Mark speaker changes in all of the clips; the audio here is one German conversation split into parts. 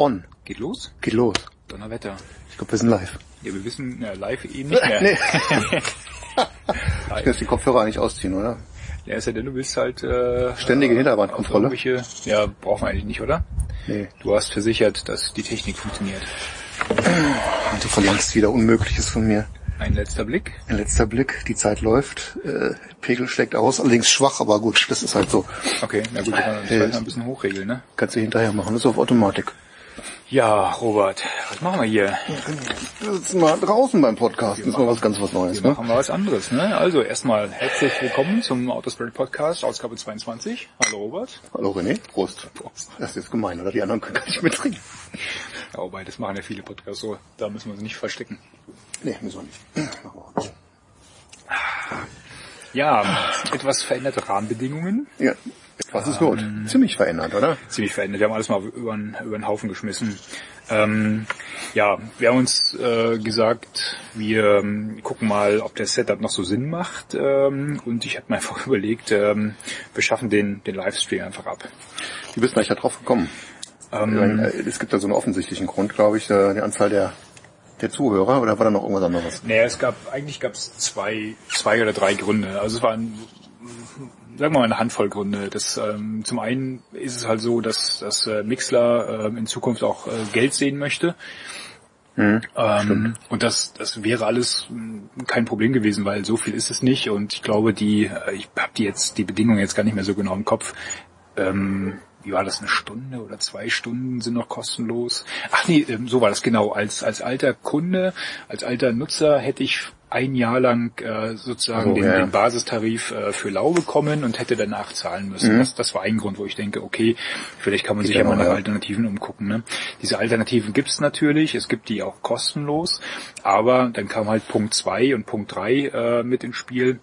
Speaker 1: On.
Speaker 2: Geht los?
Speaker 1: Geht los.
Speaker 2: Donnerwetter.
Speaker 1: Ich glaube, wir sind live.
Speaker 2: Ja, wir wissen ja, live eben nicht mehr.
Speaker 1: nee. ich kann jetzt die Kopfhörer eigentlich ausziehen, oder?
Speaker 2: Ja, ist ja denn, du willst halt... Äh,
Speaker 1: Ständige
Speaker 2: irgendwelche- Ja, brauchen wir eigentlich nicht, oder?
Speaker 1: Nee.
Speaker 2: Du hast versichert, dass die Technik funktioniert.
Speaker 1: Und du verlangst wieder Unmögliches von mir.
Speaker 2: Ein letzter Blick.
Speaker 1: Ein letzter Blick, die Zeit läuft, äh, Pegel schlägt aus, allerdings schwach, aber gut, das ist halt so.
Speaker 2: Okay, na gut, wir können das ein bisschen hochregeln, ne?
Speaker 1: Kannst du hinterher machen, das ist auf Automatik.
Speaker 2: Ja, Robert, was machen wir hier?
Speaker 1: Wir sitzen mal draußen beim Podcast, das ist mal was ganz was Neues,
Speaker 2: Wir
Speaker 1: ne?
Speaker 2: machen mal was anderes, ne? Also erstmal herzlich willkommen zum Autospirit Podcast, Ausgabe 22. Hallo Robert.
Speaker 1: Hallo René, Prost.
Speaker 2: Prost.
Speaker 1: Das ist jetzt gemein, oder? Die anderen können gar nicht mittrinken.
Speaker 2: Ja, wobei, das machen ja viele Podcasts so. Da müssen wir uns nicht verstecken.
Speaker 1: Nee, müssen wir nicht. Machen wir.
Speaker 2: Ja, etwas veränderte Rahmenbedingungen.
Speaker 1: Ja, was ist los? Ziemlich verändert, oder?
Speaker 2: ziemlich verändert. Wir haben alles mal über den, Haufen geschmissen. Ähm, ja, wir haben uns äh, gesagt, wir ähm, gucken mal, ob der Setup noch so Sinn macht. Ähm, und ich habe mir einfach überlegt, ähm, wir schaffen den, den Livestream einfach ab.
Speaker 1: Wie bist du eigentlich da drauf gekommen?
Speaker 2: Ähm,
Speaker 1: Äh, Es gibt da so einen offensichtlichen Grund, glaube ich, äh, die Anzahl der, der Zuhörer, oder war da noch irgendwas anderes?
Speaker 2: naja, es gab, eigentlich gab es zwei, zwei oder drei Gründe. Also es waren, sagen wir mal, eine Handvoll Gründe. Das, ähm, zum einen ist es halt so, dass, dass äh, Mixler ähm, in Zukunft auch äh, Geld sehen möchte. Ähm, und das, das wäre alles mh, kein Problem gewesen, weil so viel ist es nicht. Und ich glaube, die, äh, ich habe die jetzt die Bedingungen jetzt gar nicht mehr so genau im Kopf. Ähm, wie war das, eine Stunde oder zwei Stunden sind noch kostenlos? Ach nee, ähm, so war das genau. Als, als alter Kunde, als alter Nutzer hätte ich ein Jahr lang äh, sozusagen
Speaker 1: Oh,
Speaker 2: den,
Speaker 1: ja.
Speaker 2: den Basistarif äh, für lau bekommen und hätte danach zahlen müssen. Das, das war ein Grund, wo ich denke, okay, vielleicht kann man sich
Speaker 1: ja
Speaker 2: ja mal
Speaker 1: noch,
Speaker 2: nach
Speaker 1: ja.
Speaker 2: Alternativen umgucken. Ne? Diese Alternativen gibt es natürlich, es gibt die auch kostenlos, aber dann kam halt Punkt zwei und Punkt drei äh, mit ins Spiel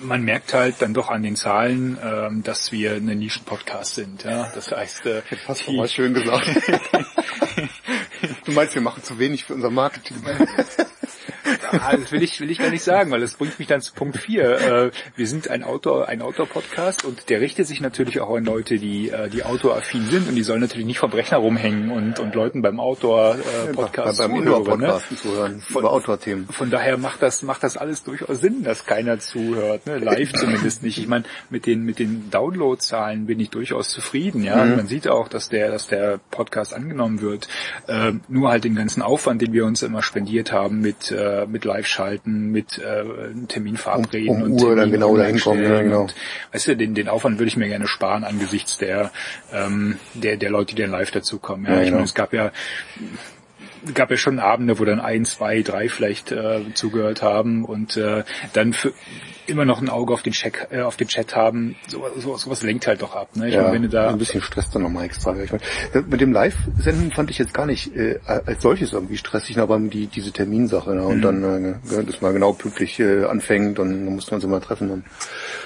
Speaker 2: man merkt halt dann doch an den Zahlen, ähm, dass wir eine Nischen-Podcast sind. Ja? Das heißt, äh,
Speaker 1: Hast du mal schön gesagt. du meinst, wir machen zu wenig für unser Marketing.
Speaker 2: Ah, das will ich, will ich gar nicht sagen, weil das bringt mich dann zu Punkt 4. Äh, wir sind ein Autor, ein Outdoor-Podcast und der richtet sich natürlich auch an Leute, die, äh, die Outdoor-affin sind und die sollen natürlich nicht vom Rechner rumhängen und, und Leuten beim Outdoor-Podcast
Speaker 1: beim
Speaker 2: zuhören. Ne?
Speaker 1: Indoor-Podcasten zuhören, über Outdoor-Themen.
Speaker 2: Von daher macht das, macht das alles durchaus Sinn, dass keiner zuhört, ne? live zumindest nicht. Ich meine, mit den, mit den Download-Zahlen bin ich durchaus zufrieden, ja. Man sieht auch, dass der, dass der Podcast angenommen wird. Ähm, nur halt den ganzen Aufwand, den wir uns immer spendiert haben mit, äh, mit Live-Schalten, mit äh, Termin verabreden
Speaker 1: Um- um
Speaker 2: und
Speaker 1: Uhr dann genau dahin kommen, ja, genau.
Speaker 2: und, weißt du, den, den Aufwand würde ich mir gerne sparen angesichts der, ähm, der, der Leute, die dann live dazukommen. Ja,
Speaker 1: Ja,
Speaker 2: ich
Speaker 1: genau.
Speaker 2: meine, es gab ja gab ja schon Abende, wo dann ein, zwei, drei vielleicht äh, zugehört haben und äh, dann für immer noch ein Auge auf den Chat, äh, auf den Chat haben. So, so, sowas lenkt halt doch ab. Ne? Ich
Speaker 1: Ja,
Speaker 2: meine, wenn du da
Speaker 1: ein bisschen Stress dann nochmal extra. Ich meine, das mit dem Live-Senden fand ich jetzt gar nicht äh, als solches irgendwie stressig, aber die, diese Terminsache. Ne? Und dann, äh, dass man genau pünktlich äh, anfängt und dann muss man sich mal treffen. Und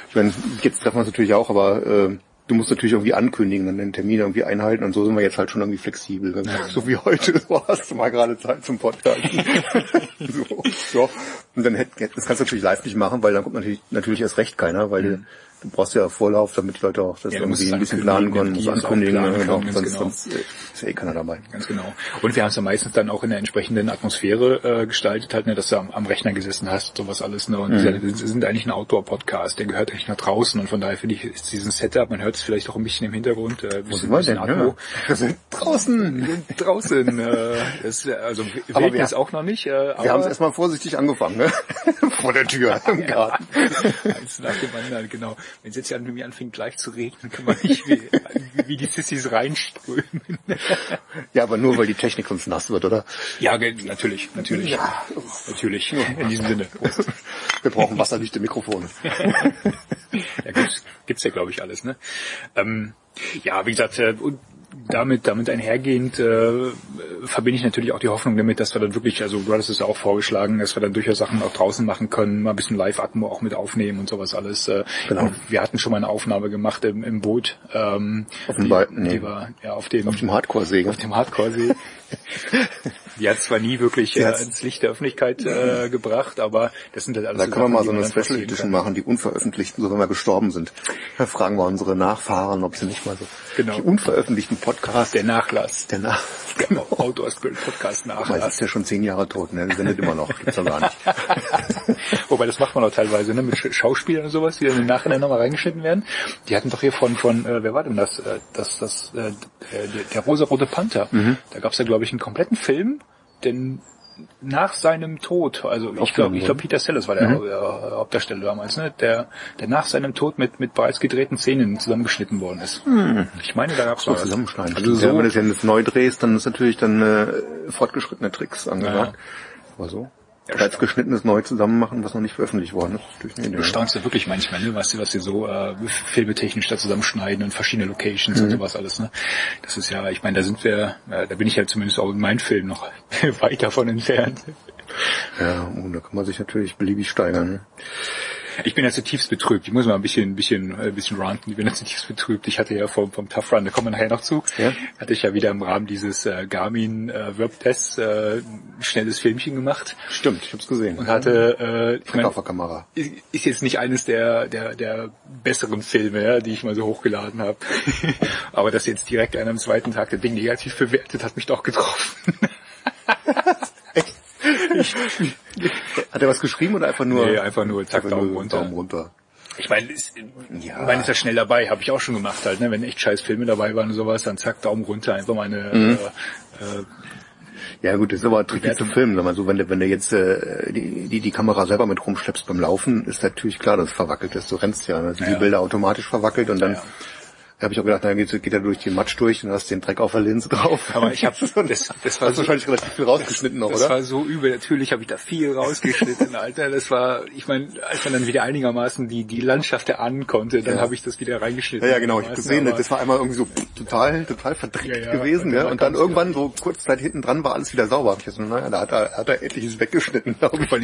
Speaker 1: ich meine, jetzt treffen wir uns natürlich auch, aber äh, du musst natürlich irgendwie ankündigen und den Termin irgendwie einhalten und so sind wir jetzt halt schon irgendwie flexibel. So wie heute, so hast du mal gerade Zeit zum Podcast. so, so. Und dann hätt, das kannst du natürlich live nicht machen, weil dann kommt natürlich, natürlich erst recht keiner, weil du, du brauchst ja Vorlauf, damit die Leute auch das
Speaker 2: Ja,
Speaker 1: irgendwie ein bisschen planen können, muss ankündigen,
Speaker 2: auch planen
Speaker 1: genau,
Speaker 2: können,
Speaker 1: sonst,
Speaker 2: genau.
Speaker 1: sonst ist ja eh keiner dabei.
Speaker 2: Ganz genau. Und wir haben es ja meistens dann auch in der entsprechenden Atmosphäre äh, gestaltet, halt, ne, dass du am, am Rechner gesessen hast, sowas alles. Ne? Und
Speaker 1: Mhm.
Speaker 2: wir sind- eigentlich ein Outdoor-Podcast, der gehört eigentlich nach draußen und von daher finde ich, ist diesen Setup, man hört es vielleicht auch ein bisschen im Hintergrund, äh,
Speaker 1: Wo
Speaker 2: bisschen,
Speaker 1: sind wir denn? Ja. Wir sind draußen.
Speaker 2: Wir draußen. Äh, äh, also
Speaker 1: Aber wir-
Speaker 2: es auch noch nicht. Äh, aber
Speaker 1: Wir haben es erstmal vorsichtig angefangen, ne? Vor der Tür im Garten.
Speaker 2: Eins nach dem anderen, genau. Wenn es jetzt ja irgendwie anfängt gleich zu regnen, kann man nicht wie, wie die Sissys reinströmen.
Speaker 1: Ja, aber nur weil die Technik sonst nass wird, oder?
Speaker 2: ja, natürlich, natürlich.
Speaker 1: Ja.
Speaker 2: Natürlich. In diesem Sinne. Prost.
Speaker 1: Wir brauchen wasserdichte Mikrofone.
Speaker 2: Ja, gibt's, gibt's ja, glaube ich, alles, ne? Ähm, ja, wie gesagt, äh, und damit, damit einhergehend äh, verbinde ich natürlich auch die Hoffnung damit, dass wir dann wirklich, also du hattest es ja auch vorgeschlagen, dass wir dann durchaus Sachen auch draußen machen können, mal ein bisschen Live-Atmo auch mit aufnehmen und sowas alles. Äh,
Speaker 1: Genau.
Speaker 2: Wir hatten schon mal eine Aufnahme gemacht im, im Boot. Ähm,
Speaker 1: Auf dem
Speaker 2: die,
Speaker 1: nee.
Speaker 2: die war ja auf dem
Speaker 1: Auf dem Hardcore-Säge.
Speaker 2: auf dem Hardcore-See. Die hat zwar nie wirklich äh, ins Licht der Öffentlichkeit äh, gebracht, aber das sind halt alles
Speaker 1: Da
Speaker 2: so
Speaker 1: können wir
Speaker 2: Sachen,
Speaker 1: mal
Speaker 2: die
Speaker 1: so eine Special Edition machen, die unveröffentlichten, so wenn wir gestorben sind. Da fragen wir unsere Nachfahren, ob sie nicht mal so
Speaker 2: Genau.
Speaker 1: die unveröffentlichten Podcasts
Speaker 2: Der Nachlass.
Speaker 1: der Nach
Speaker 2: Genau, Outdoor Spirit Podcast
Speaker 1: Guck mal, es
Speaker 2: Nachlass.
Speaker 1: ist ja schon zehn Jahre tot, ne? Sendet immer noch, gibt's doch gar nicht.
Speaker 2: Wobei das macht man auch teilweise, ne, mit Sch- Schauspielern und sowas, die dann im Nachhinein nochmal reingeschnitten werden. Die hatten doch hier von, von äh, wer war denn das? Äh, das, das, äh, der, der rosa-rote Panther.
Speaker 1: Mhm.
Speaker 2: Da gab's ja, glaube ich, einen kompletten Film, denn nach seinem Tod, also ich glaube, ich glaube. Peter Sellers war der
Speaker 1: Mhm.
Speaker 2: äh, Hauptdarsteller damals, ne, der, der nach seinem Tod mit, mit bereits gedrehten Szenen zusammengeschnitten worden ist. Ich meine, da gab's
Speaker 1: So
Speaker 2: mal was.
Speaker 1: zusammenschneiden.
Speaker 2: Also
Speaker 1: ja, wenn du
Speaker 2: so,
Speaker 1: das ja jetzt neu drehst, dann ist natürlich dann äh, fortgeschrittene Tricks angesagt. Aber so. Bereits geschnittenes neu zusammen machen, was noch nicht veröffentlicht worden ist,
Speaker 2: Du staunst ja wirklich manchmal, ne, was sie, was sie so äh, filmetechnisch da zusammenschneiden und verschiedene Locations
Speaker 1: Mhm.
Speaker 2: und sowas alles, ne. Das ist ja, ich meine, da sind wir, äh, da bin ich ja zumindest auch in meinem Film noch weit davon entfernt.
Speaker 1: Ja, und da kann man sich natürlich beliebig steigern. Ne?
Speaker 2: Ich bin ja zutiefst betrübt. Ich muss mal ein bisschen, ein bisschen, äh, ein bisschen ranten. Ich bin ja zutiefst betrübt. Ich hatte ja vom, vom Tough Run, da kommen wir nachher noch zu,
Speaker 1: Ja.
Speaker 2: hatte ich ja wieder im Rahmen dieses äh, Garmin äh, Verb-Tests äh, ein schnelles Filmchen gemacht
Speaker 1: Stimmt, ich hab's gesehen.
Speaker 2: und hatte, äh, ich
Speaker 1: Direkt
Speaker 2: mein,
Speaker 1: auf der Kamera.
Speaker 2: ist jetzt nicht eines der, der, der besseren Filme, ja, die ich mal so hochgeladen habe. Aber dass jetzt direkt einer am zweiten Tag der Ding negativ bewertet, hat mich doch getroffen.
Speaker 1: Hat er was geschrieben oder einfach nur?
Speaker 2: Nee, einfach nur zack,
Speaker 1: einfach
Speaker 2: Daumen
Speaker 1: nur
Speaker 2: runter.
Speaker 1: Daumen runter.
Speaker 2: Ich meine, ist,
Speaker 1: Ja.
Speaker 2: ich meine, ist ja schnell dabei, habe ich auch schon gemacht halt, ne? Wenn echt scheiß Filme dabei waren und sowas, dann zack, Daumen runter, einfach mal eine
Speaker 1: Mhm.
Speaker 2: äh, äh,
Speaker 1: Ja gut, das ist aber tricky zu filmen. Sag mal so, wenn du, wenn du jetzt äh, die, die, die Kamera selber mit rumschleppst beim Laufen, ist natürlich klar, dass es verwackelt ist. Du rennst ja, dann sind
Speaker 2: Ja.
Speaker 1: die Bilder automatisch verwackelt und dann
Speaker 2: Ja.
Speaker 1: Da habe ich auch gedacht, dann geht, geht er durch den Matsch durch und hast den Dreck auf der Linse drauf.
Speaker 2: Aber ich hab- das- das war
Speaker 1: hast
Speaker 2: so-
Speaker 1: wahrscheinlich relativ viel rausgeschnitten noch,
Speaker 2: Das
Speaker 1: oder?
Speaker 2: war so übel. Natürlich habe ich da viel rausgeschnitten, Alter. Das war, ich meine, als man dann wieder einigermaßen die die Landschaft erahnen konnte, dann
Speaker 1: Ja.
Speaker 2: habe ich das wieder reingeschnitten.
Speaker 1: Ja, ja, genau, ich hab
Speaker 2: Einigermaßen,
Speaker 1: gesehen, das war einmal irgendwie so total, total verdreckt
Speaker 2: Ja, ja,
Speaker 1: gewesen,
Speaker 2: und
Speaker 1: ja,
Speaker 2: dann
Speaker 1: und dann irgendwann so kurz Zeit hinten dran war alles wieder sauber. Ich so, naja, da hat er, hat er etliches weggeschnitten,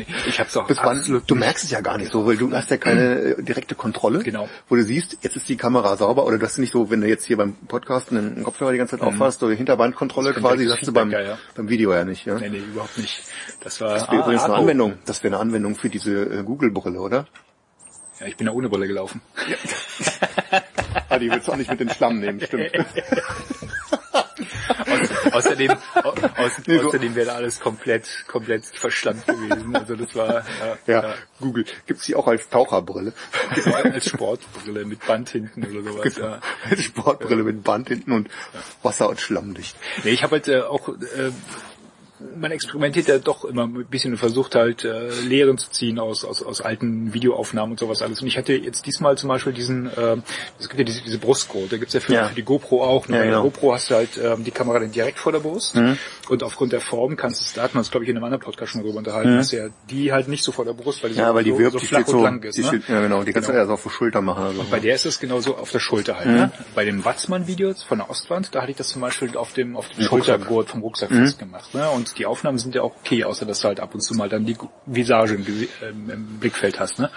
Speaker 1: ich.
Speaker 2: Ich hab's auch
Speaker 1: Das war,
Speaker 2: absolut
Speaker 1: du merkst es ja gar nicht so, weil du hast ja keine äh, direkte Kontrolle.
Speaker 2: Genau.
Speaker 1: Wo du siehst, jetzt ist die Kamera sauber oder du hast nicht so, wenn du jetzt hier beim Podcast einen Kopfhörer die ganze Zeit aufhast, so Hinterbandkontrolle
Speaker 2: Mhm.
Speaker 1: Quasi, das hast du beim,
Speaker 2: ja, ja.
Speaker 1: beim Video ja nicht. Ja?
Speaker 2: Nee, nee, überhaupt nicht. Das war,
Speaker 1: Das wäre übrigens eine. Anwendung. Das wäre eine Anwendung für diese äh, Google-Brille, oder?
Speaker 2: Ja, ich bin da ohne Brille gelaufen.
Speaker 1: Ah, die willst du auch nicht mit den Schlamm nehmen, stimmt.
Speaker 2: Auß- außerdem, au, außerdem wäre alles komplett, komplett verschlammt gewesen. Also das war, ja,
Speaker 1: ja, Google. Gibt's die auch als Taucherbrille?
Speaker 2: Genau, als Sportbrille mit Band hinten oder sowas. Ja.
Speaker 1: Als Sportbrille mit Band hinten und Wasser- und Schlammdicht.
Speaker 2: Nee, ich habe halt äh, auch, äh, man experimentiert ja doch immer ein bisschen und versucht halt äh, Lehren zu ziehen aus, aus, aus alten Videoaufnahmen und sowas alles. Und ich hatte jetzt diesmal zum Beispiel diesen, äh, es gibt ja diese, diese Brustgurt, da gibt's ja für,
Speaker 1: Ja.
Speaker 2: für die GoPro auch. Ne?
Speaker 1: Ja,
Speaker 2: Bei der
Speaker 1: genau. Mhm.
Speaker 2: GoPro hast du halt ähm, die Kamera dann direkt vor der Brust und aufgrund der Form kannst du es, da hatten wir uns glaube ich in einem anderen Podcast schon mal drüber unterhalten, dass ja die halt nicht so vor der Brust, weil die
Speaker 1: Mhm. Ja,
Speaker 2: so,
Speaker 1: weil die
Speaker 2: so,
Speaker 1: wirkt,
Speaker 2: so
Speaker 1: die
Speaker 2: flach und
Speaker 1: so,
Speaker 2: lang ist. ne?
Speaker 1: steht, ja genau, die kannst du
Speaker 2: Genau.
Speaker 1: erst auf der Schulter machen. Also.
Speaker 2: Bei der ist es genauso auf der Schulter halt.
Speaker 1: Mhm.
Speaker 2: Ne? Bei dem Watzmann-Videos von der Ostwand, da hatte ich das zum Beispiel auf dem, auf dem.
Speaker 1: Mhm.
Speaker 2: Schultergurt vom Rucksack festgemacht. Ne? Und die Aufnahmen sind ja auch okay, außer dass du halt ab und zu mal dann die Visage im, ähm, im Blickfeld hast. Ne?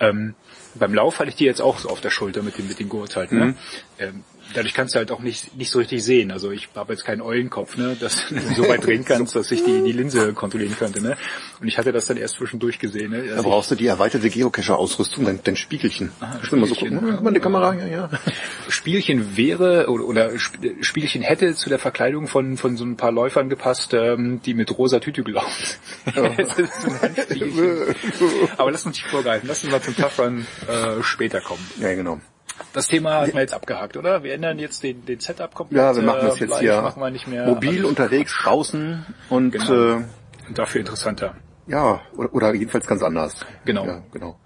Speaker 2: Ähm, beim Lauf hatte ich die jetzt auch so auf der Schulter mit dem, mit dem Gurt halt.
Speaker 1: Mhm.
Speaker 2: Ne? Ähm, dadurch kannst du halt auch nicht, nicht so richtig sehen. Also ich habe jetzt keinen Eulenkopf, ne? dass du so weit drehen kannst, dass ich die, die Linse kontrollieren könnte. Ne? Und ich hatte das dann erst zwischendurch gesehen. Ne?
Speaker 1: Da
Speaker 2: Dass ich-
Speaker 1: brauchst du die erweiterte Geocacher-Ausrüstung, dein, dein Spiegelchen. ich will mal so gucken, man die Kamera? Ja, ja.
Speaker 2: Spielchen wäre oder, oder Sp- Spielchen hätte zu der Verkleidung von von so ein paar Läufern gepasst, ähm, die mit rosa Tüte gelaufen sind. Handspielchen. Aber lass uns nicht vorgreifen, lass uns mal zum Tough Run äh, später kommen.
Speaker 1: ja, genau.
Speaker 2: Das Thema hat man jetzt abgehakt, oder? Wir ändern jetzt den, den Setup komplett.
Speaker 1: Ja, wir machen das
Speaker 2: äh,
Speaker 1: jetzt
Speaker 2: live
Speaker 1: hier
Speaker 2: machen wir nicht mehr
Speaker 1: mobil unterwegs, draußen und
Speaker 2: Genau.
Speaker 1: äh,
Speaker 2: Und dafür interessanter.
Speaker 1: ja, oder, oder jedenfalls ganz anders.
Speaker 2: Genau.
Speaker 1: Ja, genau.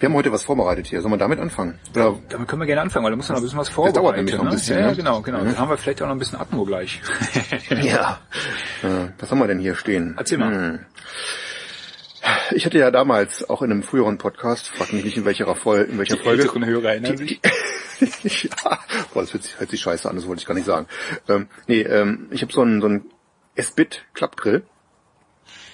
Speaker 1: Wir haben heute was vorbereitet hier. Sollen wir damit anfangen? Oder
Speaker 2: Damit können wir gerne anfangen, weil da muss noch ein bisschen was
Speaker 1: Das
Speaker 2: vorbereiten.
Speaker 1: dauert nämlich noch ein
Speaker 2: ne?
Speaker 1: bisschen,
Speaker 2: Ja,
Speaker 1: ne?
Speaker 2: genau, genau. Dann haben wir vielleicht auch noch ein bisschen Atmo gleich.
Speaker 1: Ja. Äh, was haben wir denn hier stehen?
Speaker 2: Erzähl mal.
Speaker 1: Hm. Ich hatte ja damals auch in einem früheren Podcast, frag mich nicht in welcher, Fol in welcher
Speaker 2: Die
Speaker 1: Folge.
Speaker 2: älteren Hörer erinnern sich.
Speaker 1: ja, boah, das hört sich, hört sich scheiße an, das wollte ich gar nicht sagen. Ähm, nee, ähm, ich habe so einen, so einen S-Bit Klappgrill.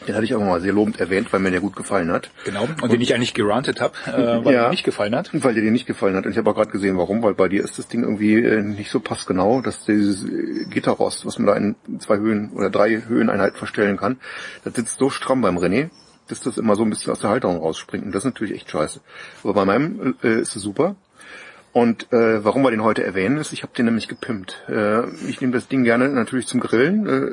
Speaker 1: Den hatte ich irgendwann mal sehr lobend erwähnt, weil mir der gut gefallen hat.
Speaker 2: Genau. Und, und den ich eigentlich gerantet habe, äh, weil ja, er nicht gefallen hat.
Speaker 1: Weil dir den nicht gefallen hat. Und ich habe auch gerade gesehen, warum, weil bei dir ist das Ding irgendwie äh, nicht so passgenau, dass dieses äh, Gitterrost, was man da in zwei Höhen oder drei Höheneinheiten verstellen kann, das sitzt so stramm beim René, dass das immer so ein bisschen aus der Halterung rausspringt. Und das ist natürlich echt scheiße. Aber bei meinem äh, ist es super. Und äh, warum wir den heute erwähnen, ist, ich habe den nämlich gepimpt. Äh, ich nehme das Ding gerne natürlich zum Grillen äh,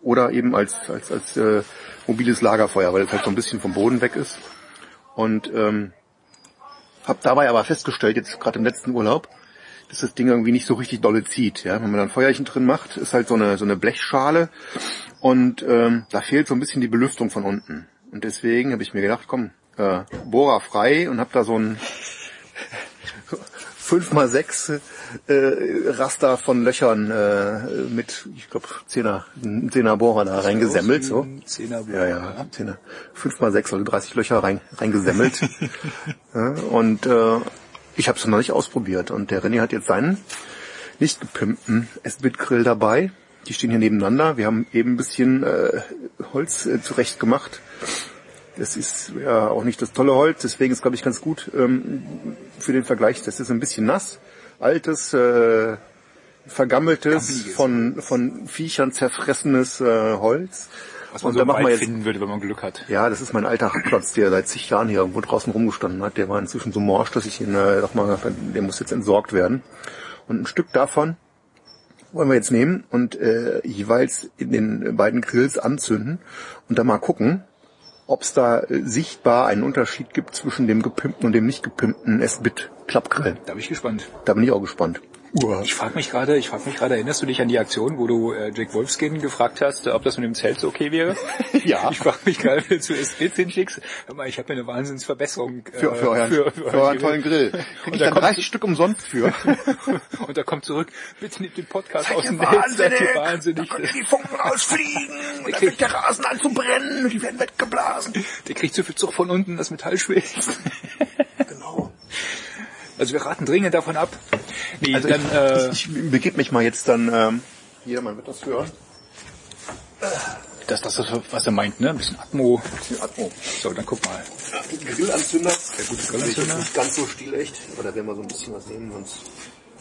Speaker 1: oder eben als als als äh, mobiles Lagerfeuer, weil es halt so ein bisschen vom Boden weg ist. Und ähm, habe dabei aber festgestellt, jetzt gerade im letzten Urlaub, dass das Ding irgendwie nicht so richtig dolle zieht. Ja? Wenn man da ein Feuerchen drin macht, ist halt so eine, so eine Blechschale und ähm, da fehlt so ein bisschen die Belüftung von unten. Und deswegen habe ich mir gedacht, komm, äh, Bohrer frei und habe da so ein 5x6 äh, Raster von Löchern äh, mit, ich glaube, 10er, 10er Bohrer da reingesemmelt. So. 10er Bohrer. Ja, ja, 10er. 5x6, also 30 Löcher rein, reingesemmelt. ja, und äh, ich habe es noch nicht ausprobiert. Und der René hat jetzt seinen nicht gepimpten S-Bit-Grill dabei. Die stehen hier nebeneinander. Wir haben eben ein bisschen äh, Holz äh, zurecht gemacht das ist ja auch nicht das tolle Holz, deswegen ist glaube ich ganz gut ähm, für den Vergleich. Das ist ein bisschen nass, altes, äh, vergammeltes, von von Viechern zerfressenes äh, Holz.
Speaker 2: Was man und so da machen wir jetzt, finden würde, wenn man Glück hat.
Speaker 1: Ja, das ist mein alter Hackklotz, der seit zig Jahren hier irgendwo draußen rumgestanden hat. Der war inzwischen so morsch, dass ich ihn äh, doch mal, der muss jetzt entsorgt werden. Und ein Stück davon wollen wir jetzt nehmen und äh, jeweils in den beiden Grills anzünden und dann mal gucken, ob es da äh, sichtbar einen Unterschied gibt zwischen dem gepimpten und dem nicht gepimpten S-Bit Klappgrill.
Speaker 2: Da bin ich gespannt.
Speaker 1: Da bin ich auch gespannt.
Speaker 2: Uah. Ich frage mich gerade, ich frage mich gerade, erinnerst du dich an die Aktion, wo du äh, Jake Wolfskin gefragt hast, ob das mit dem Zelt so okay wäre?
Speaker 1: ja.
Speaker 2: Ich frage mich gerade, wenn du zu S-Bit hinschickst, mal, ich habe mir eine Wahnsinnsverbesserung
Speaker 1: äh, für, für, euren, für, für, für euren tollen Grill.
Speaker 2: und da 30 Stück umsonst für. und da kommt zurück, bitte nehmt den Podcast
Speaker 1: seid
Speaker 2: aus dem
Speaker 1: Netz, seid ihr wahnsinnig. Da die Funken rausfliegen, der dann fängt der Rasen an zu brennen, die werden weggeblasen.
Speaker 2: Der kriegt zu viel Zug von unten, das Metall schwillt.
Speaker 1: genau.
Speaker 2: Also wir raten dringend davon ab.
Speaker 1: Nee, also dann, ich, äh, ich, ich begebe mich mal jetzt dann, ähm, jedermann wird das hören.
Speaker 2: Das, das ist, was er meint, ne? Ein bisschen Atmo.
Speaker 1: Ein bisschen Atmo.
Speaker 2: So, dann guck mal.
Speaker 1: Ja, Grillanzünder.
Speaker 2: Der gute Grillanzünder.
Speaker 1: Nicht ganz so stilecht, aber da werden wir so ein bisschen was nehmen, sonst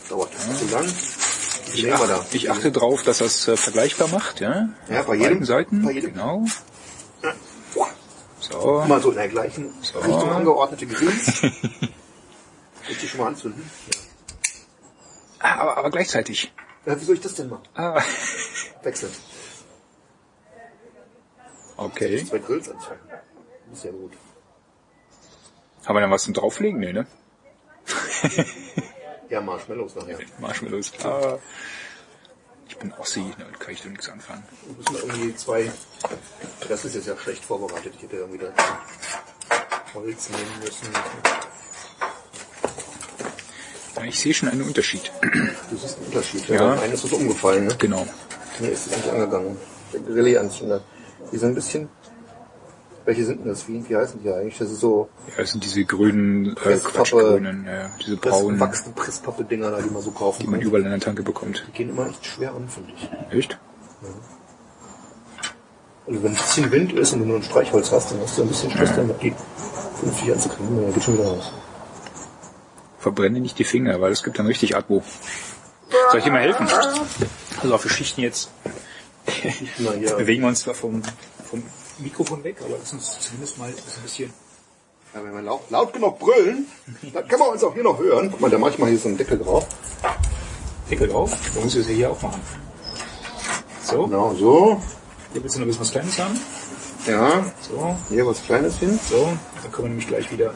Speaker 1: dauert das ja. zu lang.
Speaker 2: Ich, ach, da? ich achte drauf, dass das äh, vergleichbar macht, ja?
Speaker 1: Ja, bei jedem,
Speaker 2: Seiten.
Speaker 1: Bei jedem.
Speaker 2: Genau.
Speaker 1: So. Mal so in der gleichen so. Richtung angeordnete Grills. Du schon mal anzünden? Ja.
Speaker 2: Ah, aber, aber gleichzeitig.
Speaker 1: Ja, wie soll ich das denn machen?
Speaker 2: Ah.
Speaker 1: Wechseln.
Speaker 2: Okay.
Speaker 1: Zwei Grills anzünden. Ist ja gut.
Speaker 2: Haben wir dann was zum drauflegen? Nee, ne?
Speaker 1: ja, Marshmallows nachher.
Speaker 2: Marshmallows, klar. Ich bin Ossi, da kann ich doch nichts anfangen.
Speaker 1: Wir müssen irgendwie zwei... Das ist jetzt ja schlecht vorbereitet. Ich hätte irgendwie da Holz nehmen müssen.
Speaker 2: Ja, ich sehe schon einen Unterschied.
Speaker 1: Du siehst einen Unterschied. Ja. ja. Einer ist umgefallen, ne?
Speaker 2: Genau.
Speaker 1: Mir ist es nicht angegangen. Der Relaisanzünder. Die sind ein bisschen... Welche sind denn das? Wie, wie heißen die eigentlich? Das ist so...
Speaker 2: Ja, das sind diese grünen, äh, Quatschgrünen, ja, diese braunen...
Speaker 1: Wachsende Presspappe-Dinger da, die man so kaufen
Speaker 2: Die man kann. überall in der Tanke bekommt.
Speaker 1: Die gehen immer echt schwer an, finde ich.
Speaker 2: Echt?
Speaker 1: Ja. Also wenn ein bisschen Wind ist und du nur ein Streichholz hast, dann hast du ein bisschen Stress ja. damit, die 50 anzukriegen. Ja, geht schon wieder raus
Speaker 2: verbrenne nicht die Finger, weil es gibt dann richtig Atmo. Soll ich dir mal helfen? Also auf Schichten jetzt. jetzt bewegen wir uns zwar vom, vom Mikrofon weg, aber lass uns zumindest mal ein bisschen.
Speaker 1: Ja, wenn wir laut, laut genug brüllen, dann können wir uns auch hier noch hören. Guck mal, da mach ich mal hier so einen Deckel drauf.
Speaker 2: Deckel drauf? Dann muss ich das hier auch machen. So.
Speaker 1: Genau, so.
Speaker 2: Hier willst du noch ein bisschen was Kleines haben?
Speaker 1: Ja.
Speaker 2: So.
Speaker 1: Hier was Kleines hin.
Speaker 2: So. Dann können wir nämlich gleich wieder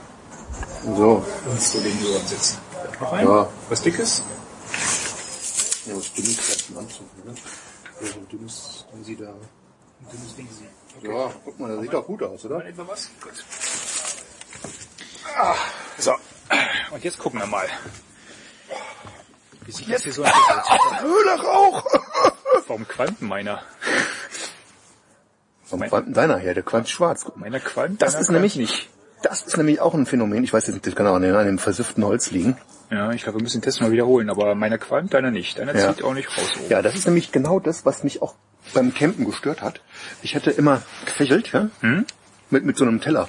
Speaker 1: so.
Speaker 2: Uns so den Hörern sitzen.
Speaker 1: Noch ein? Ja.
Speaker 2: Was Dickes?
Speaker 1: Ja, was Dünnes vielleicht zum Anzug, ne? Ja, so ein dünnes,
Speaker 2: dann sieht da, ein dünnes Ding sieht.
Speaker 1: Okay. Ja, guck mal, das sieht doch gut aus, oder?
Speaker 2: Etwa was? Gut. Ah, so. Und jetzt gucken wir mal. Wie sich das hier so entwickelt.
Speaker 1: Höhle Rauch!
Speaker 2: Vom Quantenmeiner.
Speaker 1: Vom Quanten deiner her, der Quant schwarz.
Speaker 2: Meiner Quant?
Speaker 1: Das ist nämlich nicht. Das ist nämlich auch ein Phänomen. Ich weiß jetzt nicht, das kann auch an einem versifften Holz liegen.
Speaker 2: Ja, ich glaube, wir müssen den Test mal wiederholen, aber meiner qualmt, deiner nicht. Deiner
Speaker 1: ja.
Speaker 2: zieht auch nicht raus.
Speaker 1: Oben. Ja, das ist nämlich genau das, was mich auch beim Campen gestört hat. Ich hatte immer gefächelt, ja,
Speaker 2: Hm?
Speaker 1: mit, mit so einem Teller.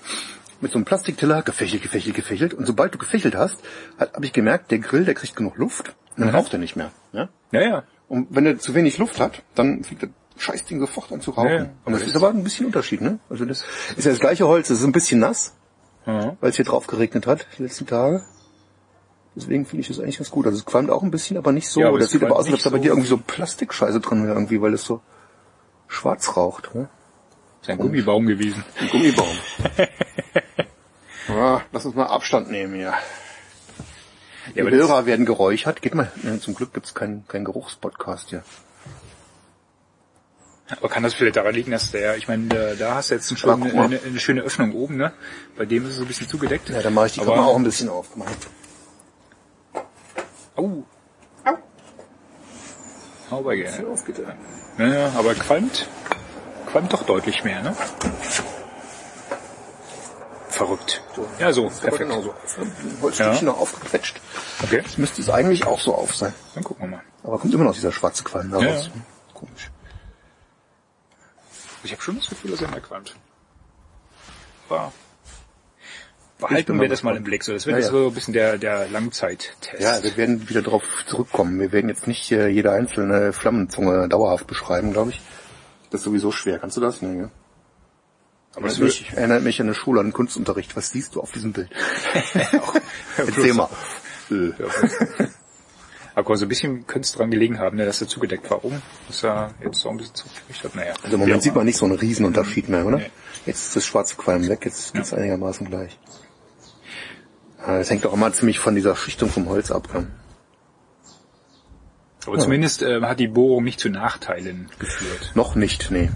Speaker 1: Mit so einem Plastikteller, gefächelt, gefächelt, gefächelt. Und sobald du gefächelt hast, habe ich gemerkt, der Grill, der kriegt genug Luft. Und dann
Speaker 2: Mhm.
Speaker 1: raucht er nicht mehr. Ja?
Speaker 2: Ja, ja.
Speaker 1: Und wenn er zu wenig Luft hat, dann fliegt das Scheißding sofort an zu rauchen.
Speaker 2: Ja, ja.
Speaker 1: Und das ist aber ein bisschen Unterschied, ne? Also das ist ja das gleiche Holz, es ist ein bisschen nass,
Speaker 2: Ja.
Speaker 1: weil es hier drauf geregnet hat, die letzten Tage. Deswegen finde ich das eigentlich ganz gut. Also es qualmt auch ein bisschen, aber nicht so.
Speaker 2: Ja, aber
Speaker 1: das
Speaker 2: es
Speaker 1: sieht aber aus, als ob da bei dir irgendwie so Plastikscheiße drin wäre irgendwie, weil es so schwarz raucht. Ne?
Speaker 2: Ist ein Gummibaum gewesen.
Speaker 1: Ein Gummibaum. ja, lass uns mal Abstand nehmen hier.
Speaker 2: Ja,
Speaker 1: Die
Speaker 2: das,
Speaker 1: Hörer werden geräuchert. Geht mal, zum Glück gibt's keinen kein Geruchspodcast hier.
Speaker 2: Aber kann das vielleicht daran liegen, dass der, ich meine, da, da hast du jetzt einen
Speaker 1: Aber
Speaker 2: schönen,
Speaker 1: guck mal.
Speaker 2: eine, eine schöne Öffnung oben, ne? Bei dem ist es so ein bisschen zugedeckt.
Speaker 1: Ja, dann mache ich die
Speaker 2: aber,
Speaker 1: Kamera auch ein bisschen auf. Guck mal.
Speaker 2: Au.
Speaker 1: Au.
Speaker 2: Au, bei gerne.
Speaker 1: Auf, bitte.
Speaker 2: Ja, ja, aber qualmt, qualmt doch deutlich mehr, ne? Verrückt. Ja, so,
Speaker 1: Aber
Speaker 2: perfekt.
Speaker 1: ne? Ein Holzstückchen noch aufgequetscht.
Speaker 2: Okay,
Speaker 1: Jetzt müsste es eigentlich auch so auf sein.
Speaker 2: dann gucken wir mal.
Speaker 1: Aber kommt immer noch dieser schwarze Qualm da
Speaker 2: Ja, ja. Ich habe schon das Gefühl, dass er mehr qualmt.
Speaker 1: Bin
Speaker 2: behalten wir das mal im Blick. So, das wird
Speaker 1: Ja,
Speaker 2: jetzt
Speaker 1: ja.
Speaker 2: so ein bisschen der, der Langzeittest.
Speaker 1: Ja, wir werden wieder darauf zurückkommen. Wir werden jetzt nicht äh, jede einzelne Flammenzunge dauerhaft beschreiben, glaube ich. Das ist sowieso schwer. Kannst du das? Nee, ja.
Speaker 2: aber wird,
Speaker 1: mich, erinnert mich an eine Schule, an den Kunstunterricht. Was siehst du auf diesem Bild? Erzähl mal.
Speaker 2: aber so ein bisschen könnte es dran gelegen haben, ne, dass er zugedeckt war oben. Dass er jetzt so ein bisschen zugekriegt hat. Naja.
Speaker 1: Also im Moment sieht man nicht so einen Riesenunterschied mehr, oder?
Speaker 2: Nee.
Speaker 1: Jetzt ist das schwarze Qualm weg, jetzt geht's einigermaßen gleich. Ah, Das hängt auch immer ziemlich von dieser Schichtung vom Holz ab. Ne?
Speaker 2: Aber zumindest äh, hat die Bohrung nicht zu Nachteilen geführt.
Speaker 1: Noch nicht, nee.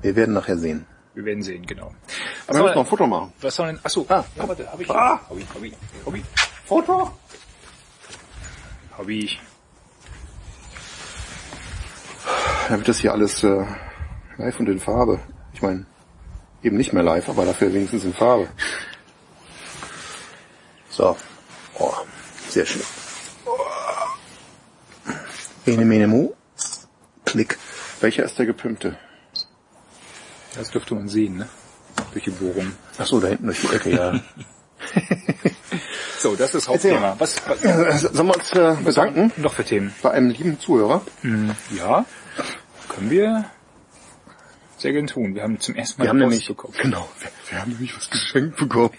Speaker 1: Wir werden nachher sehen.
Speaker 2: Wir werden sehen, genau.
Speaker 1: Aber wir müssen noch ein Foto machen.
Speaker 2: Was soll denn? Achso,
Speaker 1: Ah.
Speaker 2: ja, warte, hab ich.
Speaker 1: Ah.
Speaker 2: Hab ich, hab ich, hab ich,
Speaker 1: Foto?
Speaker 2: hab ich.
Speaker 1: Dann wird das hier alles äh, live und in Farbe. Ich meine, eben nicht mehr live, aber dafür wenigstens in Farbe. So. Oh, sehr schön. Ene, mene, mu. Klick. Welcher ist der gepimpte?
Speaker 2: Das dürfte man sehen, ne? Durch die Bohrung.
Speaker 1: Ach so, da hinten durch die Ecke, ja.
Speaker 2: So, das ist Hauptthema. Was, was,
Speaker 1: Äh, Sollen wir uns äh, bedanken
Speaker 2: noch für Themen?
Speaker 1: bei einem lieben Zuhörer?
Speaker 2: Ja, können wir sehr gerne tun. Wir haben zum ersten Mal
Speaker 1: Wir haben
Speaker 2: Post
Speaker 1: nämlich,
Speaker 2: bekommen.
Speaker 1: genau, wir, wir haben nämlich was geschenkt bekommen.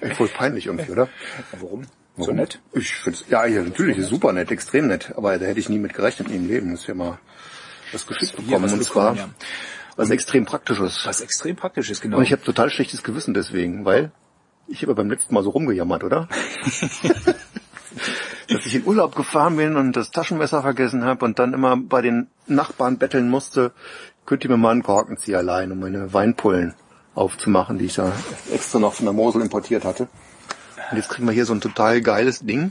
Speaker 1: Echt Voll peinlich irgendwie, oder?
Speaker 2: Warum? So nett?
Speaker 1: Ich find's, ja, ja, natürlich, ist super nett, extrem nett, aber da hätte ich nie mit gerechnet in ihrem Leben. Das ist ja mal was geschickt bekommen,
Speaker 2: was
Speaker 1: und zwar
Speaker 2: ja.
Speaker 1: was extrem praktisches.
Speaker 2: Was extrem praktisch ist, genau.
Speaker 1: Und ich habe total schlechtes Gewissen deswegen, weil ich habe beim letzten Mal so rumgejammert, oder? Dass ich in Urlaub gefahren bin und das Taschenmesser vergessen habe und dann immer bei den Nachbarn betteln musste, könnt ihr mir mal einen Korkenzieher leihen, um meine Weinpullen aufzumachen, die ich da extra noch von der Mosel importiert hatte. Und jetzt kriegen wir hier so ein total geiles Ding,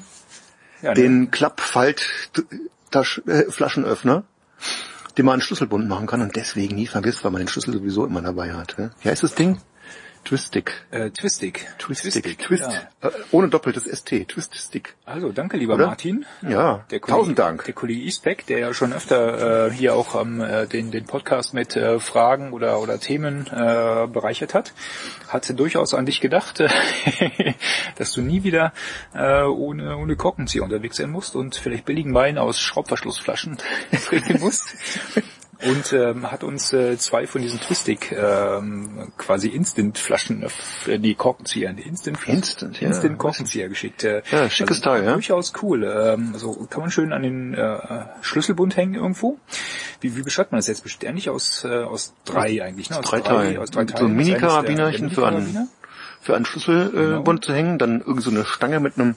Speaker 2: ja, ne?
Speaker 1: den Klappfalt-Flaschenöffner, den man einen Schlüsselbund machen kann und deswegen nie vergisst, weil man den Schlüssel sowieso immer dabei hat. ne? Wie heißt das Ding? Twiststick.
Speaker 2: äh, Twistig.
Speaker 1: Twiststick. Twist.
Speaker 2: Ja.
Speaker 1: Äh, ohne doppeltes ST. Twiststick.
Speaker 2: Also, danke, lieber
Speaker 1: Oder?
Speaker 2: Martin.
Speaker 1: Ja,
Speaker 2: Der Kollege,
Speaker 1: tausend Dank.
Speaker 2: Der Kollege Eastbeck, der ja schon öfter äh, hier auch ähm, äh, den, den Podcast mit äh, Fragen oder, oder Themen äh, bereichert hat, hatte durchaus an dich gedacht, äh, dass du nie wieder äh, ohne, ohne Korkenzieher unterwegs sein musst und vielleicht billigen Wein aus Schraubverschlussflaschen trinken musst. Und ähm, hat uns äh, zwei von diesen Twistic ähm, quasi Instant-Flaschen, äh, die Korkenzieher, die Instant,
Speaker 1: Instant, ja.
Speaker 2: Instant Korkenzieher geschickt. Äh,
Speaker 1: Ja, schickes Teil, ja.
Speaker 2: Durchaus cool. Ähm, also kann man schön an den äh, Schlüsselbund hängen irgendwo. Wie, wie beschreibt man das jetzt? Besteht eigentlich aus, äh, aus drei eigentlich, ne? Aus
Speaker 1: drei Teilen.
Speaker 2: Aus drei
Speaker 1: so
Speaker 2: Teilen. ist der-
Speaker 1: Mini-Karabinerchen für einen-. Für einen Schlüsselbund äh, Bund zu hängen, dann irgend so eine Stange mit einem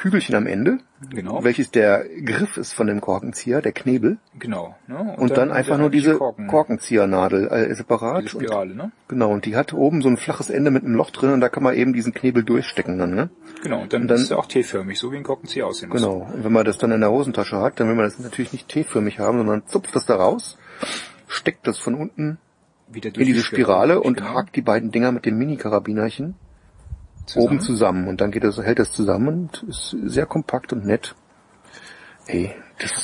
Speaker 1: Kügelchen am Ende,
Speaker 2: Genau.
Speaker 1: welches der Griff ist von dem Korkenzieher, der Knebel.
Speaker 2: Genau. Ne?
Speaker 1: Und, dann, einfach nur diese
Speaker 2: Korken,
Speaker 1: Korkenziehernadel äh, separat. und,
Speaker 2: Spirale, ne?
Speaker 1: genau, und die hat oben so ein flaches Ende mit einem Loch drin und da kann man eben diesen Knebel durchstecken dann, ne?
Speaker 2: Genau. Und dann,
Speaker 1: Und dann-
Speaker 2: ist er auch T-förmig, so wie ein Korkenzieher aussehen muss.
Speaker 1: Genau. Und wenn man das dann in der Hosentasche hat, dann will man das natürlich nicht T-förmig haben, sondern zupft das da raus, steckt das von unten
Speaker 2: Wieder
Speaker 1: in diese Spirale und
Speaker 2: genau,
Speaker 1: hakt die beiden Dinger mit dem Mini-Karabinerchen
Speaker 2: zusammen.
Speaker 1: oben zusammen. Und dann geht das, hält das zusammen und ist sehr kompakt und nett. Ey,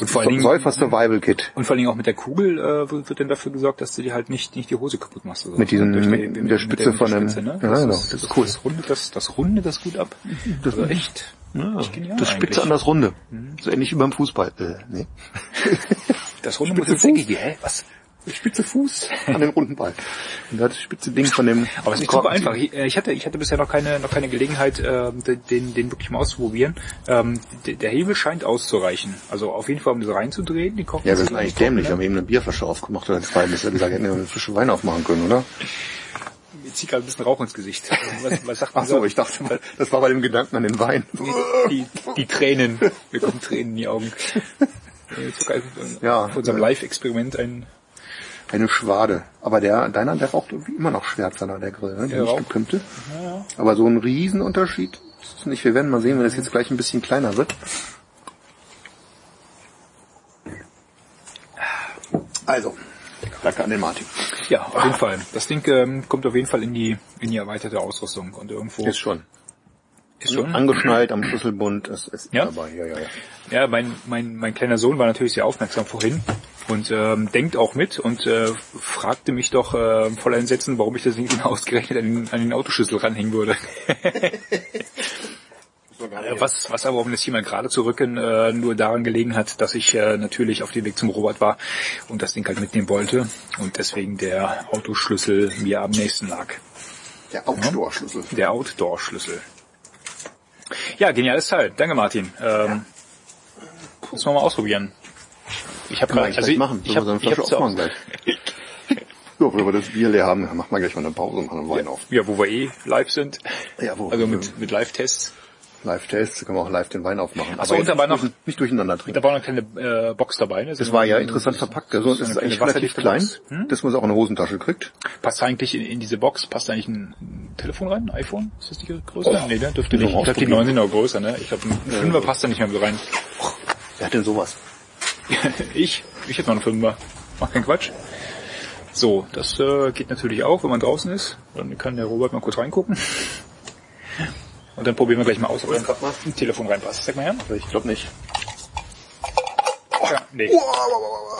Speaker 2: Und vor allen Dingen,
Speaker 1: Säufer Survival Kit.
Speaker 2: und vor allen Dingen auch mit der Kugel äh, wird dann dafür gesorgt, dass du dir halt nicht nicht die Hose kaputt machst. Also
Speaker 1: Mit diesen-
Speaker 2: durch
Speaker 1: mit- mit der Spitze von dem-
Speaker 2: ne?
Speaker 1: Ja,
Speaker 2: das,
Speaker 1: genau.
Speaker 2: ist,
Speaker 1: Das
Speaker 2: das,
Speaker 1: ist cool.
Speaker 2: das rundet das, das rundet das gut ab. Das also echt.
Speaker 1: Ja,
Speaker 2: genial
Speaker 1: das Spitze
Speaker 2: eigentlich.
Speaker 1: an das Runde. So ähnlich wie beim Fußball. Äh, nee.
Speaker 2: Das Runde muss jetzt Hä? Was?
Speaker 1: Spitze Fuß an den runden Ball. Und das spitze Ding von dem...
Speaker 2: Aber es ist nicht super einfach. Ich, äh, ich hatte, ich hatte bisher noch keine, noch keine Gelegenheit, äh, den, den wirklich mal auszuprobieren. Ähm, der, Hebel scheint auszureichen. Also auf jeden Fall, um das reinzudrehen. Die Kochen
Speaker 1: Ja, wir sind eigentlich dämlich. Wir haben eben eine Bierflasche aufgemacht oder zwei. Bis er gesagt, hätten wir eine Flasche Wein aufmachen können, oder?
Speaker 2: Mir zieht gerade ein bisschen Rauch ins Gesicht. Was, was sagt man
Speaker 1: Ach so,
Speaker 2: da?
Speaker 1: ich dachte mal, das war bei dem Gedanken an den Wein.
Speaker 2: die, die Tränen. Wir kommen Tränen in die Augen.
Speaker 1: Ja,
Speaker 2: Für unserem Live-Experiment ein
Speaker 1: Eine Schwade. Aber der, deiner, der raucht irgendwie immer noch schwärzer, der Grill, ne? Der nicht
Speaker 2: raucht-
Speaker 1: gepimpte. Aber so ein Riesenunterschied ist es nicht. Wir werden mal sehen, wenn das jetzt gleich ein bisschen kleiner wird. Also, danke an den Martin.
Speaker 2: Ja, auf jeden Fall. Das Ding ähm, kommt auf jeden Fall in die in die erweiterte Ausrüstung und irgendwo
Speaker 1: Ist schon.
Speaker 2: ist schon.
Speaker 1: Angeschnallt am Schlüsselbund, ist, ist
Speaker 2: Ja?
Speaker 1: dabei. Ja, ja, ja.
Speaker 2: Ja, mein mein mein kleiner Sohn war natürlich sehr aufmerksam vorhin und ähm, denkt auch mit und äh, fragte mich doch äh, voller Entsetzen, warum ich das Ding genau ausgerechnet an den, an den Autoschlüssel ranhängen würde. Äh, Was, was aber, um das mal gerade zu rücken, äh, nur daran gelegen hat, dass ich äh, natürlich auf dem Weg zum Robert war und das Ding halt mitnehmen wollte und deswegen der Autoschlüssel mir am nächsten lag.
Speaker 1: Der Outdoor-Schlüssel.
Speaker 2: Der Outdoor-Schlüssel. Ja, geniales Teil. Danke, Martin. Ähm, Müssen wir mal ausprobieren. Ich habe
Speaker 1: eigentlich
Speaker 2: also ich,
Speaker 1: machen.
Speaker 2: ich habe
Speaker 1: so eine
Speaker 2: ich
Speaker 1: Flasche
Speaker 2: hab's
Speaker 1: aufmachen gleich? So, wenn wir das Bier leer haben, dann machen wir gleich mal eine Pause und machen einen Wein auf.
Speaker 2: ja, wo wir eh live sind.
Speaker 1: Ja, wo-
Speaker 2: Also mit, mit Live-Tests.
Speaker 1: Live-Test, können wir auch live den Wein aufmachen.
Speaker 2: Ach so,
Speaker 1: Aber
Speaker 2: und
Speaker 1: jetzt
Speaker 2: da war
Speaker 1: nicht,
Speaker 2: noch-
Speaker 1: nicht durcheinander trinken.
Speaker 2: Da war noch eine kleine äh, Box dabei. Ne?
Speaker 1: Das war ja interessant verpackt. Also es
Speaker 2: so
Speaker 1: ist eigentlich relativ klein.
Speaker 2: Hm?
Speaker 1: dass man es auch in eine Hosentasche kriegt.
Speaker 2: Passt eigentlich in, in diese Box, passt eigentlich ein, ein Telefon rein? Ein iPhone? Ist das die größte? nee, ne? dürfte nicht. Ich glaube, die
Speaker 1: ausprobieren.
Speaker 2: 9 sind auch größer, ne? Ich glaube, ein Fünfer passt da nicht mehr so rein.
Speaker 1: Wer hat denn sowas?
Speaker 2: ich? Ich hätte mal einen Fünfer. Mach keinen Quatsch. So, das äh, geht natürlich auch, wenn man draußen ist. Dann kann der Robert mal kurz reingucken. Und dann probieren wir gleich mal aus, ob ein Telefon reinpasst. Sag mal her.
Speaker 1: Ich glaube nicht.
Speaker 2: Ja, nee.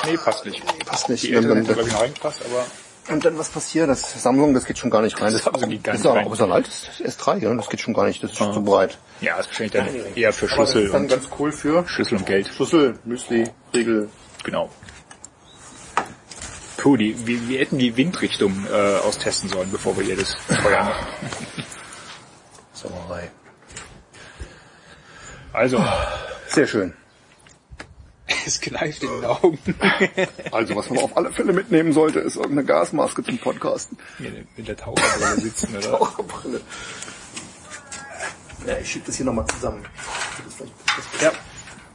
Speaker 2: Nee, passt nicht.
Speaker 1: Passt nicht.
Speaker 2: Die
Speaker 1: dann,
Speaker 2: hätten, glaube ich, noch reingepasst, aber
Speaker 1: und dann was passiert? Das Samsung, das geht schon gar nicht rein. Das,
Speaker 2: geht gar
Speaker 1: ist
Speaker 2: nicht
Speaker 1: aber
Speaker 2: rein.
Speaker 1: auch so ein altes S3, ja? das geht schon gar nicht. Das ist schon zu breit.
Speaker 2: ja, ist wahrscheinlich dann eher für
Speaker 1: Aber das
Speaker 2: Schlüssel
Speaker 1: ist dann
Speaker 2: und,
Speaker 1: ganz cool für
Speaker 2: Schlüssel und Geld.
Speaker 1: Schlüssel, Müsli, Riegel.
Speaker 2: Genau. Puh, die, wir, wir hätten die Windrichtung äh, austesten sollen, bevor wir hier das feuern.
Speaker 1: Sauerei.
Speaker 2: Also,
Speaker 1: Sehr schön.
Speaker 2: Es kneift in den Augen.
Speaker 1: Also, was man auf alle Fälle mitnehmen sollte, ist irgendeine Gasmaske zum Podcasten.
Speaker 2: Mit der Taucherbrille sitzen, oder?
Speaker 1: Taucherbrille. Ja, ich schieb das hier nochmal zusammen.
Speaker 2: Ja.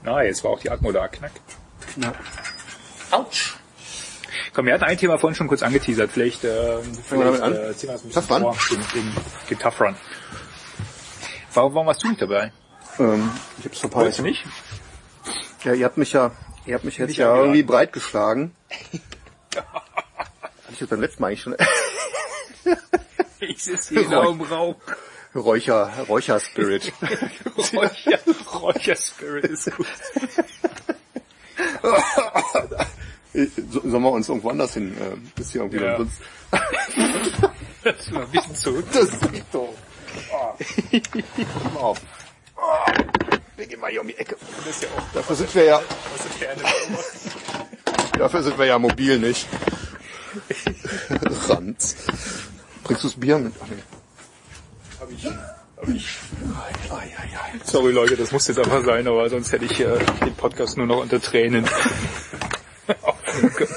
Speaker 2: Na, jetzt war auch die Atmo da, knack.
Speaker 1: knapp. Autsch.
Speaker 2: Komm, wir hatten ein Thema vorhin schon kurz angeteasert. Vielleicht, äh, vielleicht
Speaker 1: an?
Speaker 2: äh, ziehen wir das ein bisschen vor, den, den Tough Run. Warum, warum warst du nicht dabei?
Speaker 1: Ähm, ich hab's
Speaker 2: Wolltest
Speaker 1: verpeilt.
Speaker 2: du nicht?
Speaker 1: Ja, ihr habt mich ja, ihr habt mich jetzt
Speaker 2: Nicht
Speaker 1: ja
Speaker 2: eingeladen.
Speaker 1: irgendwie breitgeschlagen. Hatte ich das beim letzten Mal eigentlich schon?
Speaker 2: Ich sitze hier genau im Raum.
Speaker 1: Räucher, Räucher-Spirit.
Speaker 2: Räucher, Räucherspirit ist gut.
Speaker 1: So- Sollen wir uns irgendwo anders hin? Äh, ist hier irgendwie
Speaker 2: Ja.
Speaker 1: sonst.
Speaker 2: Das ist mal ein bisschen zurück.
Speaker 1: Das ist doof. Pass mal auf. Wir gehen mal hier um die Ecke.
Speaker 2: Ja
Speaker 1: Dafür sind wir ja, dafür sind wir ja mobil, nicht? Ranz. Bringst du das Bier mit? Ach, nee.
Speaker 2: Hab ich, hab ich.
Speaker 1: Ei, ei, ei.
Speaker 2: Sorry Leute, das muss jetzt einfach sein, aber sonst hätte ich äh, den Podcast nur noch unter Tränen. aufnehmen können.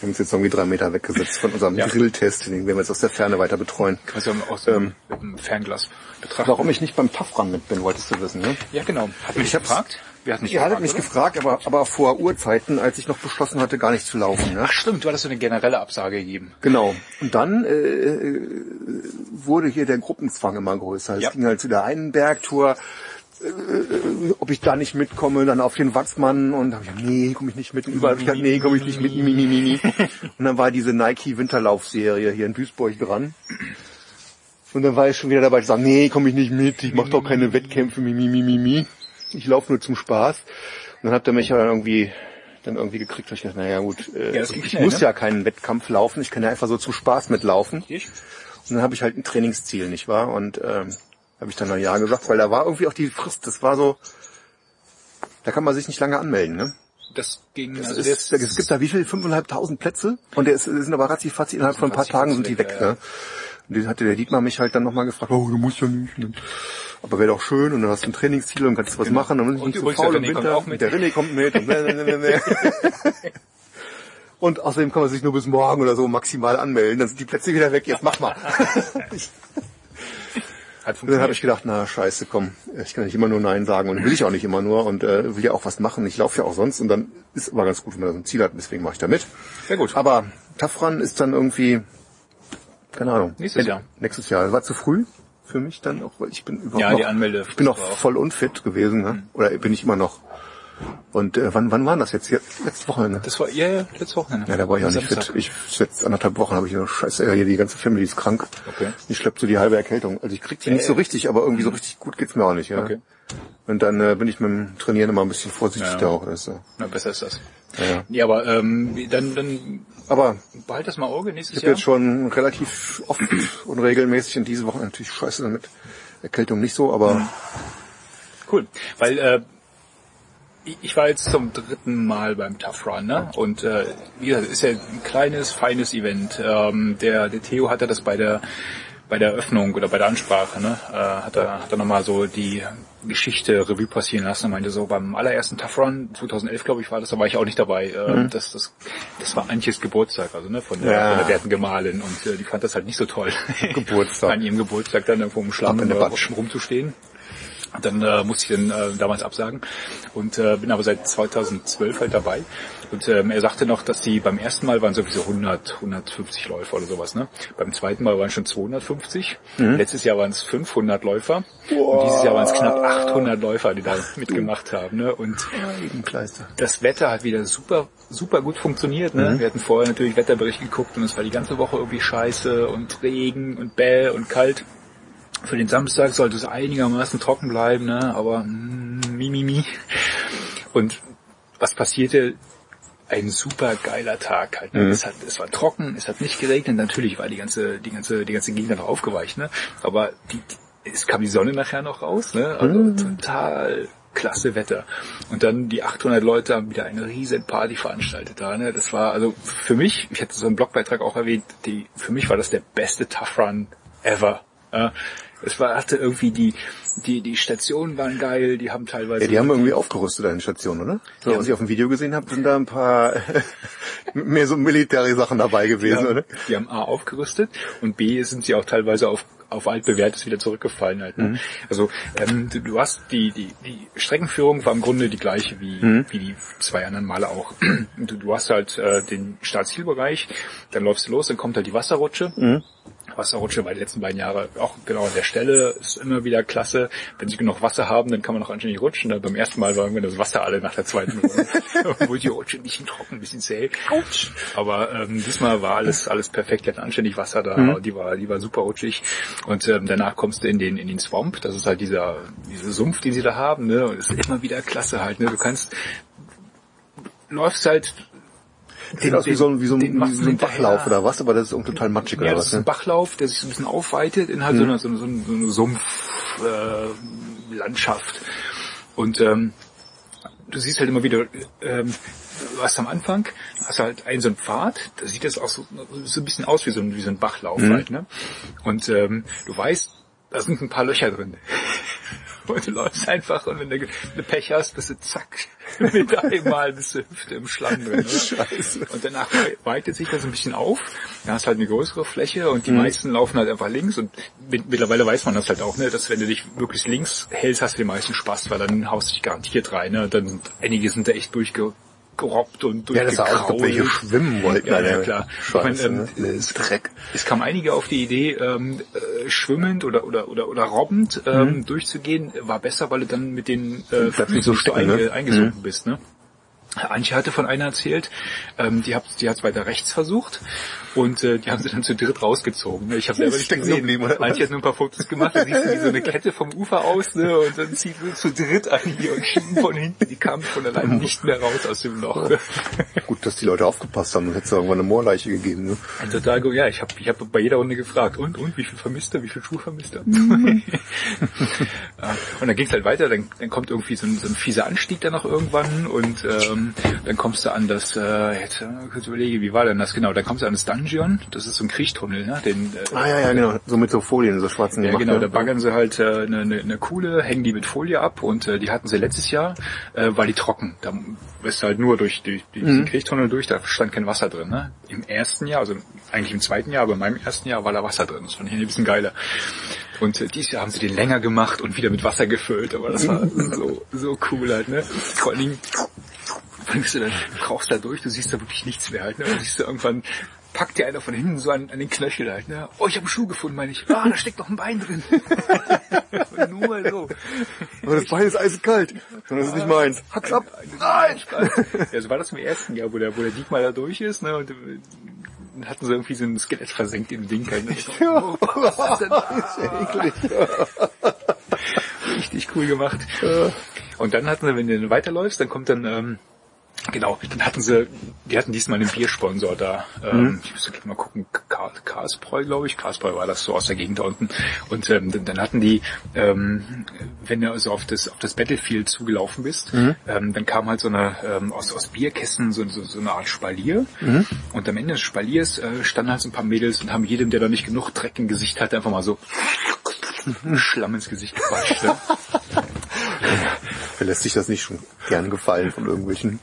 Speaker 1: Wir haben uns jetzt irgendwie drei Meter weggesetzt von unserem
Speaker 2: Ja.
Speaker 1: Grilltest, den werden wir jetzt aus der Ferne weiter betreuen.
Speaker 2: Also aus dem, mit dem Fernglas betrachten.
Speaker 1: Warum ich nicht beim Taffran mit bin, wolltest du wissen, ne?
Speaker 2: Ja, genau. Hat mich gefragt? Wer hat mich
Speaker 1: Ihr hattet
Speaker 2: gefragt,
Speaker 1: mich
Speaker 2: oder?
Speaker 1: gefragt, aber, aber vor Urzeiten, als ich noch beschlossen hatte, gar nicht zu laufen. Ne?
Speaker 2: Ach stimmt, du hattest so eine generelle Absage gegeben.
Speaker 1: Genau. Und dann äh, äh, wurde hier der Gruppenzwang immer größer. Es
Speaker 2: Ja.
Speaker 1: ging halt zu der einen Bergtour, ob ich da nicht mitkomme, dann auf den Watzmann und dann hab ich gesagt, nee, komme ich nicht mit. Und überall hab ich gesagt, nee, komme ich nicht mit. Mi, mi, mi, mi. Und dann war diese Nike Winterlaufserie hier in Duisburg dran. Und dann war ich schon wieder dabei zu sagen, nee, komme ich nicht mit, ich mache doch keine Wettkämpfe, mi, mi, mi, mi, mi. Ich laufe nur zum Spaß. dann hat er mich ja irgendwie dann irgendwie gekriegt, ich dachte, naja gut, äh,
Speaker 2: Ja,
Speaker 1: ich
Speaker 2: schnell,
Speaker 1: muss
Speaker 2: ne?
Speaker 1: ja keinen Wettkampf laufen, ich kann ja einfach so zum Spaß mitlaufen.
Speaker 2: Ich?
Speaker 1: Und dann habe ich halt ein Trainingsziel, nicht wahr? Und ähm, habe ich dann ein Ja gesagt, weil da war irgendwie auch die Frist, das war so, da kann man sich nicht lange anmelden, ne?
Speaker 2: Das ging,
Speaker 1: Es,
Speaker 2: also
Speaker 1: ist,
Speaker 2: das,
Speaker 1: es gibt da wie viel? 5.500 Plätze? Und der ist, sind aber ratzi innerhalb von ein paar Tagen sind die
Speaker 2: weg, ja,
Speaker 1: ne? Und die hatte der Dietmar mich halt dann nochmal gefragt, oh, du musst ja nicht. Ne? Aber wäre doch schön und dann hast du ein Trainingsziel und kannst was
Speaker 2: Genau.
Speaker 1: machen. Dann
Speaker 2: Und
Speaker 1: nicht so
Speaker 2: übrigens,
Speaker 1: faul
Speaker 2: der
Speaker 1: im
Speaker 2: René kommt
Speaker 1: Winter.
Speaker 2: auch mit.
Speaker 1: Der René kommt mit. Und, und außerdem kann man sich nur bis morgen oder so maximal anmelden. Dann sind die Plätze wieder weg. Jetzt mach mal.
Speaker 2: hat
Speaker 1: Und dann habe
Speaker 2: funktioniert.
Speaker 1: ich gedacht, na scheiße, komm, ich kann nicht immer nur Nein sagen und will ich auch nicht immer nur und äh, will ja auch was machen. Ich laufe ja auch sonst und dann ist aber ganz gut, wenn man so ein Ziel hat, deswegen mache ich da mit.
Speaker 2: Sehr gut.
Speaker 1: Aber Tafran ist dann irgendwie, keine Ahnung.
Speaker 2: Nächstes Jahr.
Speaker 1: Nächstes Jahr. War zu früh für mich dann auch, weil ich bin überhaupt
Speaker 2: Ja,
Speaker 1: noch,
Speaker 2: die Anmelde-
Speaker 1: ich bin noch voll unfit gewesen, ne? Oder bin ich immer noch. Und äh, wann wann war das jetzt? jetzt letzte Woche, ne?
Speaker 2: Das war, ja, ja, letztes Wochenende.
Speaker 1: Ja, da war ich auch nicht
Speaker 2: Samstag.
Speaker 1: fit. Ich jetzt anderthalb Wochen habe ich nur Scheiße, ja, hier die ganze Family ist krank.
Speaker 2: Okay.
Speaker 1: Ich schlepp so die halbe Erkältung. Also ich krieg die nicht so richtig, aber irgendwie so richtig gut geht's mir auch nicht, ja.
Speaker 2: Okay.
Speaker 1: Und dann äh, bin ich mit dem Trainieren immer ein bisschen vorsichtig
Speaker 2: Ja.
Speaker 1: da auch. Das, ist, so.
Speaker 2: Na, besser ist das.
Speaker 1: ja, ja.
Speaker 2: Ja, aber ähm, dann, dann
Speaker 1: Aber
Speaker 2: behalt das mal Auge nächstes
Speaker 1: ich habe
Speaker 2: Jahr.
Speaker 1: jetzt schon relativ oft unregelmäßig und diese Woche natürlich scheiße damit. Erkältung nicht so, aber
Speaker 2: Cool. Weil äh, ich- war jetzt zum dritten Mal beim Tough Run, ne? Und äh, wie gesagt, ist ja ein kleines, feines Event. Ähm, der, der Theo hatte das bei der bei der Eröffnung oder bei der Ansprache, ne, äh, hat er, hat er nochmal so die Geschichte Revue passieren lassen und meinte so, beim allerersten Tough Run, 2011 glaube ich war das, da war ich auch nicht dabei, äh, das, das, das war Antjes Geburtstag, also ne, von der,
Speaker 1: Ja.
Speaker 2: von der werten Gemahlin und äh, die fand das halt nicht so toll.
Speaker 1: Geburtstag.
Speaker 2: An ihrem Geburtstag dann irgendwo im Schlamm rumzustehen. Dann äh, musste ich dann äh, damals absagen und äh, bin aber seit 2012 halt dabei. Und ähm, er sagte noch, dass die beim ersten Mal waren sowieso 100, 150 Läufer oder sowas. Ne? Beim zweiten Mal waren schon 250. Letztes Jahr waren es 500 Läufer. Und dieses Jahr waren es knapp 800 Läufer, die da mitgemacht haben. Ne? Und das Wetter hat wieder super, super gut funktioniert. Ne? Wir hatten vorher natürlich Wetterbericht geguckt und es war die ganze Woche irgendwie scheiße und Regen und bäh und kalt. Für den Samstag sollte es einigermaßen trocken bleiben, ne? aber mm, mi, mi, mi. Und was passierte? Ein super geiler Tag halt. Ne? Es, hat, es war trocken, es hat nicht geregnet. Natürlich war die ganze, die ganze, die ganze Gegend noch aufgeweicht, ne? Aber die, die, es kam die Sonne nachher noch raus, ne? Also total klasse Wetter. Und dann die 800 Leute haben wieder eine riesen Party veranstaltet da, ne? Das war also für mich, ich hatte so einen Blogbeitrag auch erwähnt, die, für mich war das der beste Tough Run ever. Ja? Es war, hatte irgendwie die, die, die Stationen waren geil, die haben teilweise
Speaker 1: Ja, die haben irgendwie aufgerüstet an den Stationen, oder? So,
Speaker 2: Ja.
Speaker 1: was ich auf dem Video gesehen habe, sind da ein paar mehr so militäre Sachen dabei gewesen,
Speaker 2: Die
Speaker 1: oder?
Speaker 2: die haben A aufgerüstet und B sind sie auch teilweise auf auf altbewährtes wieder zurückgefallen halt. Ne? Also ähm, du, du hast die, die die Streckenführung war im Grunde die gleiche wie wie die zwei anderen Male auch. Du, du hast halt äh, den Startzielbereich, dann läufst du los, dann kommt halt die Wasserrutsche. Wasserrutsche war die letzten beiden Jahre auch genau an der Stelle, ist immer wieder klasse. Wenn sie genug Wasser haben, dann kann man noch anständig rutschen. Dann beim ersten Mal war irgendwie das Wasser alle nach der zweiten Runde. Obwohl die Rutsche ein bisschen trocken, ein bisschen zäh. Aber ähm, diesmal war alles alles perfekt. Die hatten anständig Wasser da, die war die war super rutschig. Und ähm, danach kommst du in den in den Swamp. Das ist halt dieser dieser Sumpf, den sie da haben. Ne? Und ist immer wieder klasse halt. Ne? Du kannst läufst halt
Speaker 1: Sieht aus wie so ein, wie so ein, wie so ein. Bachlauf oder was, aber das ist irgendwie total matschig
Speaker 2: Ja,
Speaker 1: oder
Speaker 2: das
Speaker 1: was,
Speaker 2: ist ein
Speaker 1: ne?
Speaker 2: Bachlauf, der sich so ein bisschen aufweitet in halt so einer so, eine- so, so eine Sumpflandschaft. Äh. Und ähm, du siehst halt immer wieder, ähm, du hast am Anfang, hast halt einen so einen Pfad, da sieht das auch so, so ein bisschen aus wie so ein, wie so ein Bachlauf halt, ne? Und ähm, du weißt, da sind ein paar Löcher drin. Und du läufst einfach und wenn du, wenn du Pech hast, bist du zack, mit einmal bis zur Hüfte im Schlamm drin. Oder?
Speaker 1: Scheiße.
Speaker 2: Und danach weitet sich das ein bisschen auf. Dann hast du halt eine größere Fläche und
Speaker 1: Mhm.
Speaker 2: die meisten laufen halt einfach links. Und mit- mittlerweile weiß man das halt auch, ne, dass wenn du dich wirklich links hältst, hast du den meisten Spaß, weil dann haust du dich garantiert rein. Ne? Dann sind, einige sind da echt durchgerobbt und
Speaker 1: Ja, das als ob wir hier
Speaker 2: durchgekrault.
Speaker 1: schwimmen wollten.
Speaker 2: Ja, ja, klar.
Speaker 1: Scheiße,
Speaker 2: ich meine, ähm,
Speaker 1: ne?
Speaker 2: es,
Speaker 1: Dreck.
Speaker 2: es kamen einige auf die Idee, ähm, äh, schwimmend oder oder oder oder robbend ähm, durchzugehen, war besser, weil du dann mit den äh, Füßen
Speaker 1: so stecken,
Speaker 2: einge
Speaker 1: ne?
Speaker 2: eingesunken bist, ne? Antje hatte von einer erzählt, ähm, die hat die hat's weiter rechts versucht und äh, die haben sie dann zu dritt rausgezogen. Ich habe selber nicht gesehen.
Speaker 1: geblieben, oder?
Speaker 2: Antje hat nur ein paar Fotos gemacht, da siehst du wie so eine Kette vom Ufer aus ne? und dann zieht sie zu dritt ein hier und schieben von hinten, die kamen von alleine nicht mehr raus aus dem Loch.
Speaker 1: Gut, dass die Leute aufgepasst haben, hätte es irgendwann eine Moorleiche gegeben. Ne?
Speaker 2: Total gut, ja, ich habe ich hab bei jeder Runde gefragt, und, und, wie viel vermisst er, wie viel Schuhe vermisst er? Ja, und dann ging's halt weiter, dann, dann kommt irgendwie so ein, so ein fieser Anstieg dann noch irgendwann und ähm, dann kommst du an das, äh, jetzt äh, kurz überlege, wie war denn das genau, dann kommst du an das Dungeon, das ist so ein Kriechtunnel, ne? Den, äh,
Speaker 1: Ah ja, ja, genau. So mit so Folien, so schwarzen
Speaker 2: ja,
Speaker 1: gemacht,
Speaker 2: genau,
Speaker 1: ne?
Speaker 2: da baggern sie halt äh, eine, eine, eine Kuhle, hängen die mit Folie ab und äh, die hatten sie letztes Jahr, äh, war die trocken. Da bist du halt nur durch die, die, diesen Kriechtunnel durch, da stand kein Wasser drin. Ne? Im ersten Jahr, also eigentlich im zweiten Jahr, aber in meinem ersten Jahr war da Wasser drin. Das fand ich ein bisschen geiler. Und äh, dieses Jahr haben sie den länger gemacht und wieder mit Wasser gefüllt, aber das war so, so cool halt, ne? Vor allen Dingen, fängst du dann, du krauchst da durch, du siehst da wirklich nichts mehr halt, ne? Und siehst du irgendwann, packt dir einer von hinten so an, an den Knöchel halt, ne? Oh, ich habe einen Schuh gefunden, meine ich. Ah, da steckt noch ein Bein drin. Nur so.
Speaker 1: Aber das Bein ist eiskalt. Und das ist nicht meins. Hack's ab.
Speaker 2: Nein! Ja, so war das im ersten Jahr, wo der, wo der Dietmar da durch ist, ne? Und äh, dann hatten sie irgendwie so ein Skelett versenkt im Ding. Halt, ne? Oh, was ist denn das? Richtig cool gemacht. Und dann hatten sie, wenn du dann weiterläufst, dann kommt dann, ähm, genau, dann hatten sie, die hatten diesmal einen Biersponsor da. Ähm, Ich muss mal gucken, Ka- Karlsbräu, glaube ich. Karlsbräu war das so aus der Gegend da unten. Und ähm, dann, hatten die, ähm, wenn du also auf das, auf das Battlefield zugelaufen bist, ähm, dann kam halt so eine, ähm, aus, aus Bierkästen so, so, so eine Art Spalier. Und am Ende des Spaliers äh, standen halt so ein paar Mädels und haben jedem, der da nicht genug Dreck im Gesicht hatte, einfach mal so Schlamm ins Gesicht gequatscht. Ne?
Speaker 1: Wer lässt sich das nicht schon gern gefallen von irgendwelchen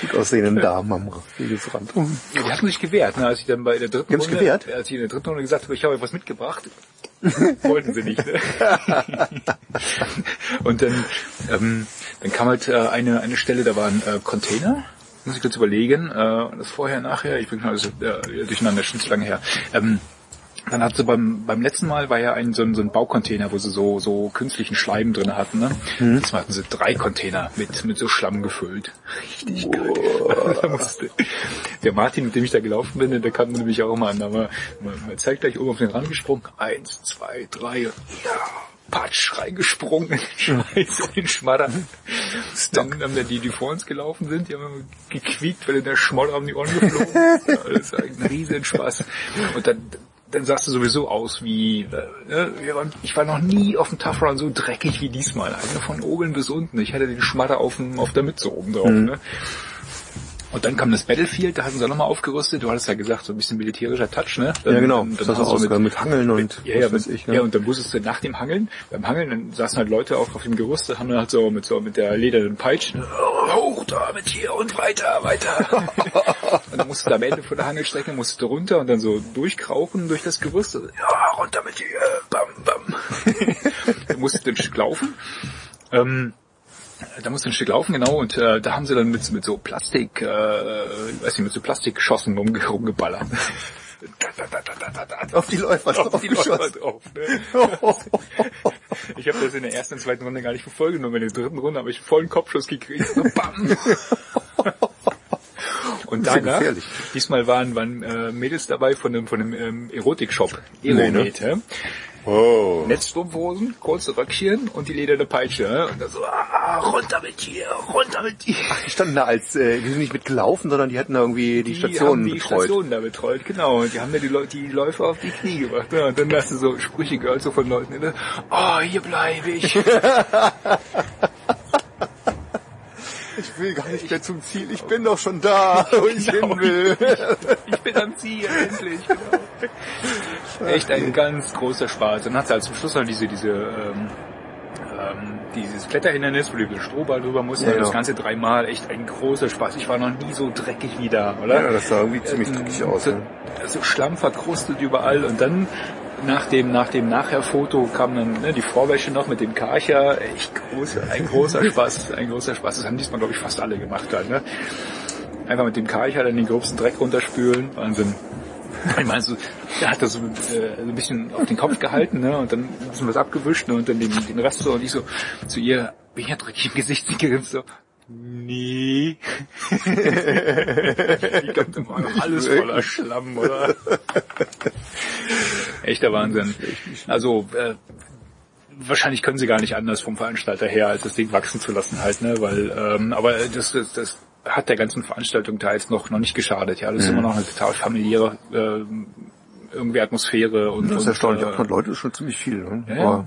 Speaker 1: gut aussehenden Damen am Wegesrand?
Speaker 2: Ja, die hatten sich gewehrt, ne? als ich dann bei der dritten Runde,
Speaker 1: gewehrt?
Speaker 2: als ich in der dritten Runde gesagt habe, ich habe euch was mitgebracht, wollten sie nicht. Ne? Und dann, ähm, dann kam halt äh, eine eine Stelle, da war ein äh, Container. Muss ich kurz überlegen, äh, das vorher, nachher, ich bin schon alles äh, durcheinander, schon zu lange her. Ähm, dann hat sie beim, beim letzten Mal war ja ein, so, ein, so ein Baucontainer, wo sie so, so künstlichen Schleim drin hatten. Ne?
Speaker 1: Mhm.
Speaker 2: Jetzt hatten sie drei Container mit, mit so Schlamm gefüllt. Richtig geil. Der Martin, mit dem ich da gelaufen bin, der kam nämlich auch mal an. Da war man, man zeigt gleich oben auf den Rand gesprungen. Eins, zwei, drei und ja, Patsch reingesprungen in den Scheiß, in den Schmadder. Dann haben da die, die vor uns gelaufen sind, die haben immer gequiekt, weil in der Schmoller um die Ohren geflogen. Ja, das war ein riesen Spaß. Und dann, dann sahst du sowieso aus wie, äh, ne, waren, ich war noch nie auf dem Tough Run so dreckig wie diesmal. Also von oben bis unten. Ich hatte den Schmadder auf, dem, auf der Mütze oben drauf. Ne? Und dann kam das Battlefield, da hatten sie auch nochmal aufgerüstet. Du hattest ja gesagt, so ein bisschen militärischer Touch, ne? Dann,
Speaker 1: Ja, genau.
Speaker 2: Dann,
Speaker 1: Das
Speaker 2: dann
Speaker 1: hast du
Speaker 2: hast du
Speaker 1: ausgegangen mit Hangeln und
Speaker 2: ja, ja, mit,
Speaker 1: ich. Ne?
Speaker 2: ja, und dann musstest du nach dem Hangeln, beim Hangeln, dann saßen halt Leute auch auf dem Gerüst, da haben dann halt so mit so mit der ledernen Peitsche, oh, hoch da mit hier und weiter, weiter. und dann musstest du am Ende von der Hangelstrecke musstest du runter und dann so durchkrauchen durch das Gerüst. Also, ja, runter mit hier, bam, bam. dann musstest du ein Stück laufen. Ähm, da musste ein Stück laufen, genau, und äh, da haben sie dann mit, mit so Plastik, äh, weiß nicht, mit so Plastikgeschossen rum, rumgeballert.
Speaker 1: Auf die Läufer
Speaker 2: Auf die Läufer drauf, ne? Ich habe das in der ersten und zweiten Runde gar nicht verfolgt, nur in der dritten Runde habe ich einen vollen Kopfschuss gekriegt. So, bam. Und danach,
Speaker 1: gefährlich.
Speaker 2: diesmal waren, waren äh, Mädels dabei von dem, von dem ähm, Erotik-Shop.
Speaker 1: Nee, ne?
Speaker 2: Ne?
Speaker 1: Oh.
Speaker 2: Netzstrumpfhosen, kurze Röckchen und die lederne Peitsche. Ne? Und dann so, ah, runter mit dir, runter mit dir.
Speaker 1: Die standen da als, äh, die sind nicht mitgelaufen, sondern die hatten da irgendwie die, Stationen
Speaker 2: haben die
Speaker 1: betreut.
Speaker 2: Stationen da betreut, genau. Und die haben da die, Leu die Läufer auf die Knie gemacht. Ja, und dann hast du so Sprüche gehört so von Leuten, ne? oh, hier bleibe ich.
Speaker 1: Ich will gar nicht mehr zum Ziel, ich bin doch schon da, wo ich
Speaker 2: Genau.
Speaker 1: hin will.
Speaker 2: Ich bin am Ziel, endlich. Genau. Echt ein ganz großer Spaß. Dann hat sie halt zum Schluss noch diese, diese, ähm, ähm, dieses Kletterhindernis, wo du über den Strohball drüber musst.
Speaker 1: Ja,
Speaker 2: das
Speaker 1: genau.
Speaker 2: Ganze dreimal. Echt ein großer Spaß. Ich war noch nie so dreckig wie da, oder?
Speaker 1: Ja, das sah irgendwie ziemlich dreckig aus.
Speaker 2: So,
Speaker 1: ne?
Speaker 2: so Schlamm verkrustet überall und dann nach dem, nach dem Nachher-Foto kam dann ne, die Vorwäsche noch mit dem Karcher. Echt groß, ein großer Spaß, ein großer Spaß. Das haben diesmal, glaube ich, fast alle gemacht halt, ne? Einfach mit dem Karcher dann den gröbsten Dreck runterspülen. Wahnsinn. Ich meine, so, er hat das so, äh, so ein bisschen auf den Kopf gehalten, ne, und dann ein bisschen was abgewischt, ne, und dann den, den Rest so, und ich so zu ihr, bin ja dreckig im Gesicht, sie grinst so, Nee. Die kommt immer noch alles voller Schlamm, oder? Echter Wahnsinn. Also, äh, wahrscheinlich können sie gar nicht anders vom Veranstalter her, als das Ding wachsen zu lassen halt, ne? Weil, ähm, aber das, das, das hat der ganzen Veranstaltung teils noch noch nicht geschadet. Ja, das ist
Speaker 1: Mhm.
Speaker 2: immer noch eine total familiäre äh, irgendwie Atmosphäre und,
Speaker 1: Das ist
Speaker 2: und
Speaker 1: erstaunlich.
Speaker 2: äh,
Speaker 1: 800 Leute ist schon ziemlich viel. Ne?
Speaker 2: Ja, ja.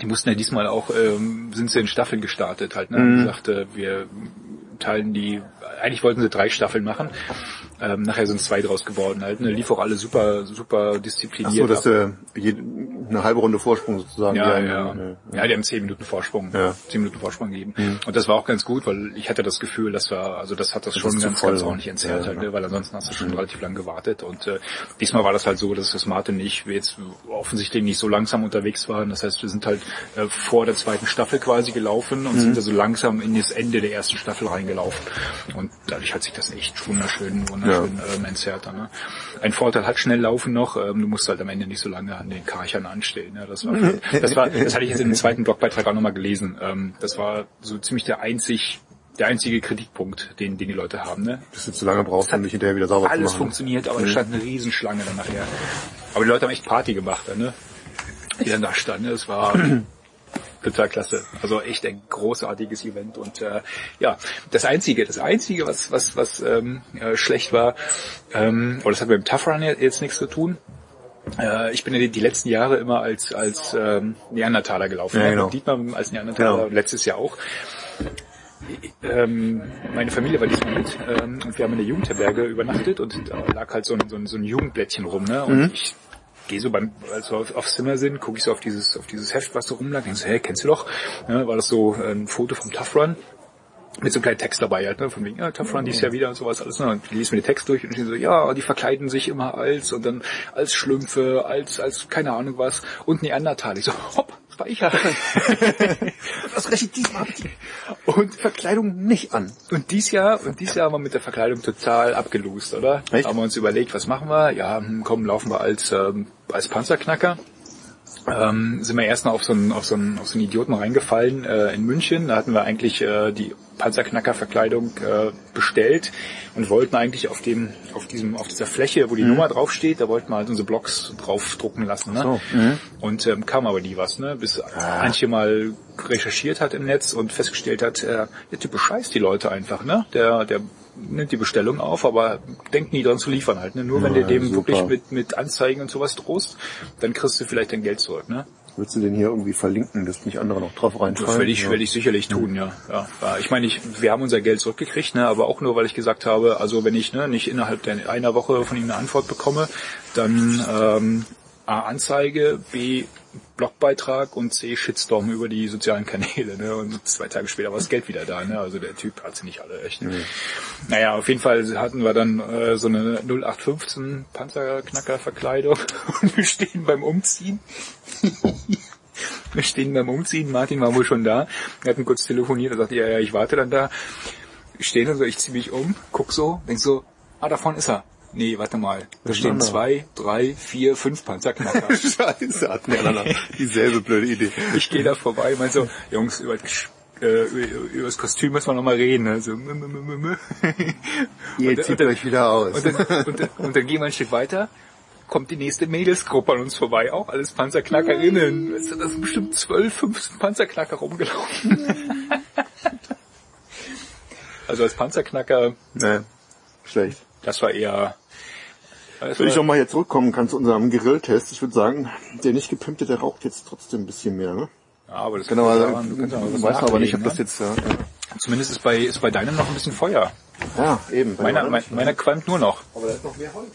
Speaker 2: Die mussten ja diesmal auch, ähm, sind sie in Staffeln gestartet halt, ne?
Speaker 1: Mhm.
Speaker 2: Äh, wir teilen die, eigentlich wollten sie drei Staffeln machen, ähm, nachher sind zwei draus geworden halt, ne? Lief auch alle super, super
Speaker 1: Ach
Speaker 2: diszipliniert.
Speaker 1: so, dass äh, jede, eine halbe Runde Vorsprung sozusagen.
Speaker 2: ja,
Speaker 1: die
Speaker 2: ja,
Speaker 1: einen,
Speaker 2: ja. Ja, die haben zehn Minuten Vorsprung,
Speaker 1: Ja.
Speaker 2: zehn Minuten Vorsprung gegeben. Und das war auch ganz gut, weil ich hatte das Gefühl, dass wir, also das hat das,
Speaker 1: Das
Speaker 2: schon ganz,
Speaker 1: voll,
Speaker 2: ganz ordentlich entzerrt
Speaker 1: Ja,
Speaker 2: halt,
Speaker 1: ja.
Speaker 2: ne? weil ansonsten hast du schon relativ lang gewartet. Und äh, diesmal war das halt so, dass das Martin und ich wir jetzt offensichtlich nicht so langsam unterwegs waren. Das heißt, wir sind halt äh, vor der zweiten Staffel quasi gelaufen und sind also langsam in das Ende der ersten Staffel reingelaufen. Und dadurch hat sich das echt wunderschön, wunderschön ähm, entzerrt. dann, Ne? Ein Vorteil hat schnell laufen noch, ähm, du musst halt am Ende nicht so lange an den Karchern anstehen. Ne? Das, war, das war, das hatte ich jetzt in dem zweiten Blogbeitrag auch nochmal gelesen. Ähm, das war so ziemlich der einzig, der einzige Kritikpunkt, den, den die Leute haben. Ne?
Speaker 1: Bis du zu lange brauchst, um dich hinterher wieder sauber zu
Speaker 2: Alles
Speaker 1: machen.
Speaker 2: funktioniert, aber da stand eine Riesenschlange dann nachher. Aber die Leute haben echt Party gemacht, dann, ne? Die dann da standen. ne? Das war total klasse. Also echt ein großartiges Event. Und äh, ja, das Einzige, das Einzige, was, was, was ähm, äh, schlecht war, ähm, oder das hat mit dem Tough Run jetzt nichts zu tun. Äh, ich bin ja die, die letzten Jahre immer als als ähm, Neandertaler gelaufen.
Speaker 1: Ja, genau.
Speaker 2: Dietmar als Neandertaler,
Speaker 1: Genau.
Speaker 2: letztes Jahr auch ähm, meine Familie war diesmal mit ähm, und wir haben in der Jugendherberge übernachtet und da lag halt so ein, so ein, so ein Jugendblättchen rum, ne? Und ich gehe so beim, als wir auf, aufs Zimmer sind, gucke ich so auf dieses, auf dieses Heft, was so rumlag, denke so, hey, kennst du doch? Ne? War das so ein Foto vom Tough Run? Mit so einem kleinen Text dabei halt, ne? Von wegen, ja, Tough Run dieses Jahr wieder und sowas alles, ne? Und ich lese mir den Text durch und ich so, ja, die verkleiden sich immer als und dann als Schlümpfe, als, als keine Ahnung was und Neandertal. Ich so, hopp, das war ich ja.
Speaker 1: Was rechnet diesmal Und Verkleidung nicht an.
Speaker 2: Und dies Jahr, und dies Jahr haben wir mit der Verkleidung total abgelost, oder?
Speaker 1: Echt?
Speaker 2: Haben wir uns überlegt, was machen wir? Ja, hm, komm, laufen wir als, ähm, als Panzerknacker. Ähm, sind wir erst noch auf so einen, auf so einen, auf so einen Idioten reingefallen äh, in München. Da hatten wir eigentlich äh, die Panzerknacker-Verkleidung äh, bestellt und wollten eigentlich auf dem, auf diesem, auf dieser Fläche, wo die Nummer draufsteht, da wollten wir halt unsere Blogs draufdrucken lassen. Ne?
Speaker 1: so, mhm.
Speaker 2: Und ähm, kam aber nie was, ne? Bis Antje mal recherchiert hat im Netz und festgestellt hat, äh, der Typ bescheißt die Leute einfach, ne? Der, der nimmt die Bestellung auf, aber denkt nie dran zu liefern halt. Ne? Nur wenn
Speaker 1: Ja,
Speaker 2: du dem
Speaker 1: super.
Speaker 2: wirklich mit, mit Anzeigen und sowas drohst, dann kriegst du vielleicht dein Geld zurück, ne?
Speaker 1: Willst du den hier irgendwie verlinken, dass nicht andere noch drauf reinfallen?
Speaker 2: Das werde ich,
Speaker 1: Ja.
Speaker 2: werde ich sicherlich tun, ja. ja. ja. Ich meine, ich, wir haben unser Geld zurückgekriegt, ne, aber auch nur, weil ich gesagt habe, also wenn ich ne, nicht innerhalb der, einer Woche von ihm eine Antwort bekomme, dann ähm, A, Anzeige, B, Blogbeitrag und C, Shitstorm über die sozialen Kanäle. Ne? Und zwei Tage später war das Geld wieder da. Ne? Also der Typ hat sie nicht alle echt. Naja, auf jeden Fall hatten wir dann äh, so eine 0815 Panzerknacker-Verkleidung und wir stehen beim Umziehen. Wir stehen beim Umziehen, Martin war wohl schon da. Wir hatten kurz telefoniert, er sagte, ja, ja, ich warte dann da. Stehen dann so, ich ziehe mich um, guck so, denk so, ah, davon ist er. Nee, warte mal. Da stehen
Speaker 1: anderer.
Speaker 2: zwei, drei, vier, fünf Panzerknacker.
Speaker 1: Scheiße, hatten wir alle dieselbe blöde Idee.
Speaker 2: ich gehe da vorbei, mein so, Jungs, über, äh, über, das Kostüm müssen wir noch mal reden. So, mü, mü, mü, mü, mü.
Speaker 1: Ihr
Speaker 2: Und-
Speaker 1: zieht
Speaker 2: und-
Speaker 1: euch wieder aus.
Speaker 2: Und dann, und, dann, und dann gehen wir ein Stück weiter, kommt die nächste Mädelsgruppe an uns vorbei, auch alles Panzerknackerinnen. Es sind- Das sind bestimmt 12, 15 Panzerknacker rumgelaufen. also als Panzerknacker,
Speaker 1: nee, schlecht.
Speaker 2: das war eher... Das
Speaker 1: Wenn ich
Speaker 2: war,
Speaker 1: nochmal hier zurückkommen kann zu unserem Grilltest, ich würde sagen, der nicht gepimpte, der raucht jetzt trotzdem ein bisschen mehr. Ne?
Speaker 2: ja, aber das
Speaker 1: Genau,
Speaker 2: kann
Speaker 1: aber
Speaker 2: daran- du mal was
Speaker 1: weiß aber nicht, ob das
Speaker 2: ne?
Speaker 1: jetzt... Ja,
Speaker 2: Zumindest ist bei, ist bei deinem noch ein bisschen Feuer.
Speaker 1: ja eben.
Speaker 2: Meiner, meiner qualmt nur noch.
Speaker 1: Aber da ist noch mehr Holz.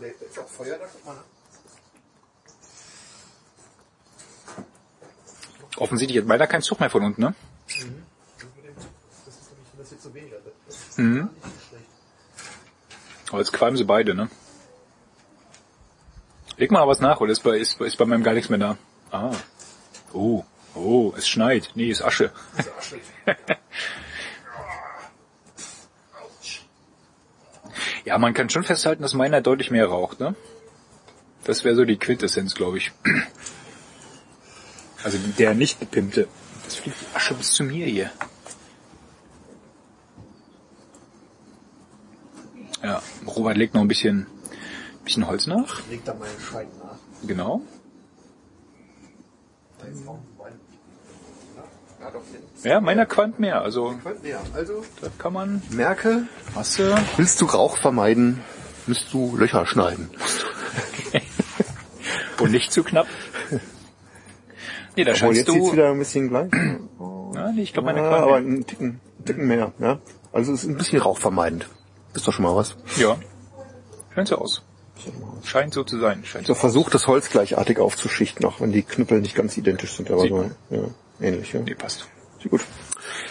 Speaker 1: Da ist auch Feuer da, guck mal.
Speaker 2: Offensichtlich hat meiner keinen Zug mehr von unten, ne?
Speaker 1: Das ist nämlich, das jetzt so weniger.
Speaker 2: Mhm. Aber jetzt qualmen sie beide, ne? Leg mal was nach, oder ist bei, ist, ist bei meinem gar nichts mehr da? Ah. Oh. Oh, es schneit. Nee, ist Asche. ja, man kann schon festhalten, dass meiner deutlich mehr raucht, ne? Das wäre so die Quintessenz, glaube ich. Also der nicht gepimpte. Das fliegt die Asche bis zu mir hier. Ja, Robert legt noch ein bisschen, bisschen Holz nach.
Speaker 1: Leg da meinen Schein nach.
Speaker 2: Genau. Ja, meiner qualmt mehr. Also
Speaker 1: Also,
Speaker 2: da kann man
Speaker 1: merke,
Speaker 2: Masse.
Speaker 1: willst du Rauch vermeiden, müsst du Löcher schneiden.
Speaker 2: Und nicht zu knapp. Nee, da scheinst
Speaker 1: jetzt sieht's
Speaker 2: du.
Speaker 1: wieder ein bisschen gleich.
Speaker 2: Ja, nee, ich glaube, meine
Speaker 1: Ja,
Speaker 2: qualmt
Speaker 1: aber
Speaker 2: mehr.
Speaker 1: einen Ticken, einen Ticken mehr, ja. Also es ist ein bisschen rauchvermeidend. Ist doch schon mal was.
Speaker 2: Ja. Scheint so aus. Scheint so zu sein. Scheint
Speaker 1: So versucht das Holz gleichartig aufzuschichten, auch wenn die Knüppel nicht ganz identisch sind, aber so, ja, ähnlich, ja.
Speaker 2: Nee, passt.
Speaker 1: Sieht gut.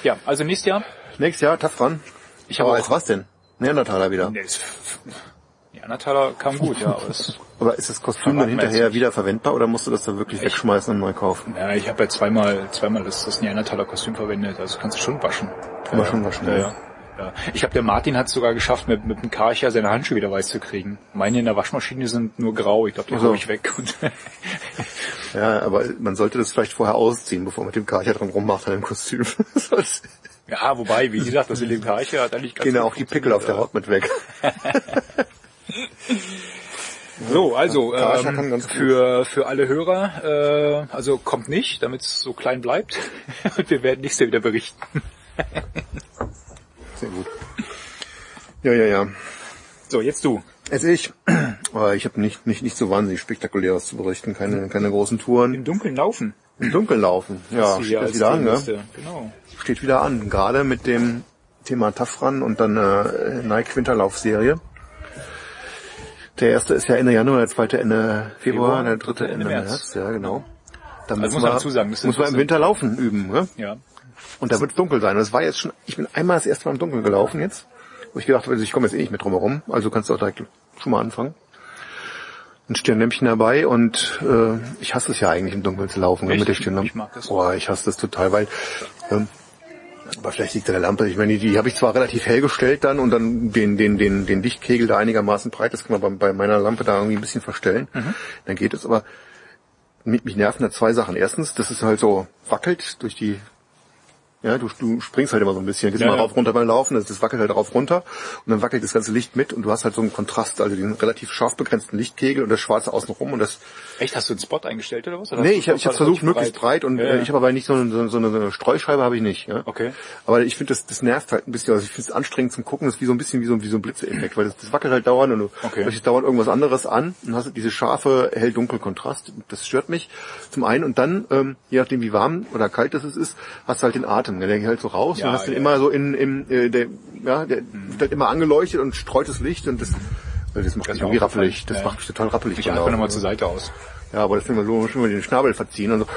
Speaker 2: Ja, also nächstes Jahr.
Speaker 1: Nächstes Jahr, Tafran.
Speaker 2: Ich habe
Speaker 1: Aber als was denn? Neandertaler wieder.
Speaker 2: Nee, ist, ja, Nataler kam gut, ja, aber es,
Speaker 1: Aber ist das Kostüm dann hinterher wieder verwendbar oder musst du das dann wirklich wegschmeißen und neu kaufen?
Speaker 2: ja, ich habe ja zweimal, zweimal das, das Neandertaler Kostüm verwendet, also kannst du schon waschen.
Speaker 1: Kann man schon waschen,
Speaker 2: ja.
Speaker 1: ja.
Speaker 2: ja. Ja. Ich glaube, der Martin hat es sogar geschafft, mit, mit dem Karcher seine Handschuhe wieder weiß zu kriegen. Meine in der Waschmaschine sind nur grau, ich glaube, die
Speaker 1: Ach so.
Speaker 2: hau ich weg.
Speaker 1: Ja, aber man sollte das vielleicht vorher ausziehen, bevor man mit dem Karcher dran rummacht an dem Kostüm.
Speaker 2: Ja, wobei, wie gesagt, das mit dem Karcher hat eigentlich ganz
Speaker 1: gehen ja auch die Pickel auf der Haut mit weg.
Speaker 2: So, also ähm, für für alle Hörer, äh, also kommt nicht, damit es so klein bleibt. Und wir werden nächstes Jahr wieder berichten.
Speaker 1: Sehr gut. Ja, ja, ja.
Speaker 2: So, jetzt du.
Speaker 1: Es ich. Aber ich habe nicht, nicht, nicht so wahnsinnig spektakuläres zu berichten. Keine, keine großen Touren.
Speaker 2: Im Dunkeln laufen.
Speaker 1: Im Dunkeln laufen. Ja, steht wieder an, ne?
Speaker 2: Genau.
Speaker 1: Steht wieder an. Gerade mit dem Thema Tafran und dann äh, Nike Winterlaufserie. Der erste ist ja Ende Januar, der zweite Ende Februar,
Speaker 2: Februar,
Speaker 1: der dritte
Speaker 2: Ende
Speaker 1: Ende
Speaker 2: März.
Speaker 1: März. Ja, genau. Da
Speaker 2: Also muss man dazu sagen,
Speaker 1: muss man im Winter laufen üben. Ne?
Speaker 2: Ja.
Speaker 1: Und da wird es dunkel sein. Und es war jetzt schon, ich bin einmal das erste Mal im Dunkeln gelaufen jetzt, wo ich gedacht habe, ich komme jetzt eh nicht mehr drum herum, also kannst du auch direkt schon mal anfangen. Ein Stirnlämpchen dabei und äh, ich hasse es ja eigentlich im Dunkeln zu laufen ne,
Speaker 2: Echt?
Speaker 1: mit der Stirnlampe.
Speaker 2: Ich mag das.
Speaker 1: Boah, ich hasse das total, weil ähm, aber vielleicht liegt an der Lampe. Ich meine, die, die habe ich zwar relativ hell gestellt dann und dann den, den, den, den Lichtkegel da einigermaßen breit, das kann man bei, bei meiner Lampe da irgendwie ein bisschen verstellen.
Speaker 2: Mhm.
Speaker 1: Dann geht es aber mich, mich nerven da zwei Sachen. Erstens, dass es halt so wackelt durch die, ja, du, du springst halt immer so ein bisschen, gehst
Speaker 2: Ja,
Speaker 1: mal
Speaker 2: ja.
Speaker 1: rauf, runter beim Laufen, das, das wackelt halt rauf, runter und dann wackelt das ganze Licht mit und du hast halt so einen Kontrast, also den relativ scharf begrenzten Lichtkegel und das Schwarze außenrum und das,
Speaker 2: Echt, hast du einen Spot eingestellt oder was? Oder
Speaker 1: nee, ich habe hab's versucht möglichst breit und
Speaker 2: Ja,
Speaker 1: äh, ich habe aber nicht so eine, so, eine, so eine Streuscheibe habe ich nicht, ja.
Speaker 2: Okay.
Speaker 1: Aber ich finde, das, das nervt halt ein bisschen, also ich finde es anstrengend zum Gucken, das ist wie so ein bisschen wie so, wie so ein Blitzeffekt, weil das, das wackelt halt dauernd und du
Speaker 2: Okay.
Speaker 1: leuchtest dauernd irgendwas anderes an und hast diese scharfe hell-dunkel-Kontrast, das stört mich zum einen und dann, ähm, je nachdem wie warm oder kalt das ist, hast du halt den Atem, der geht halt so raus
Speaker 2: Ja,
Speaker 1: und hast den
Speaker 2: ja.
Speaker 1: immer so in, in äh, der, ja, der wird halt immer angeleuchtet und streut das Licht und das, also das macht
Speaker 2: Das
Speaker 1: mich
Speaker 2: ist
Speaker 1: irgendwie rappelig, das macht mich total rappelig.
Speaker 2: Ich
Speaker 1: beim
Speaker 2: einfach nochmal zur Seite aus.
Speaker 1: Ja, aber das sind wir so schon mal den Schnabel verziehen und so.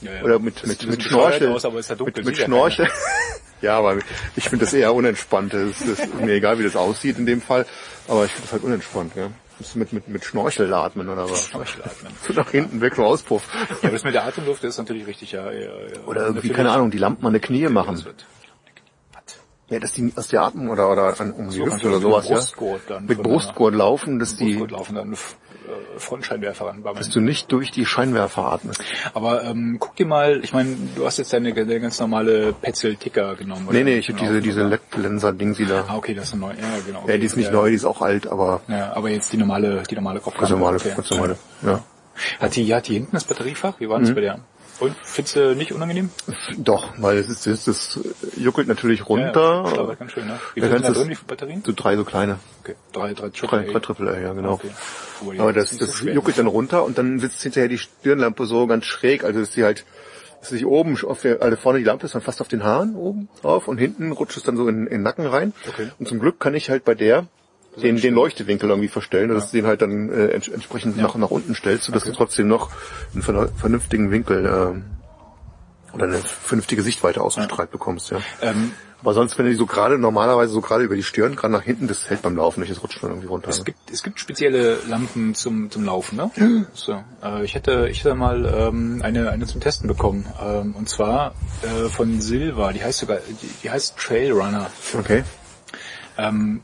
Speaker 2: Ja, ja.
Speaker 1: Oder mit,
Speaker 2: Das
Speaker 1: mit, mit Schnorchel.
Speaker 2: aus, aber ist ja dunkel,
Speaker 1: mit mit Schnorchel. ja, aber ich finde das eher unentspannt. Das ist, ist mir egal, wie das aussieht in dem Fall. Aber ich finde das halt unentspannt, ja. Musst du mit, mit, mit Schnorchel atmen oder was?
Speaker 2: Schnorchel atmen.
Speaker 1: So nach hinten weg, so Auspuff.
Speaker 2: Ja, aber das mit der Atemluft ist natürlich richtig, ja. ja, ja.
Speaker 1: Oder irgendwie, keine Ahnung, die Lampen an die Knie
Speaker 2: Das
Speaker 1: machen.
Speaker 2: wird- Was?
Speaker 1: Ja, dass die aus der Atmung oder, oder an, um die
Speaker 2: So
Speaker 1: Hüfte
Speaker 2: du
Speaker 1: oder
Speaker 2: mit
Speaker 1: sowas, ja.
Speaker 2: Brustgurt
Speaker 1: Mit Brustgurt laufen, dass die,
Speaker 2: Brustgurt laufen, dann Frontscheinwerfer ranbammeln.
Speaker 1: dass du nicht durch die Scheinwerfer atmest.
Speaker 2: Aber ähm, guck dir mal, ich meine, du hast jetzt deine, deine ganz normale Petzl-Ticker genommen.
Speaker 1: Nee, nee,
Speaker 2: wahrscheinlich
Speaker 1: ich habe
Speaker 2: zum
Speaker 1: diese, diese
Speaker 2: oder?
Speaker 1: LED-Lenser-Ding, die da.
Speaker 2: Ah, okay, das ist neue. Ja, genau.
Speaker 1: Ja,
Speaker 2: okay.
Speaker 1: die ist nicht neu, die ist auch alt, aber
Speaker 2: Ja, aber jetzt die normale, die normale Kopflampe.
Speaker 1: ganz normale, ganz normale, ja.
Speaker 2: Hat die, hat die hinten das Batteriefach? Wie war das bei der? Und findest du nicht unangenehm?
Speaker 1: Doch, weil es ist, es ist, das juckelt natürlich runter.
Speaker 2: Ja, ja, ganz schön, ne? Wie viel sind da drin, wie viele Batterien?
Speaker 1: so drei so kleine.
Speaker 2: Okay, drei, drei
Speaker 1: Drei,
Speaker 2: Triple
Speaker 1: drei Triple A, ja genau.
Speaker 2: Okay. Obwohl, die
Speaker 1: Aber das,
Speaker 2: nicht so
Speaker 1: das
Speaker 2: schwer.
Speaker 1: juckelt dann runter und dann sitzt hinterher die Stirnlampe so ganz schräg, also ist die halt, ist die oben auf der, also vorne die Lampe ist dann fast auf den Haaren oben drauf und hinten rutscht es dann so in, in den Nacken rein.
Speaker 2: Okay.
Speaker 1: Und zum Glück kann ich halt bei der den, den Leuchtewinkel irgendwie verstellen, dass du den halt dann äh, ents entsprechend nach, nach unten stellst, sodass du trotzdem noch einen ver- vernünftigen Winkel ähm, oder eine vernünftige Sichtweite ausgestrahlt bekommst, ja.
Speaker 2: Ähm,
Speaker 1: Aber sonst, wenn du die so gerade normalerweise so gerade über die Stirn, gerade nach hinten, das hält beim Laufen nicht, das rutscht dann irgendwie runter.
Speaker 2: es gibt, es gibt spezielle Lampen zum, zum Laufen, ne? So, äh, ich hätte, ich hätte mal ähm, eine, eine zum Testen bekommen. Ähm, und zwar äh, von Silva, die heißt sogar, die, die heißt Trail Runner.
Speaker 1: Okay.
Speaker 2: Ähm,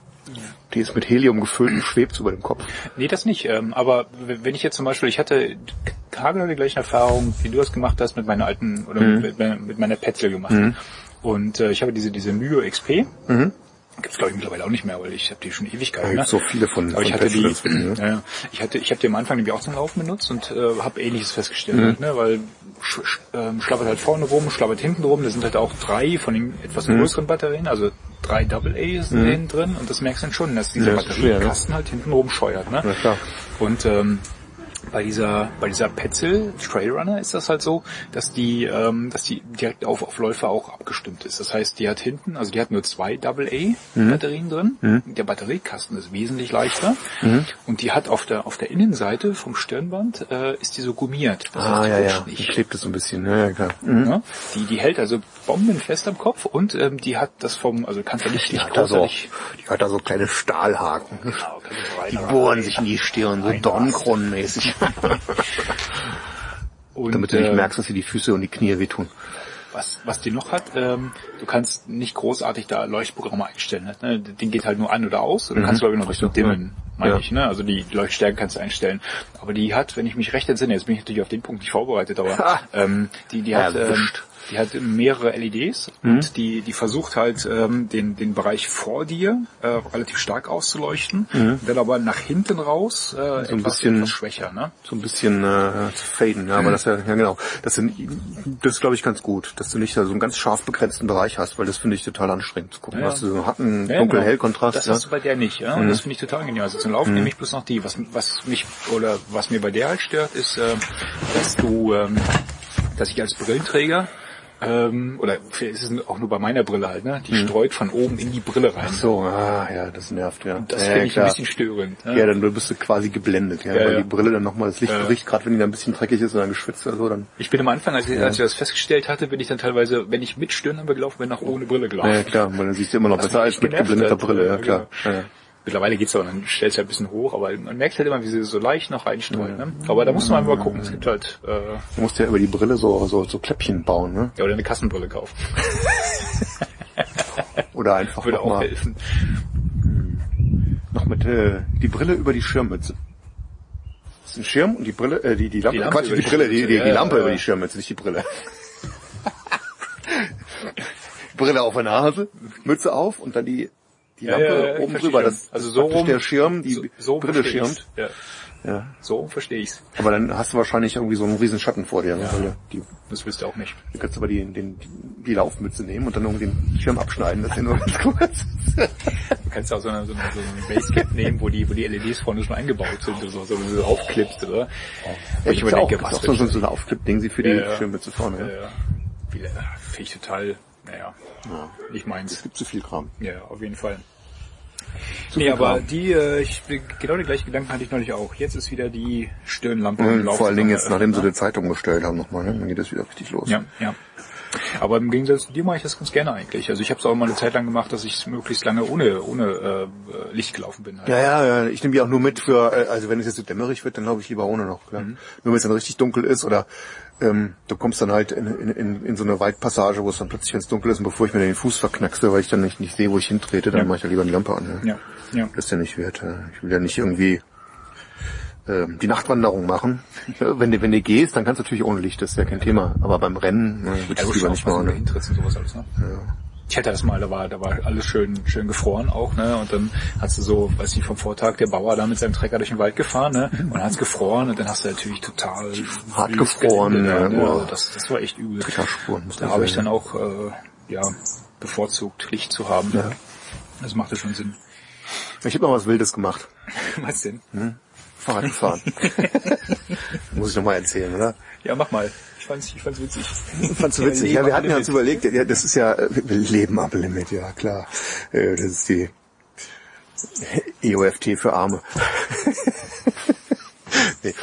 Speaker 1: Die ist mit Helium gefüllt und schwebt über dem Kopf.
Speaker 2: Nee, das nicht. Ähm, aber wenn ich jetzt zum Beispiel, ich hatte Tage die gleichen Erfahrungen, wie du das gemacht hast mit meiner alten oder mit, mit meiner Petzl gemacht. Und äh, ich habe diese diese Myo XP. Gibt's glaube ich mittlerweile auch nicht mehr, weil ich habe die schon Ewigkeiten.
Speaker 1: Da
Speaker 2: Ne?
Speaker 1: so viele von,
Speaker 2: Aber ich hatte die,
Speaker 1: inzwischen,
Speaker 2: ja, ja. ich hatte, ich habe die am Anfang nämlich auch zum Laufen benutzt und äh, habe Ähnliches festgestellt,
Speaker 1: Mhm.
Speaker 2: halt, ne? weil sch, sch, ähm, schlappert halt vorne rum, schlappert hinten rum. Da sind halt auch drei von den etwas
Speaker 1: Mhm.
Speaker 2: größeren Batterien, also drei AA sind hinten drin und das merkst du dann schon, dass dieser
Speaker 1: Ja, schwer, ne?
Speaker 2: Batteriekasten halt hinten rum scheuert. Ne?
Speaker 1: Na klar.
Speaker 2: Und ähm, bei dieser bei dieser Petzl Trailrunner ist das halt so, dass die ähm, dass die direkt auf, auf Läufer auch abgestimmt ist. Das heißt, die hat hinten, also die hat nur zwei AA
Speaker 1: Mhm.
Speaker 2: Batterien drin. Der Batteriekasten ist wesentlich leichter
Speaker 1: Mhm.
Speaker 2: und die hat auf der auf der Innenseite vom Stirnband äh, ist die so gummiert. Das
Speaker 1: Ah,
Speaker 2: heißt,
Speaker 1: ja,
Speaker 2: die
Speaker 1: ja.
Speaker 2: rutscht
Speaker 1: Die
Speaker 2: nicht.
Speaker 1: klebt es so ein bisschen, ja, ja, klar. Mhm.
Speaker 2: Ne? Die, die hält also bombenfest am Kopf und ähm, die hat das vom, also kannst du nicht,
Speaker 1: Die
Speaker 2: nicht
Speaker 1: hat da so,
Speaker 2: großartig,
Speaker 1: die hat da so kleine Stahlhaken.
Speaker 2: Genau,
Speaker 1: Die bohren sich in die Stirn, so Dornkronenmäßig.
Speaker 2: Und,
Speaker 1: Damit du nicht
Speaker 2: äh,
Speaker 1: merkst, dass dir die Füße und die Knie wehtun.
Speaker 2: Was, was die noch hat, ähm, du kannst nicht großartig da Leuchtprogramme einstellen. Ne? Den geht halt nur an oder aus. Du kannst glaube ich noch Richtung dimmen, meine
Speaker 1: Ja.
Speaker 2: ich. Ne? Also die Leuchtstärke kannst du einstellen. Aber die hat, wenn ich mich recht entsinne, jetzt bin ich natürlich auf den Punkt nicht vorbereitet, aber ähm, die, die hat ähm. Die hat mehrere LEDs und die, die versucht halt ähm, den, den Bereich vor dir äh, relativ stark auszuleuchten, dann aber nach hinten raus äh, etwas,
Speaker 1: bisschen-
Speaker 2: etwas schwächer. Ne?
Speaker 1: So ein bisschen äh, zu faden, ja, aber das ja, ja genau. Das sind das ist glaube ich ganz gut, dass du nicht so einen ganz scharf begrenzten Bereich hast, weil das finde ich total anstrengend zu gucken.
Speaker 2: Ja.
Speaker 1: Hast du so einen harten
Speaker 2: Ja,
Speaker 1: dunkel-hell-Kontrast,
Speaker 2: Das
Speaker 1: ja.
Speaker 2: hast du bei der nicht, ja. Und das finde ich total genial. Also zum Laufen nehme ich bloß noch die. Was, was mich oder was mir bei der halt stört, ist, äh, dass du, ähm, dass ich als Brillenträger ähm, oder ist es auch nur bei meiner Brille halt, ne? Die streut von oben in die Brille rein.
Speaker 1: So, ah, ja, das nervt, ja.
Speaker 2: Das
Speaker 1: ja,
Speaker 2: finde ich
Speaker 1: klar.
Speaker 2: ein bisschen störend. Ne?
Speaker 1: Ja, dann bist du quasi geblendet, ja,
Speaker 2: Ja,
Speaker 1: weil
Speaker 2: ja.
Speaker 1: die Brille dann nochmal das Licht
Speaker 2: Ja.
Speaker 1: bricht, gerade wenn die dann ein bisschen dreckig ist und dann geschwitzt oder so, dann.
Speaker 2: Ich bin am Anfang, als ich, als ich das festgestellt hatte, bin ich dann teilweise, wenn ich mit Stirnlampe gelaufen bin, auch ohne Brille gelaufen.
Speaker 1: Ja, klar, weil dann siehst du immer noch
Speaker 2: Was
Speaker 1: besser
Speaker 2: mich
Speaker 1: als mit geblendeter
Speaker 2: hat,
Speaker 1: Brille, ja,
Speaker 2: ja,
Speaker 1: klar. Ja, ja.
Speaker 2: Mittlerweile geht's aber, dann stellt es ja ein bisschen hoch, aber man merkt halt immer, wie sie so leicht noch reinstreuen. Ne? Aber da muss man einfach mal gucken. Es gibt halt äh,
Speaker 1: Du musst ja über die Brille so, so, so Kläppchen bauen, ne?
Speaker 2: ja, oder eine Kassenbrille kaufen.
Speaker 1: Oder einfach
Speaker 2: Würde
Speaker 1: noch
Speaker 2: auch
Speaker 1: mal,
Speaker 2: helfen.
Speaker 1: noch mit, äh, die Brille über die Schirmmütze. Das ist ein Schirm und die Brille, äh, die, die Lampe,
Speaker 2: Die Lampe
Speaker 1: Quatsch,
Speaker 2: über
Speaker 1: die
Speaker 2: die
Speaker 1: Brille, die, die,
Speaker 2: Schirmmütze,
Speaker 1: die
Speaker 2: ja,
Speaker 1: Lampe
Speaker 2: ja,
Speaker 1: über
Speaker 2: ja.
Speaker 1: die Schirmmütze, nicht die Brille. Brille auf der Nase, Mütze auf und dann die, die
Speaker 2: Ja,
Speaker 1: Lampe
Speaker 2: ja, ja, ich
Speaker 1: oben drüber, dass
Speaker 2: Also so rum-
Speaker 1: der Schirm die
Speaker 2: so, so
Speaker 1: Brille schirmt.
Speaker 2: Ja,
Speaker 1: Ja.
Speaker 2: so verstehe ich's.
Speaker 1: Aber dann hast du wahrscheinlich irgendwie so einen riesen Schatten vor dir. Ja. Die,
Speaker 2: Das willst du auch nicht.
Speaker 1: du kannst aber die, den, die Laufmütze nehmen und dann irgendwie den Schirm abschneiden, das ist ja nur ganz kurz.
Speaker 2: Du kannst auch so eine, so eine, so eine Basecap nehmen, wo die, wo die LEDs vorne schon eingebaut sind oder so, so wenn du aufklippst, oder? Ich
Speaker 1: ja auch,
Speaker 2: überdenke,
Speaker 1: gibt's
Speaker 2: was
Speaker 1: auch so, so, ein Aufklipp-Ding sie für die
Speaker 2: Ja, ja.
Speaker 1: Schirmmütze vorne. Ja.
Speaker 2: äh, finde ich total, naja, nicht meins.
Speaker 1: Gibt zu viel Kram.
Speaker 2: Ja, auf jeden Fall.
Speaker 1: Zu
Speaker 2: Nee, aber
Speaker 1: Kram.
Speaker 2: die, äh, ich, genau den gleichen Gedanken hatte ich neulich auch. Jetzt ist wieder die Stirnlampe im
Speaker 1: Mhm. Vor allen Dingen jetzt, nachdem sie die Zeitung gestellt haben nochmal, ne? dann geht das wieder richtig los.
Speaker 2: Ja, ja. Aber im Gegensatz zu dir mache ich das ganz gerne eigentlich. Also ich habe es auch mal eine Zeit lang gemacht, dass ich möglichst lange ohne ohne äh, Licht gelaufen bin. Halt.
Speaker 1: Ja, ja, ja, ich nehme die auch nur mit für, äh, also wenn es jetzt so dämmerig wird, dann glaube ich lieber ohne noch, klar.
Speaker 2: Mhm.
Speaker 1: Nur wenn es dann richtig dunkel ist oder ähm, du kommst dann halt in, in, in, so eine Waldpassage, wo es dann plötzlich ganz dunkel ist und bevor ich mir den Fuß verknackse, weil ich dann nicht, nicht sehe, wo ich hintrete, dann
Speaker 2: Ja.
Speaker 1: mache ich ja lieber die Lampe an. Ja.
Speaker 2: Ja, ja.
Speaker 1: Das ist ja nicht wert. ja. Ich will ja nicht irgendwie ähm, die Nachtwanderung machen. Ja, wenn du wenn du gehst, dann kannst du natürlich ohne Licht, das ist ja kein Thema. Aber beim Rennen äh, würde ich
Speaker 2: Ja,
Speaker 1: lieber nicht machen. Ne?
Speaker 2: und sowas alles, ne? Ich hatte das mal, da war, da war alles schön, schön gefroren auch, ne? Und dann hast du so, weiß nicht, vom Vortag der Bauer da mit seinem Trecker durch den Wald gefahren, ne? Und dann hat's gefroren und dann hast du natürlich total
Speaker 1: Hart gefroren,
Speaker 2: ne?
Speaker 1: boah.
Speaker 2: Also das, das war echt übel.
Speaker 1: Treckerspuren
Speaker 2: Da habe ich dann auch, äh, ja, bevorzugt Licht zu haben.
Speaker 1: Ja.
Speaker 2: Das machte schon Sinn.
Speaker 1: Ich habe noch was Wildes gemacht.
Speaker 2: Was denn?
Speaker 1: Fahrrad gefahren. muss ich noch mal erzählen, oder?
Speaker 2: Ja, mach mal. Ich fand's, ich fand's witzig.
Speaker 1: Fandst du witzig? Ja, wir hatten ja uns überlegt, ja, das ist ja äh, Leben ab Limit, ja klar. Äh, Das ist die EOFT für Arme. nee.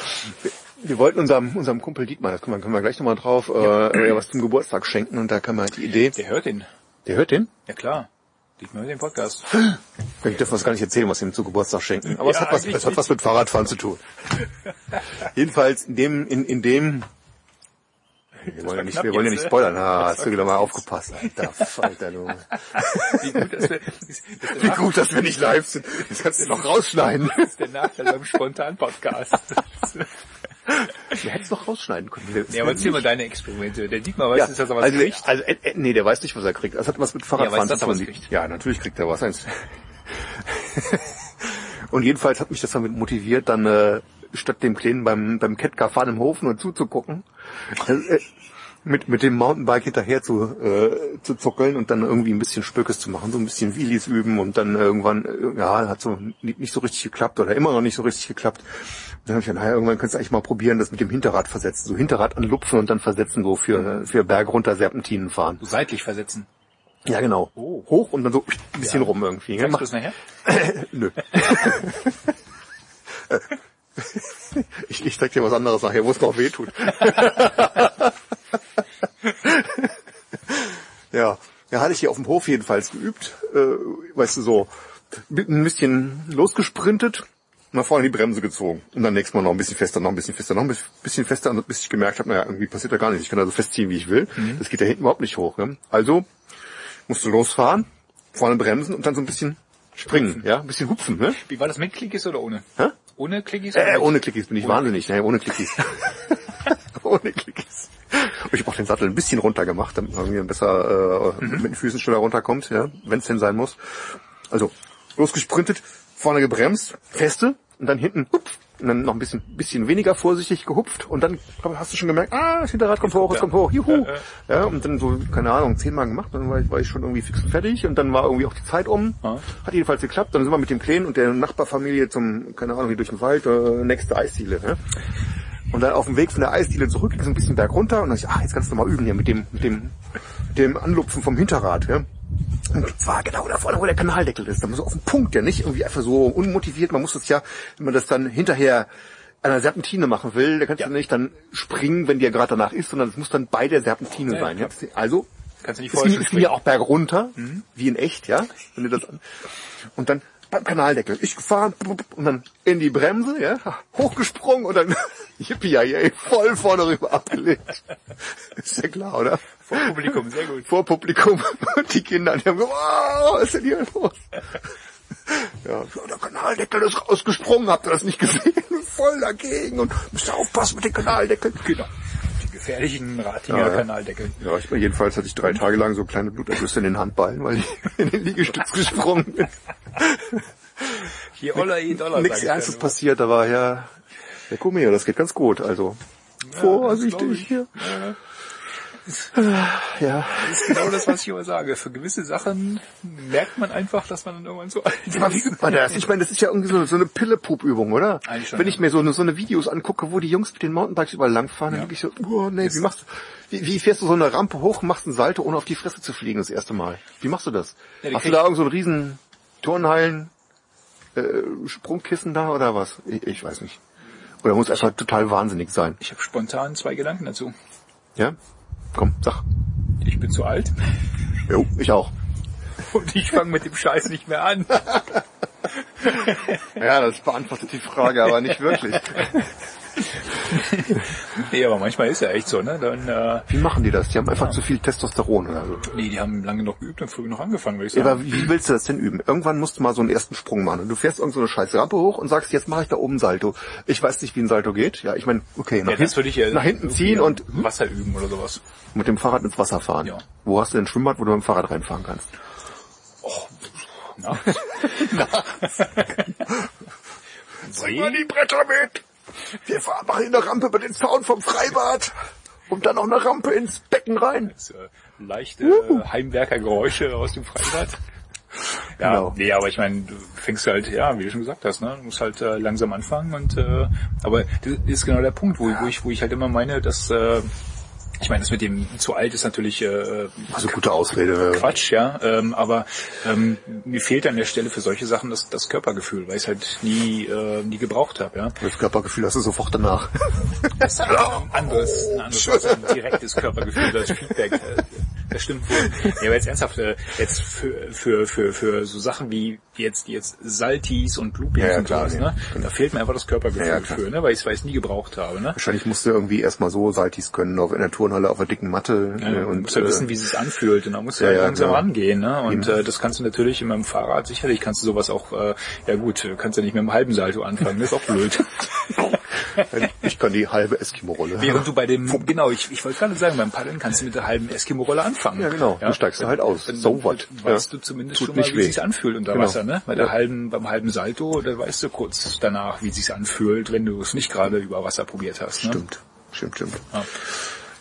Speaker 1: Wir wollten unserem, unserem Kumpel Dietmar, das können wir, können wir gleich nochmal drauf, äh, ja, was zum Geburtstag schenken und da kam halt die Idee.
Speaker 2: Der hört den.
Speaker 1: Der hört den?
Speaker 2: Ja klar. Dietmar hört den Podcast.
Speaker 1: Ich darf das gar nicht erzählen, was wir ihm zu Geburtstag schenken. Aber es,
Speaker 2: Ja,
Speaker 1: hat was, es hat was mit Fahrradfahren zu tun. Jedenfalls in dem, in, in dem, wir wollen ja nicht, wir wollen ja
Speaker 2: jetzt,
Speaker 1: nicht
Speaker 2: ne?
Speaker 1: spoilern. Ah, hast du wieder mal aufgepasst. Alter, Alter, du.
Speaker 2: Wie gut, dass wir, dass
Speaker 1: Wie gut, dass wir nicht live sind. Das kannst du noch rausschneiden.
Speaker 2: Das ist der Nachteil beim spontanen Podcast.
Speaker 1: Wir hätten es noch rausschneiden können.
Speaker 2: Ja, aber erzähl mal deine Experimente. Der Dietmar weiß,
Speaker 1: Ja,
Speaker 2: dass er was
Speaker 1: also,
Speaker 2: kriegt.
Speaker 1: also äh, äh, nee, der weiß nicht, was er kriegt. Das hat was mit Fahrradfahren
Speaker 2: Ja, was
Speaker 1: tun. Ja, natürlich kriegt er was. Eins. Und jedenfalls hat mich das damit motiviert, dann äh, statt dem Kleinen beim, beim Catcar fahren im Hof nur zuzugucken, mit, mit dem Mountainbike hinterher zu, äh, zu zuckeln und dann irgendwie ein bisschen Spökes zu machen, so ein bisschen Wheelies üben und dann irgendwann, äh, ja, hat so nicht, nicht so richtig geklappt oder immer noch nicht so richtig geklappt. Dann habe ich gedacht, naja, irgendwann kannst du eigentlich mal probieren, das mit dem Hinterrad versetzen. So Hinterrad anlupfen und dann versetzen, so für, für Berg runter Serpentinen fahren.
Speaker 2: So seitlich versetzen.
Speaker 1: Ja, genau.
Speaker 2: Oh.
Speaker 1: Hoch und dann so ein bisschen rum irgendwie.
Speaker 2: Zeigst
Speaker 1: Mach-
Speaker 2: du das nachher?
Speaker 1: Nö. ich, ich zeig dir was anderes nachher, wo es noch weh tut. ja. Ja, hatte ich hier auf dem Hof jedenfalls geübt. Äh, weißt du, so ein bisschen losgesprintet und nach vorne die Bremse gezogen. Und dann nächstes Mal noch ein bisschen fester, noch ein bisschen fester, noch ein bisschen fester, bis ich gemerkt habe, naja, irgendwie passiert da gar nichts. Ich kann da so festziehen, wie ich will. Das geht da hinten überhaupt nicht hoch. Ne? Also musst du losfahren, vorne bremsen und dann so ein bisschen springen, ja, ein bisschen hupfen, ne?
Speaker 2: Wie war das mit Klickis oder ohne?
Speaker 1: Hä?
Speaker 2: Ohne Klickis?
Speaker 1: Äh, ohne Klickies bin ich wahnsinnig, ne, ohne Klickies. ohne Klickies. Und ich habe auch den Sattel ein bisschen runter gemacht, damit man mir besser äh, mit den Füßen schneller runterkommt, ja, wenn es denn sein muss. Also losgesprintet, vorne gebremst, feste und dann hinten hupf, und dann noch ein bisschen, bisschen weniger vorsichtig gehupft und dann glaub, hast du schon gemerkt, ah, das Hinterrad kommt hoch, es kommt hoch, juhu. Ja, und dann so, keine Ahnung, zehnmal gemacht, dann war ich, war ich schon irgendwie fix und fertig und dann war irgendwie auch die Zeit um.
Speaker 2: Ja.
Speaker 1: Hat jedenfalls geklappt, dann sind wir mit dem Kleinen und der Nachbarfamilie zum, keine Ahnung, hier durch den Wald, äh, nächste Eisdiele. Ne? Und dann auf dem Weg von der Eisdiele zurück, ging so ein bisschen berg runter und dann dachte ich, ach, jetzt kannst du mal üben hier mit dem, mit dem, mit dem Anlupfen vom Hinterrad. Ja? Und zwar genau da vorne, wo der Kanaldeckel ist. Da muss auf den Punkt, ja nicht irgendwie einfach so unmotiviert. Man muss das ja, wenn man das dann hinterher an einer Serpentine machen will, da kannst
Speaker 2: Ja.
Speaker 1: du nicht dann springen, wenn dir gerade danach ist, sondern es muss dann bei der Serpentine
Speaker 2: Ja,
Speaker 1: sein. Ja? Also
Speaker 2: Kannst du nicht
Speaker 1: es ging, es ging ja auch bergunter, wie in echt, ja. Wenn du das an und dann Kanaldeckel, ich gefahren und dann in die Bremse, ja, hochgesprungen und dann yippie ja, voll vorne rüber abgelegt. Ist ja klar, oder?
Speaker 2: Vor Publikum, sehr gut.
Speaker 1: Vor Publikum und die Kinder, die haben so, wow, was ist denn hier los? Ja, der Kanaldeckel ist rausgesprungen, habt ihr das nicht gesehen? Voll dagegen und müsst ihr aufpassen mit dem Kanaldeckel.
Speaker 2: Genau. Gefährlichen Ratinger
Speaker 1: Ja, ja.
Speaker 2: Kanaldeckel.
Speaker 1: Ja, ich, jedenfalls hatte ich drei Tage lang so kleine Blutergüsse in den Handballen, weil ich in den Liegestütz gesprungen bin.
Speaker 2: Hier Oller e Dollar.
Speaker 1: Nichts Ernstes passiert, aber ja, ja, guck mal, das geht ganz gut, also. Vorsichtig
Speaker 2: glaub ich.
Speaker 1: hier.
Speaker 2: Ja.
Speaker 1: Ja.
Speaker 2: Das ist genau das, was ich immer sage. Für gewisse Sachen merkt man einfach, dass man dann irgendwann so alt ist.
Speaker 1: man das? Ich meine, das ist ja irgendwie so, so eine Pille-Pup-Übung, oder?
Speaker 2: Eigentlich schon,
Speaker 1: Wenn ich mir so, eine- so eine Videos angucke, wo die Jungs mit den Mountainbikes überall langfahren, dann
Speaker 2: Ja.
Speaker 1: denke ich so, oh nee, wie machst du, wie, wie fährst du so eine Rampe hoch und machst einen Salto, ohne auf die Fresse zu fliegen das erste Mal? Wie machst du das?
Speaker 2: Ja,
Speaker 1: Hast du da irgend so einen riesen Turnhallen, äh, Sprungkissen da oder was? Ich, ich weiß nicht. Oder muss einfach total wahnsinnig sein.
Speaker 2: Ich habe spontan zwei Gedanken dazu.
Speaker 1: Ja? Komm, sag.
Speaker 2: Ich bin zu alt
Speaker 1: Jo, ich auch.
Speaker 2: und ich fange mit dem Scheiß nicht mehr an.
Speaker 1: Ja, das beantwortet die Frage, aber nicht wirklich.
Speaker 2: Nee, aber manchmal ist ja echt so, ne? Dann, äh,
Speaker 1: Wie machen die das? Die haben einfach zu viel Testosteron oder so.
Speaker 2: nee, die haben lange noch geübt und früh noch angefangen, würde ich
Speaker 1: Ja,
Speaker 2: sagen.
Speaker 1: aber wie willst du das denn üben? Irgendwann musst du mal so einen ersten Sprung machen. Du fährst irgend so eine scheiß Rampe hoch und sagst, jetzt mache ich da oben Salto. Ich weiß nicht, wie ein Salto geht. Ja, ich meine, okay, nach,
Speaker 2: ja, das würde ich ja
Speaker 1: nach hinten ziehen und
Speaker 2: Wasser üben oder sowas.
Speaker 1: mit dem Fahrrad ins Wasser fahren.
Speaker 2: Ja.
Speaker 1: Wo hast du ein Schwimmbad, wo du mit dem Fahrrad reinfahren kannst?
Speaker 2: Na? See?
Speaker 1: die Bretter mit! Wir fahren machen eine Rampe über den Zaun vom Freibad und dann noch eine Rampe ins Becken rein.
Speaker 2: Das, äh, leichte äh, Heimwerkergeräusche aus dem Freibad. Ja,
Speaker 1: Genau.
Speaker 2: nee, aber ich meine, du fängst halt, ja, wie du schon gesagt hast, ne, du musst halt äh, langsam anfangen und äh, aber das ist genau der Punkt, wo, wo ich, wo ich halt immer meine, dass äh, ich meine, das mit dem zu alt ist natürlich äh,
Speaker 1: Also gute Ausrede.
Speaker 2: Quatsch, ja, ähm, aber ähm, mir fehlt an der Stelle für solche Sachen das, das Körpergefühl, weil ich es halt nie, äh, nie gebraucht habe, ja.
Speaker 1: Das Körpergefühl hast du sofort danach.
Speaker 2: Das ist ein anderes, ein anderes als ein direktes Körpergefühl, das Feedback. Das stimmt wohl. Ja, aber jetzt ernsthaft, äh, jetzt für, für, für, für so Sachen wie jetzt, jetzt Saltis und Loopings
Speaker 1: Ja, ja,
Speaker 2: und
Speaker 1: klar,
Speaker 2: sowas,
Speaker 1: ja.
Speaker 2: ne? Da fehlt mir einfach das Körpergefühl
Speaker 1: Ja,
Speaker 2: für, ne? Weil ich es nie gebraucht habe, ne?
Speaker 1: Wahrscheinlich musst du irgendwie erstmal so Saltis können, auf in der Turnhalle auf der dicken Matte.
Speaker 2: Ja,
Speaker 1: äh,
Speaker 2: und musst ja
Speaker 1: äh,
Speaker 2: wissen, wie es sich anfühlt und dann musst du
Speaker 1: Ja,
Speaker 2: halt langsam
Speaker 1: genau.
Speaker 2: rangehen, ne? Und äh, das kannst du natürlich in meinem Fahrrad, sicherlich kannst du sowas auch, äh, ja gut, du kannst ja nicht mit einem halben Salto anfangen, das ist auch blöd.
Speaker 1: Ich kann die halbe Eskimo-Rolle.
Speaker 2: Während du bei dem, genau, ich, ich wollte gerade sagen, beim Paddeln kannst du mit der halben Eskimo-Rolle anfangen.
Speaker 1: Ja, genau. Du steigst da halt aus.
Speaker 2: Dann,
Speaker 1: So what?
Speaker 2: Weißt
Speaker 1: Ja.
Speaker 2: du zumindest
Speaker 1: Tut
Speaker 2: schon mal, wie
Speaker 1: weh.
Speaker 2: sich's anfühlt unter
Speaker 1: Genau.
Speaker 2: Wasser, ne? Bei der halben, beim halben Salto, da weißt du kurz danach, wie sich's anfühlt, wenn du es nicht gerade über Wasser probiert hast. Ne?
Speaker 1: Stimmt. Stimmt, stimmt.
Speaker 2: Ja.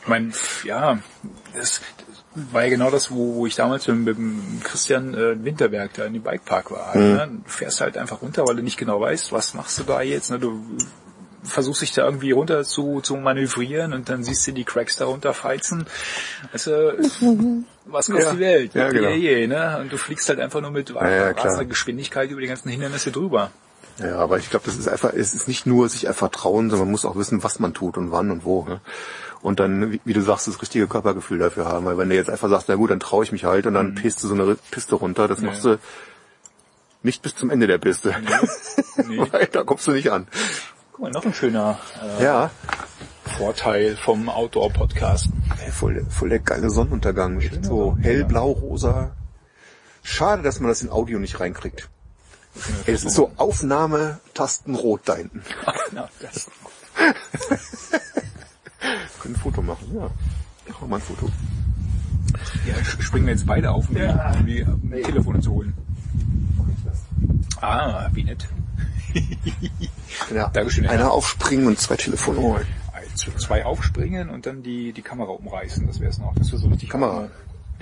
Speaker 2: Ich meine, ja, das war ja genau das, wo, wo ich damals mit, mit dem Christian äh, Winterberg da in dem Bikepark war.
Speaker 1: Mhm.
Speaker 2: Ne? Du fährst halt einfach runter, weil du nicht genau weißt, was machst du da jetzt. Ne? Du versuchst dich da irgendwie runter zu, zu manövrieren und dann siehst du die Cracks da runterfeizen. Also, was kostet
Speaker 1: Ja.
Speaker 2: die Welt?
Speaker 1: Ja, genau.
Speaker 2: Je, ne? Und du fliegst halt einfach nur mit
Speaker 1: ja,
Speaker 2: rasender Geschwindigkeit über die ganzen Hindernisse drüber.
Speaker 1: Ja, aber ich glaube, das ist einfach, es ist nicht nur sich einfach trauen, sondern man muss auch wissen, was man tut und wann und wo. Ne? Und dann, wie, wie du sagst, das richtige Körpergefühl dafür haben. Weil wenn du jetzt einfach sagst, na gut, dann traue ich mich halt und dann pest du so eine Piste runter, das machst du nicht bis zum Ende der Piste.
Speaker 2: Nee.
Speaker 1: Weil da kommst du nicht an.
Speaker 2: Guck mal, noch ein schöner äh,
Speaker 1: Ja,
Speaker 2: Vorteil vom Outdoor-Podcast.
Speaker 1: ey, voll, der- voll der geile Sonnenuntergang. Mit so hellblau, rosa. Schade, dass man das in Audio nicht reinkriegt. Ey, es ist so Aufnahme, Tasten rot da hinten.
Speaker 2: Ja, das,
Speaker 1: Können ein Foto machen, ja. Ich mach mal ein Foto.
Speaker 2: ja, springen wir jetzt beide auf, um die, um die um die Telefone zu holen. Ah, wie nett.
Speaker 1: Ja,
Speaker 2: Dankeschön,
Speaker 1: einer
Speaker 2: ja.
Speaker 1: aufspringen und zwei Telefone holen.
Speaker 2: Zwei aufspringen und dann die, die Kamera umreißen. Das wäre es noch. Das wäre so richtig
Speaker 1: Kamera.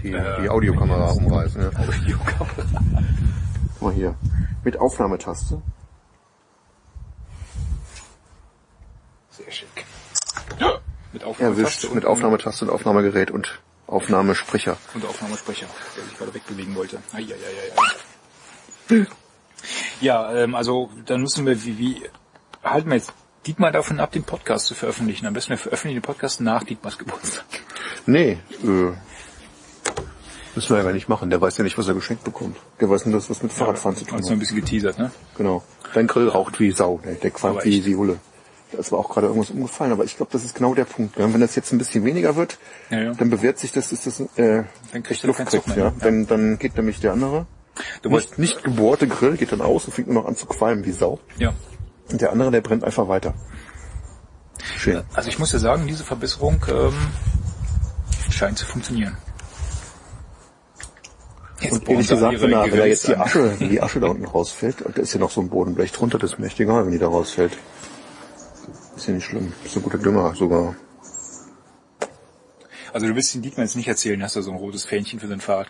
Speaker 1: Die,
Speaker 2: Äh,
Speaker 1: die Audiokamera umreißen. Ja.
Speaker 2: Audiokamera.
Speaker 1: Mal hier. Mit Aufnahmetaste.
Speaker 2: Sehr schick. Mit Aufnahmetaste
Speaker 1: Erwischt.
Speaker 2: und-
Speaker 1: Mit Aufnahmetaste und Aufnahmegerät und Aufnahmesprecher.
Speaker 2: Und Aufnahmesprecher, der sich gerade wegbewegen wollte. Eieieiei. Ja, ähm, also dann müssen wir, wie, wie halten wir jetzt Dietmar davon ab, den Podcast zu veröffentlichen? Am besten wir veröffentlichen den Podcast nach Dietmars Geburtstag.
Speaker 1: Nee, äh, müssen wir ja gar nicht machen. Der weiß ja nicht, was er geschenkt bekommt. Der weiß nur, dass was mit Fahrradfahren zu tun
Speaker 2: Uns noch ein
Speaker 1: hat.
Speaker 2: bisschen geteasert, ne?
Speaker 1: Genau. Dein Grill raucht wie Sau. Der, der qualmt wie, wie Hulle. Das war auch gerade irgendwas umgefallen, aber ich glaube, das ist genau der Punkt. ne? Wenn das jetzt ein bisschen weniger wird,
Speaker 2: Ja, ja.
Speaker 1: dann bewährt sich das, ist das, äh,
Speaker 2: Dann kriegt er keinen
Speaker 1: kriegt, ja.
Speaker 2: ne?
Speaker 1: Dann, dann geht nämlich der andere,
Speaker 2: Du
Speaker 1: nicht, nicht gebohrte Grill, geht dann aus und fängt nur noch an zu qualmen wie Sau.
Speaker 2: ja.
Speaker 1: Und der andere, der brennt einfach weiter. Schön.
Speaker 2: Also ich muss ja sagen, diese Verbesserung ähm, scheint zu funktionieren. Jetzt
Speaker 1: Und ehrlich gesagt, wenn da, wenn da jetzt die. Asche, die Asche da unten rausfällt, da ist ja noch so ein Bodenblech drunter, das ist mir echt egal, wenn die da rausfällt. Ist ja nicht schlimm. Ist ein guter Dünger sogar.
Speaker 2: Also du willst den Dietmar jetzt nicht erzählen, dass er so ein rotes Fähnchen für sein Fahrrad.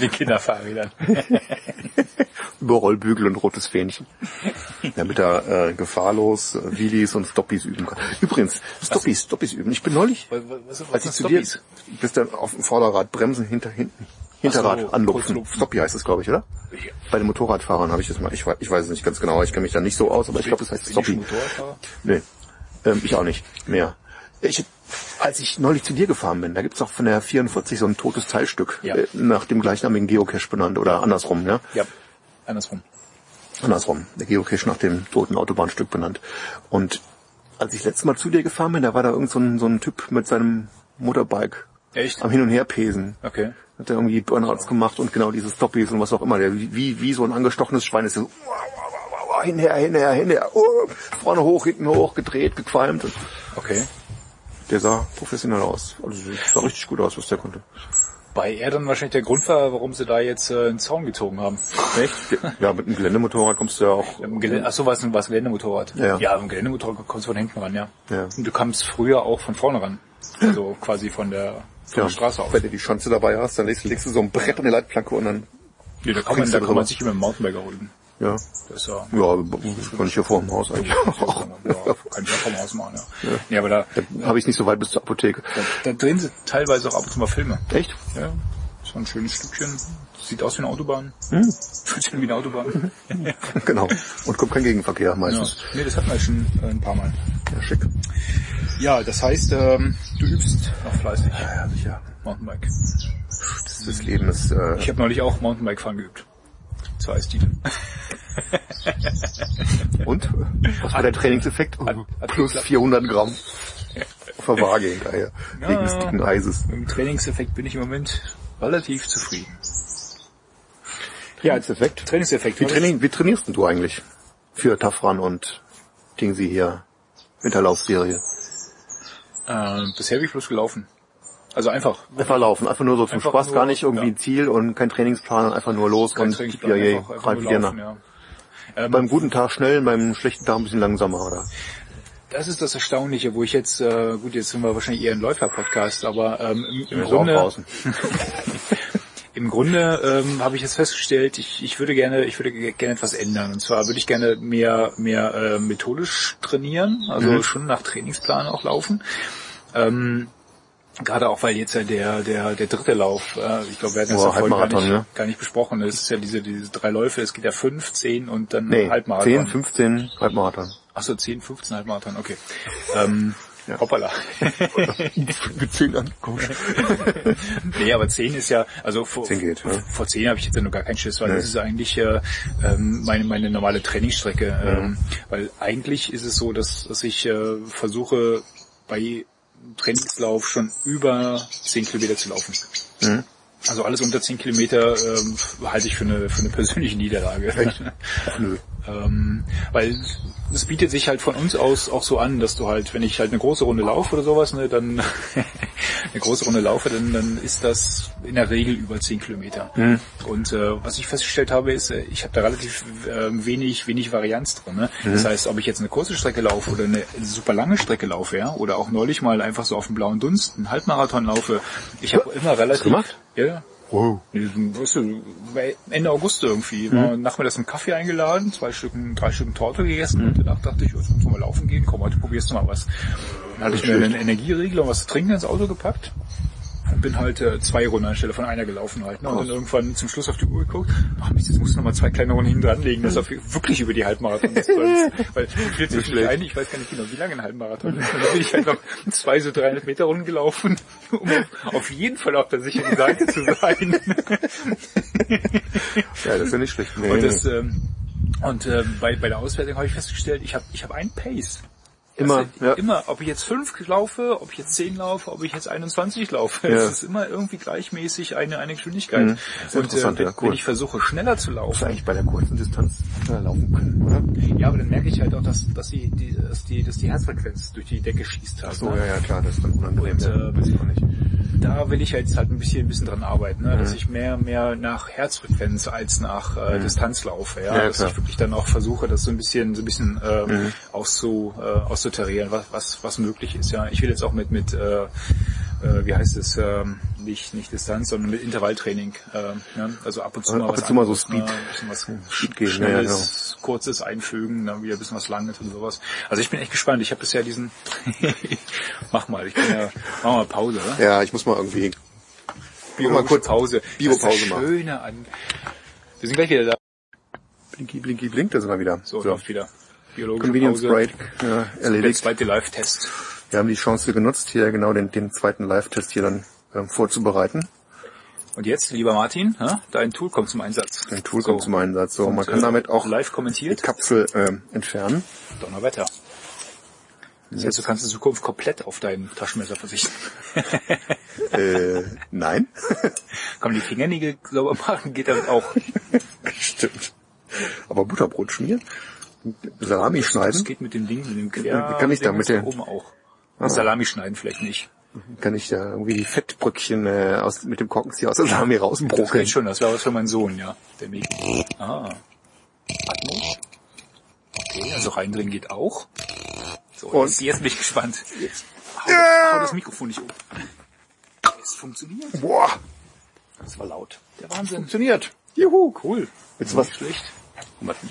Speaker 2: Mit Kinderfahrrädern.
Speaker 1: Überrollbügel und rotes Fähnchen. Damit er äh, gefahrlos äh, Wheelies und Stoppies üben kann. Übrigens, Stoppies, Stoppies üben. Ich bin neulich,
Speaker 2: Was, was,
Speaker 1: als ich zu dir, bist dann auf dem Vorderrad bremsen, hinter hinten. Hinterrad
Speaker 2: so,
Speaker 1: anlupfen. Stoppie heißt es, glaube ich, oder? Bei den Motorradfahrern habe ich das mal, ich, weiß- ich weiß es nicht ganz genau, ich kenne mich da nicht so aus, aber ich glaube, das heißt Stoppie. Nee, ähm, ich auch nicht mehr. Ich, als ich neulich zu dir gefahren bin, da gibt's auch von der 44 so ein totes Teilstück,
Speaker 2: Ja.
Speaker 1: äh, nach dem gleichnamigen Geocache benannt oder andersrum, ne?
Speaker 2: Ja, andersrum.
Speaker 1: Andersrum, der Geocache nach dem toten Autobahnstück benannt. Und als ich letztes Mal zu dir gefahren bin, da war da irgend so ein, so ein Typ mit seinem Motorbike
Speaker 2: Echt?
Speaker 1: am Hin- und Herpesen.
Speaker 2: Okay.
Speaker 1: Hat er irgendwie Burnouts gemacht und genau diese Stoppies und was auch immer. Der wie, wie so ein angestochenes Schwein ist so, hinher, hinher, hinher, oh, vorne hoch, hinten hoch, gedreht, gequalmt.
Speaker 2: Okay.
Speaker 1: Der sah professionell aus. Also sah richtig gut aus, was der konnte.
Speaker 2: Bei er dann wahrscheinlich der Grund war, warum sie da jetzt äh, einen Zaun gezogen haben. Echt?
Speaker 1: Ja, mit einem Geländemotorrad kommst du ja auch.
Speaker 2: Gelände, achso, war es ein was Geländemotorrad?
Speaker 1: Ja.
Speaker 2: ja, im Geländemotorrad kommst du von hinten ran, ja.
Speaker 1: Ja.
Speaker 2: Und du kamst früher auch von vorne ran. Also quasi von der, von der Straße aus.
Speaker 1: Wenn du die Schanze dabei hast, dann legst, legst du so ein Brett an die Leitplanke und dann,
Speaker 2: Ja, da kann man, da
Speaker 1: du
Speaker 2: kann man sich über den Mountainbiker holen.
Speaker 1: Ja.
Speaker 2: Das ist ja,
Speaker 1: Ja, das kann ich hier vor dem Haus eigentlich auch.
Speaker 2: ja, kann ich ja vom Haus machen, ja. Ja, aber da,
Speaker 1: Da habe ich nicht so weit bis zur Apotheke.
Speaker 2: da, da drehen sie teilweise auch ab und zu mal Filme.
Speaker 1: Echt?
Speaker 2: Ja, so ein schönes Stückchen. Sieht aus wie eine Autobahn.
Speaker 1: Hm.
Speaker 2: Fühlt sich wie eine Autobahn.
Speaker 1: Genau. Und kommt kein Gegenverkehr
Speaker 2: ja.
Speaker 1: meistens.
Speaker 2: Nee, das hatten wir schon äh, ein paar Mal.
Speaker 1: Ja, schick.
Speaker 2: Ja, das heißt, ähm, du übst noch fleißig
Speaker 1: Ja, sicher.
Speaker 2: Mountainbike.
Speaker 1: Das, das Leben ist, äh,
Speaker 2: Ich habe neulich auch Mountainbike fahren geübt. Zwei Stile.
Speaker 1: und? Was war der Trainingseffekt? Plus
Speaker 2: geklappt.
Speaker 1: 400 Gramm. Auf der Waage hinterher.
Speaker 2: Ja.
Speaker 1: Wegen des dicken Eises.
Speaker 2: Mit dem Trainingseffekt bin ich im Moment relativ zufrieden.
Speaker 1: Ja, als Effekt.
Speaker 2: Trainingseffekt.
Speaker 1: Wie, training, wie trainierst denn du eigentlich? Für Run und Ding Sie hier? Winterlaufserie.
Speaker 2: Äh, bisher bin ich bloß gelaufen. Also einfach.
Speaker 1: Einfach laufen, einfach nur so zum Spaß,
Speaker 2: nur,
Speaker 1: gar nicht irgendwie
Speaker 2: ja.
Speaker 1: ein Ziel und kein Trainingsplan, einfach nur los
Speaker 2: Kein
Speaker 1: und
Speaker 2: Trainingsplan,
Speaker 1: ja,
Speaker 2: einfach- einfach
Speaker 1: gerade
Speaker 2: nur laufen,
Speaker 1: nach.
Speaker 2: ja. Ähm,
Speaker 1: Beim guten Tag schnell, beim schlechten Tag ein bisschen langsamer, oder?
Speaker 2: Das ist das Erstaunliche, wo ich jetzt, äh, gut, jetzt sind wir wahrscheinlich eher ein Läufer-Podcast, aber ähm, im, im Grunde,
Speaker 1: draußen.
Speaker 2: im Grunde ähm, habe ich jetzt festgestellt, ich, ich würde gerne, ich würde ge- gerne etwas ändern. Und zwar würde ich gerne mehr, mehr äh, methodisch trainieren, also
Speaker 1: Mhm.
Speaker 2: schon nach Trainingsplan auch laufen. Ähm, Gerade auch, weil jetzt ja der, der, der dritte Lauf, äh, ich glaube, wir hatten das ja vorhin gar nicht,
Speaker 1: ne?
Speaker 2: gar nicht besprochen. Es ist ja diese, diese drei Läufe, es geht ja fünf, zehn und dann
Speaker 1: Nee,
Speaker 2: Halbmarathon.
Speaker 1: 10, 15 Halbmarathon.
Speaker 2: Achso, 10, 15 Halbmarathon, okay. Ähm,
Speaker 1: Ja.
Speaker 2: Hoppala.
Speaker 1: Mit 10 angekommen.
Speaker 2: nee, aber 10 ist ja, also vor,
Speaker 1: 10 geht, ja.
Speaker 2: vor 10 habe ich jetzt ja noch gar keinen Schiss, weil
Speaker 1: Nee.
Speaker 2: das ist eigentlich äh, ähm, meine, meine normale Trainingsstrecke. Ähm, weil eigentlich ist es so, dass, dass ich äh, versuche, bei Trainingslauf schon über 10 Kilometer zu laufen.
Speaker 1: Mhm.
Speaker 2: Also alles unter 10 Kilometer ähm, halte ich für eine, für eine persönliche Niederlage.
Speaker 1: Echt? Ach nö.
Speaker 2: Ähm, weil es bietet sich halt von uns aus auch so an, dass du halt, wenn ich halt eine große Runde laufe oder sowas, ne, dann eine große Runde laufe, dann, dann ist das in der Regel über 10 Kilometer. Und äh, was ich festgestellt habe, ist, äh, ich habe da relativ äh, wenig, wenig Varianz drin. Ne? Das heißt, ob ich jetzt eine kurze Strecke laufe oder eine super lange Strecke laufe, ja, oder auch neulich mal einfach so auf dem blauen Dunst einen Halbmarathon laufe, ich habe immer relativ
Speaker 1: gemacht?
Speaker 2: Ja, ja.
Speaker 1: Wow.
Speaker 2: Weißt du, Ende August irgendwie.
Speaker 1: Mhm.
Speaker 2: War nachmittags einen Kaffee eingeladen, zwei Stücken, drei Stücken Torte gegessen und danach dachte ich, jetzt muss mal laufen gehen, komm, heute probierst du mal was. Dann hatte ich mir einen Energieregler und was zu trinken ins Auto gepackt und bin halt äh, zwei Runden anstelle von einer gelaufen halt. Ne? Und dann irgendwann zum Schluss auf die Uhr geguckt, ach Mist, jetzt musst du noch mal zwei kleine Runden hinten dranlegen, dass du wirklich über die Halbmarathon ist. Weil ich sich nicht ein, ich weiß gar nicht genau, wie lange ein Halbmarathon ist. Und dann bin ich halt noch zwei so 300 Meter Runden gelaufen, um auf, auf jeden Fall auf der sicheren Seite zu sein.
Speaker 1: Ja, das ist ja nicht schlecht. Nee,
Speaker 2: Und, das, ähm, und äh, bei, bei der Auswertung habe ich festgestellt, ich habe ich hab einen Pace.
Speaker 1: Immer,
Speaker 2: du,
Speaker 1: ja.
Speaker 2: immer, ob ich jetzt fünf laufe, ob ich jetzt zehn laufe, ob ich jetzt 21 laufe.
Speaker 1: Ja.
Speaker 2: Es ist immer irgendwie gleichmäßig eine, eine Geschwindigkeit.
Speaker 1: Mhm. Das
Speaker 2: Und äh, wenn,
Speaker 1: ja, cool.
Speaker 2: wenn ich versuche, schneller zu laufen,
Speaker 1: eigentlich bei der kurzen Distanz schneller laufen können, oder?
Speaker 2: ja, aber dann merke ich halt auch, dass, dass, die, die, dass, die, dass die Herzfrequenz durch die Decke schießt. Halt,
Speaker 1: So,
Speaker 2: ne?
Speaker 1: ja, ja, klar, das ist dann unangenehm.
Speaker 2: Und, äh,
Speaker 1: weiß ich auch nicht.
Speaker 2: Da will ich jetzt halt ein bisschen, ein bisschen dran arbeiten, ne? dass
Speaker 1: Mhm.
Speaker 2: ich mehr, mehr nach Herzfrequenz als nach äh, Distanz laufe, ja,
Speaker 1: Ja,
Speaker 2: dass
Speaker 1: klar. Mhm.
Speaker 2: ich wirklich dann auch versuche, das so ein bisschen, so ein bisschen ähm, auszu, äh, auszutarieren, was, was, was möglich ist, ja. Ich will jetzt auch mit, mit, äh, äh, wie heißt es, ähm, nicht, nicht Distanz, sondern mit Intervalltraining, äh, ne? also ab und zu
Speaker 1: Ab
Speaker 2: mal
Speaker 1: und
Speaker 2: was
Speaker 1: zu mal so
Speaker 2: anderes,
Speaker 1: Speed.
Speaker 2: ne? ein bisschen was
Speaker 1: Speed gehen, ja, ja,
Speaker 2: Schnelles, kurzes einfügen, dann wieder ein bisschen was Langes und sowas. Also ich bin echt gespannt. Ich habe bisher diesen, mach mal, ich bin ja, mach mal Pause, oder?
Speaker 1: Ja, ich muss mal irgendwie
Speaker 2: Biologische
Speaker 1: mal kurz
Speaker 2: Pause.
Speaker 1: Biopause machen.
Speaker 2: Schöne an. Wir sind gleich wieder da.
Speaker 1: Blinky, blinky, blink, da sind wir wieder.
Speaker 2: So, läuft wieder. Biologische
Speaker 1: Convenience
Speaker 2: Pause.
Speaker 1: Break ja,
Speaker 2: Der
Speaker 1: erledigt.
Speaker 2: zweite Live-Test.
Speaker 1: Wir haben die Chance genutzt, hier genau den, den zweiten Live-Test hier dann ähm, vorzubereiten.
Speaker 2: Und jetzt, lieber Martin, ja, dein Tool kommt zum Einsatz.
Speaker 1: Ein Tool
Speaker 2: So.
Speaker 1: kommt zum Einsatz. So,
Speaker 2: Und,
Speaker 1: man kann
Speaker 2: äh,
Speaker 1: damit auch
Speaker 2: live
Speaker 1: die
Speaker 2: kommentiert.
Speaker 1: Kapsel ähm, entfernen.
Speaker 2: Donnerwetter. Das heißt, du kannst in Zukunft komplett auf dein Taschenmesser verzichten.
Speaker 1: Äh, nein.
Speaker 2: Kann man die Fingernägel sauber machen, geht damit auch.
Speaker 1: Stimmt. Aber Butterbrot schmieren, Salami
Speaker 2: Das
Speaker 1: schneiden,
Speaker 2: geht mit dem Ding, mit dem Quer.
Speaker 1: Kann ich da mit der-
Speaker 2: oben auch. Salami schneiden vielleicht nicht.
Speaker 1: kann ich da irgendwie die Fettbröckchen äh, aus, mit dem Korkenzieher aus der Salami
Speaker 2: Das
Speaker 1: rausbrokeln.
Speaker 2: geht schon, das wäre was für meinen Sohn, ja. Der mich. Ah. Atmo. Okay, also reindrehen geht auch. So,
Speaker 1: Und-
Speaker 2: jetzt, jetzt bin ich gespannt. Hau, hau das Mikrofon nicht um. Es funktioniert.
Speaker 1: Boah,
Speaker 2: Das war laut. Der Wahnsinn.
Speaker 1: funktioniert. Juhu.
Speaker 2: Cool.
Speaker 1: Du was?
Speaker 2: Nicht schlecht.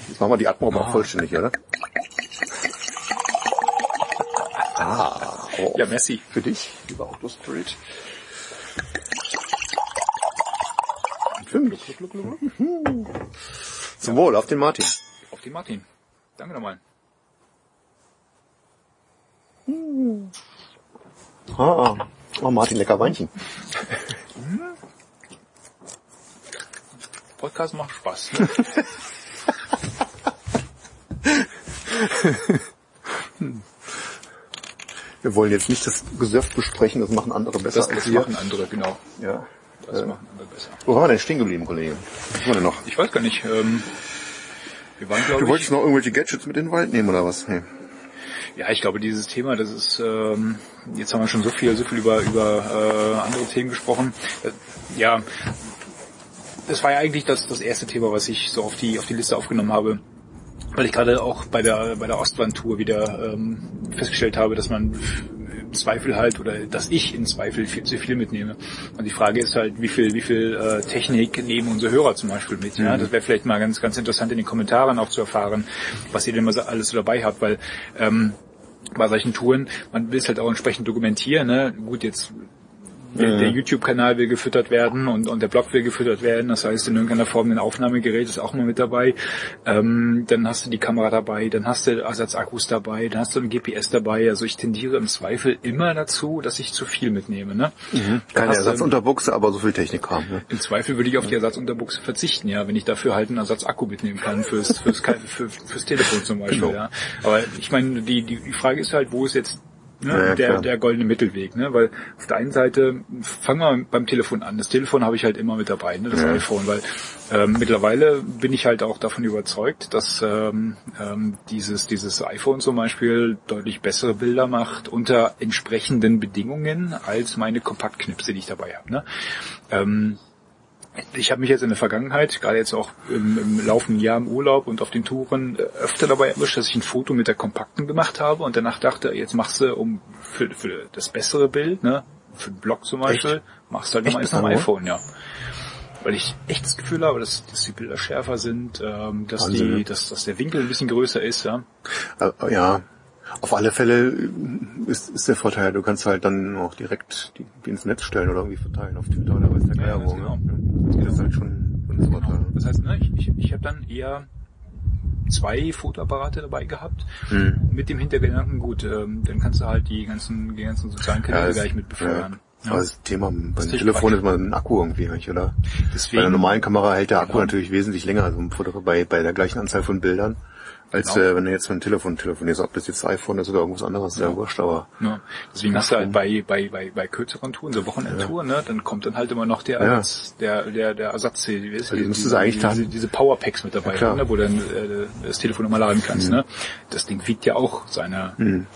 Speaker 1: Jetzt machen wir die Atmo mal vollständig, oder? Ah, oh.
Speaker 2: Ja, Messi.
Speaker 1: Für dich, lieber Autospirit. Mich. Zum Wohl, auf den Martin.
Speaker 2: Auf den Martin. Danke nochmal.
Speaker 1: Ah, oh Martin, lecker Weinchen.
Speaker 2: Podcast macht Spaß.
Speaker 1: Wir wollen jetzt nicht das Gesöff besprechen, das machen andere besser
Speaker 2: Das,
Speaker 1: als
Speaker 2: das
Speaker 1: wir.
Speaker 2: machen andere, genau.
Speaker 1: Ja.
Speaker 2: Das
Speaker 1: Äh,
Speaker 2: machen andere besser.
Speaker 1: wo waren wir denn stehen geblieben, Kollege? Was waren wir denn noch?
Speaker 2: Ich weiß gar nicht. Ähm, wir waren, glaube
Speaker 1: Du
Speaker 2: ich,
Speaker 1: wolltest noch irgendwelche Gadgets mit in den Wald nehmen oder was? Nee.
Speaker 2: Ja, ich glaube, dieses Thema, das ist, ähm, jetzt haben wir schon so viel, so viel über, über äh, andere Themen gesprochen. Äh, ja, das war ja eigentlich das, das erste Thema, was ich so auf die, auf die Liste aufgenommen habe weil ich gerade auch bei der bei der Ostwand-Tour wieder ähm, festgestellt habe, dass man im Zweifel halt oder dass ich in Zweifel viel zu viel mitnehme. Und die Frage ist halt, wie viel wie viel äh, Technik nehmen unsere Hörer zum Beispiel mit. Ja, mhm. das wäre vielleicht mal ganz ganz interessant in den Kommentaren auch zu erfahren, was ihr denn mal so alles so dabei habt, weil ähm, bei solchen Touren, man will es halt auch entsprechend dokumentieren. Ne? Gut, jetzt der, der YouTube-Kanal will gefüttert werden und, und der Blog will gefüttert werden. Das heißt, in irgendeiner Form ein Aufnahmegerät ist auch mal mit dabei. Ähm, dann hast du die Kamera dabei, dann hast du Ersatzakkus dabei, dann hast du ein GPS dabei. Also ich tendiere im Zweifel immer dazu, dass ich zu viel mitnehme. Ne?
Speaker 1: Mhm. Keine Ersatzunterbuchse, aber so viel Technik haben. Ne?
Speaker 2: Im Zweifel würde ich auf die Ersatzunterbuchse verzichten, ja, wenn ich dafür halt einen Ersatzakku mitnehmen kann fürs, fürs, fürs, fürs Telefon zum Beispiel. Genau. Ja. Aber ich meine, die, die, die Frage ist halt, wo ist jetzt Ne? Ja, der, der goldene Mittelweg, ne? Weil auf der einen Seite, fangen wir beim Telefon an. Das Telefon habe ich halt immer mit dabei, ne? das ja. iPhone, weil ähm, mittlerweile bin ich halt auch davon überzeugt, dass ähm, ähm, dieses, dieses iPhone zum Beispiel deutlich bessere Bilder macht unter entsprechenden Bedingungen als meine Kompaktknipse, die ich dabei habe. Ne? Ähm, ich habe mich jetzt in der Vergangenheit, gerade jetzt auch im, im laufenden Jahr im Urlaub und auf den Touren, äh, öfter dabei erwischt, dass ich ein Foto mit der kompakten gemacht habe und danach dachte, jetzt machst du um für, für das bessere Bild, ne, für den Blog zum Beispiel, echt? machst du halt nochmal am iPhone, ja. Weil ich echt das Gefühl habe, dass, dass die Bilder schärfer sind, ähm, dass Wahnsinn. die, dass, dass der Winkel ein bisschen größer ist, ja.
Speaker 1: Äh, ja, auf alle Fälle ist, ist der Vorteil, du kannst halt dann auch direkt die, die ins Netz stellen oder irgendwie verteilen auf Twitter oder was der Geier ja, genau. Das ist halt schon ein
Speaker 2: Vorteil. Genau. Das heißt, ne, ich, ich, ich habe dann eher zwei Fotoapparate dabei gehabt, hm. mit dem Hintergedanken, gut, ähm, dann kannst du halt die ganzen, die ganzen sozialen Kanäle ja, gleich mit befeuern.
Speaker 1: Ja. Ja. Das Thema beim Telefon ist mal ein Akku irgendwie nicht, oder? Deswegen, bei einer normalen Kamera hält der Akku genau. natürlich wesentlich länger, also bei, bei der gleichen Anzahl von Bildern als genau. äh, wenn du jetzt mit dem Telefon telefonierst, ob das jetzt iPhone ist oder irgendwas anderes, ja, ja wurscht, aber.
Speaker 2: Ja. Deswegen hast du halt bei, bei, bei, bei kürzeren Touren, so Wochenendtouren, ja. ne, dann kommt dann halt immer noch der Ersatz, der, der, der Ersatz, wie ist
Speaker 1: also, diese, diese, eigentlich
Speaker 2: diese, diese Powerpacks mit dabei, ja, ne, wo dann äh, das Telefon immer laden kannst, mhm. ne. Das Ding wiegt ja auch seine mhm.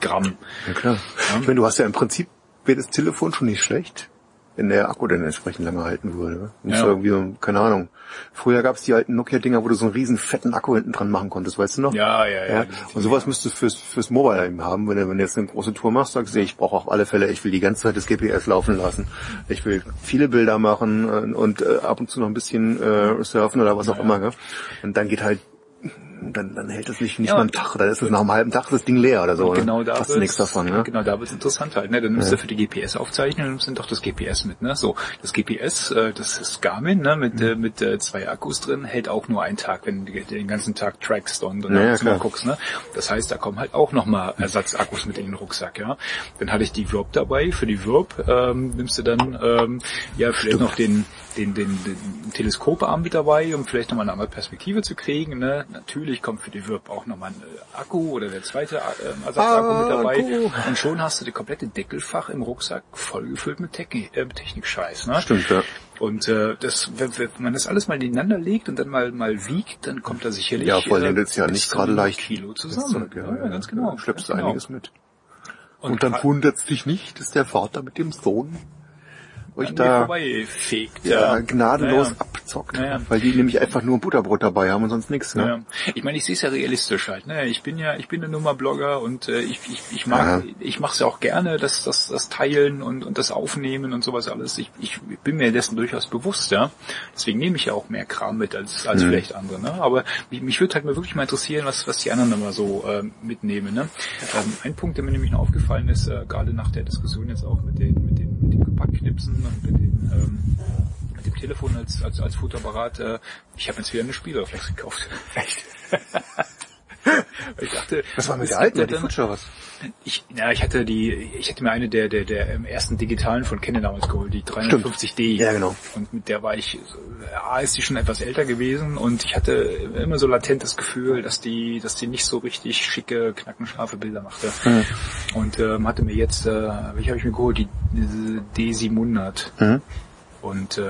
Speaker 2: Gramm.
Speaker 1: Ja klar. Ja. Ich meine, du hast ja im Prinzip wäre das Telefon schon nicht schlecht wenn der Akku dann entsprechend lange halten würde. Nicht ja. so irgendwie so, keine Ahnung. Früher gab es die alten Nokia-Dinger, wo du so einen riesen fetten Akku hinten dran machen konntest, weißt du noch?
Speaker 2: Ja, ja, ja. ja.
Speaker 1: Und sowas müsstest du fürs, fürs Mobile eben haben, wenn du, wenn du jetzt eine große Tour machst, sagst du, ich brauche auf alle Fälle, ich will die ganze Zeit das GPS laufen lassen. Ich will viele Bilder machen und, und äh, ab und zu noch ein bisschen äh, surfen oder was auch ja. immer. Gell? Und dann geht halt dann, dann hält es nicht, nicht ja, mal einen Tag, dann ist es nach einem halben Tag das Ding leer oder so.
Speaker 2: Genau da hast du nichts davon, ne? Genau da wird es interessant halt, ne? Dann nimmst ja. du für die GPS aufzeichnen, nimmst dann doch das GPS mit, ne? So, das GPS, äh, das ist Garmin, ne? Mit, mhm. äh, mit äh, zwei Akkus drin, hält auch nur einen Tag, wenn du den ganzen Tag trackst und, und ja, mal guckst, ne? Das heißt, da kommen halt auch nochmal Ersatzakkus mit in den Rucksack, ja? Dann hatte ich die Verb dabei, für die Verb ähm, nimmst du dann ähm, ja vielleicht Stimmt. noch den den, den, den Teleskoparm mit dabei, um vielleicht nochmal eine andere Perspektive zu kriegen. Ne? Natürlich kommt für die Wirb auch nochmal ein äh, Akku oder der zweite äh, Ersatzakku ah, mit dabei. Akku. Und schon hast du die komplette Deckelfach im Rucksack vollgefüllt mit Technik, äh, Technik-Scheiß. Ne?
Speaker 1: Stimmt, ja.
Speaker 2: Und äh, das, wenn, wenn man das alles mal nebeneinander legt und dann mal mal wiegt, dann kommt da sicherlich
Speaker 1: ja, vor allem äh, ja nicht gerade leicht
Speaker 2: Kilo zusammen.
Speaker 1: Zeug, ja, ja, ja, ganz genau. Du schleppst ganz genau. einiges mit. Und, und dann wundert es dich nicht, dass der Vater mit dem Sohn euch da
Speaker 2: fegt,
Speaker 1: ja, gnadenlos naja. abzockt, naja. weil die nämlich einfach nur ein Butterbrot dabei haben und sonst nichts. Ne? Naja.
Speaker 2: Ich meine, ich sehe es ja realistisch halt. Ne? Ich bin ja, ich bin ja nur mal Blogger und äh, ich, ich, ich mag, ja. ich mache es ja auch gerne, das, das, das Teilen und, und das Aufnehmen und sowas alles. Ich, ich bin mir dessen durchaus bewusst, ja. Deswegen nehme ich ja auch mehr Kram mit als, als mhm. vielleicht andere. Ne? Aber mich, mich würde halt mal wirklich mal interessieren, was, was die anderen immer so äh, mitnehmen. Ne? Ähm, ein Punkt, der mir nämlich noch aufgefallen ist, äh, gerade nach der Diskussion jetzt auch mit den, mit den, mit den Kompaktknipsen und mit, den, ähm, mit dem Telefon als, als, als Fotoapparat. Äh, ich habe jetzt wieder eine Spiegelreflex gekauft. Echt?
Speaker 1: ich dachte, was war mit der alten, die Future was?
Speaker 2: Ich, ja, ich hatte die, ich hatte mir eine der, der, der ersten digitalen von Canon damals geholt, die 350D.
Speaker 1: Ja, genau.
Speaker 2: Und mit der war ich, A, ist die schon etwas älter gewesen und ich hatte immer so latent das Gefühl, dass die, dass die nicht so richtig schicke, knackenscharfe Bilder machte. Mhm. Und ähm, hatte mir jetzt, äh, welche habe ich mir geholt? Die, die D700. Mhm. Und äh,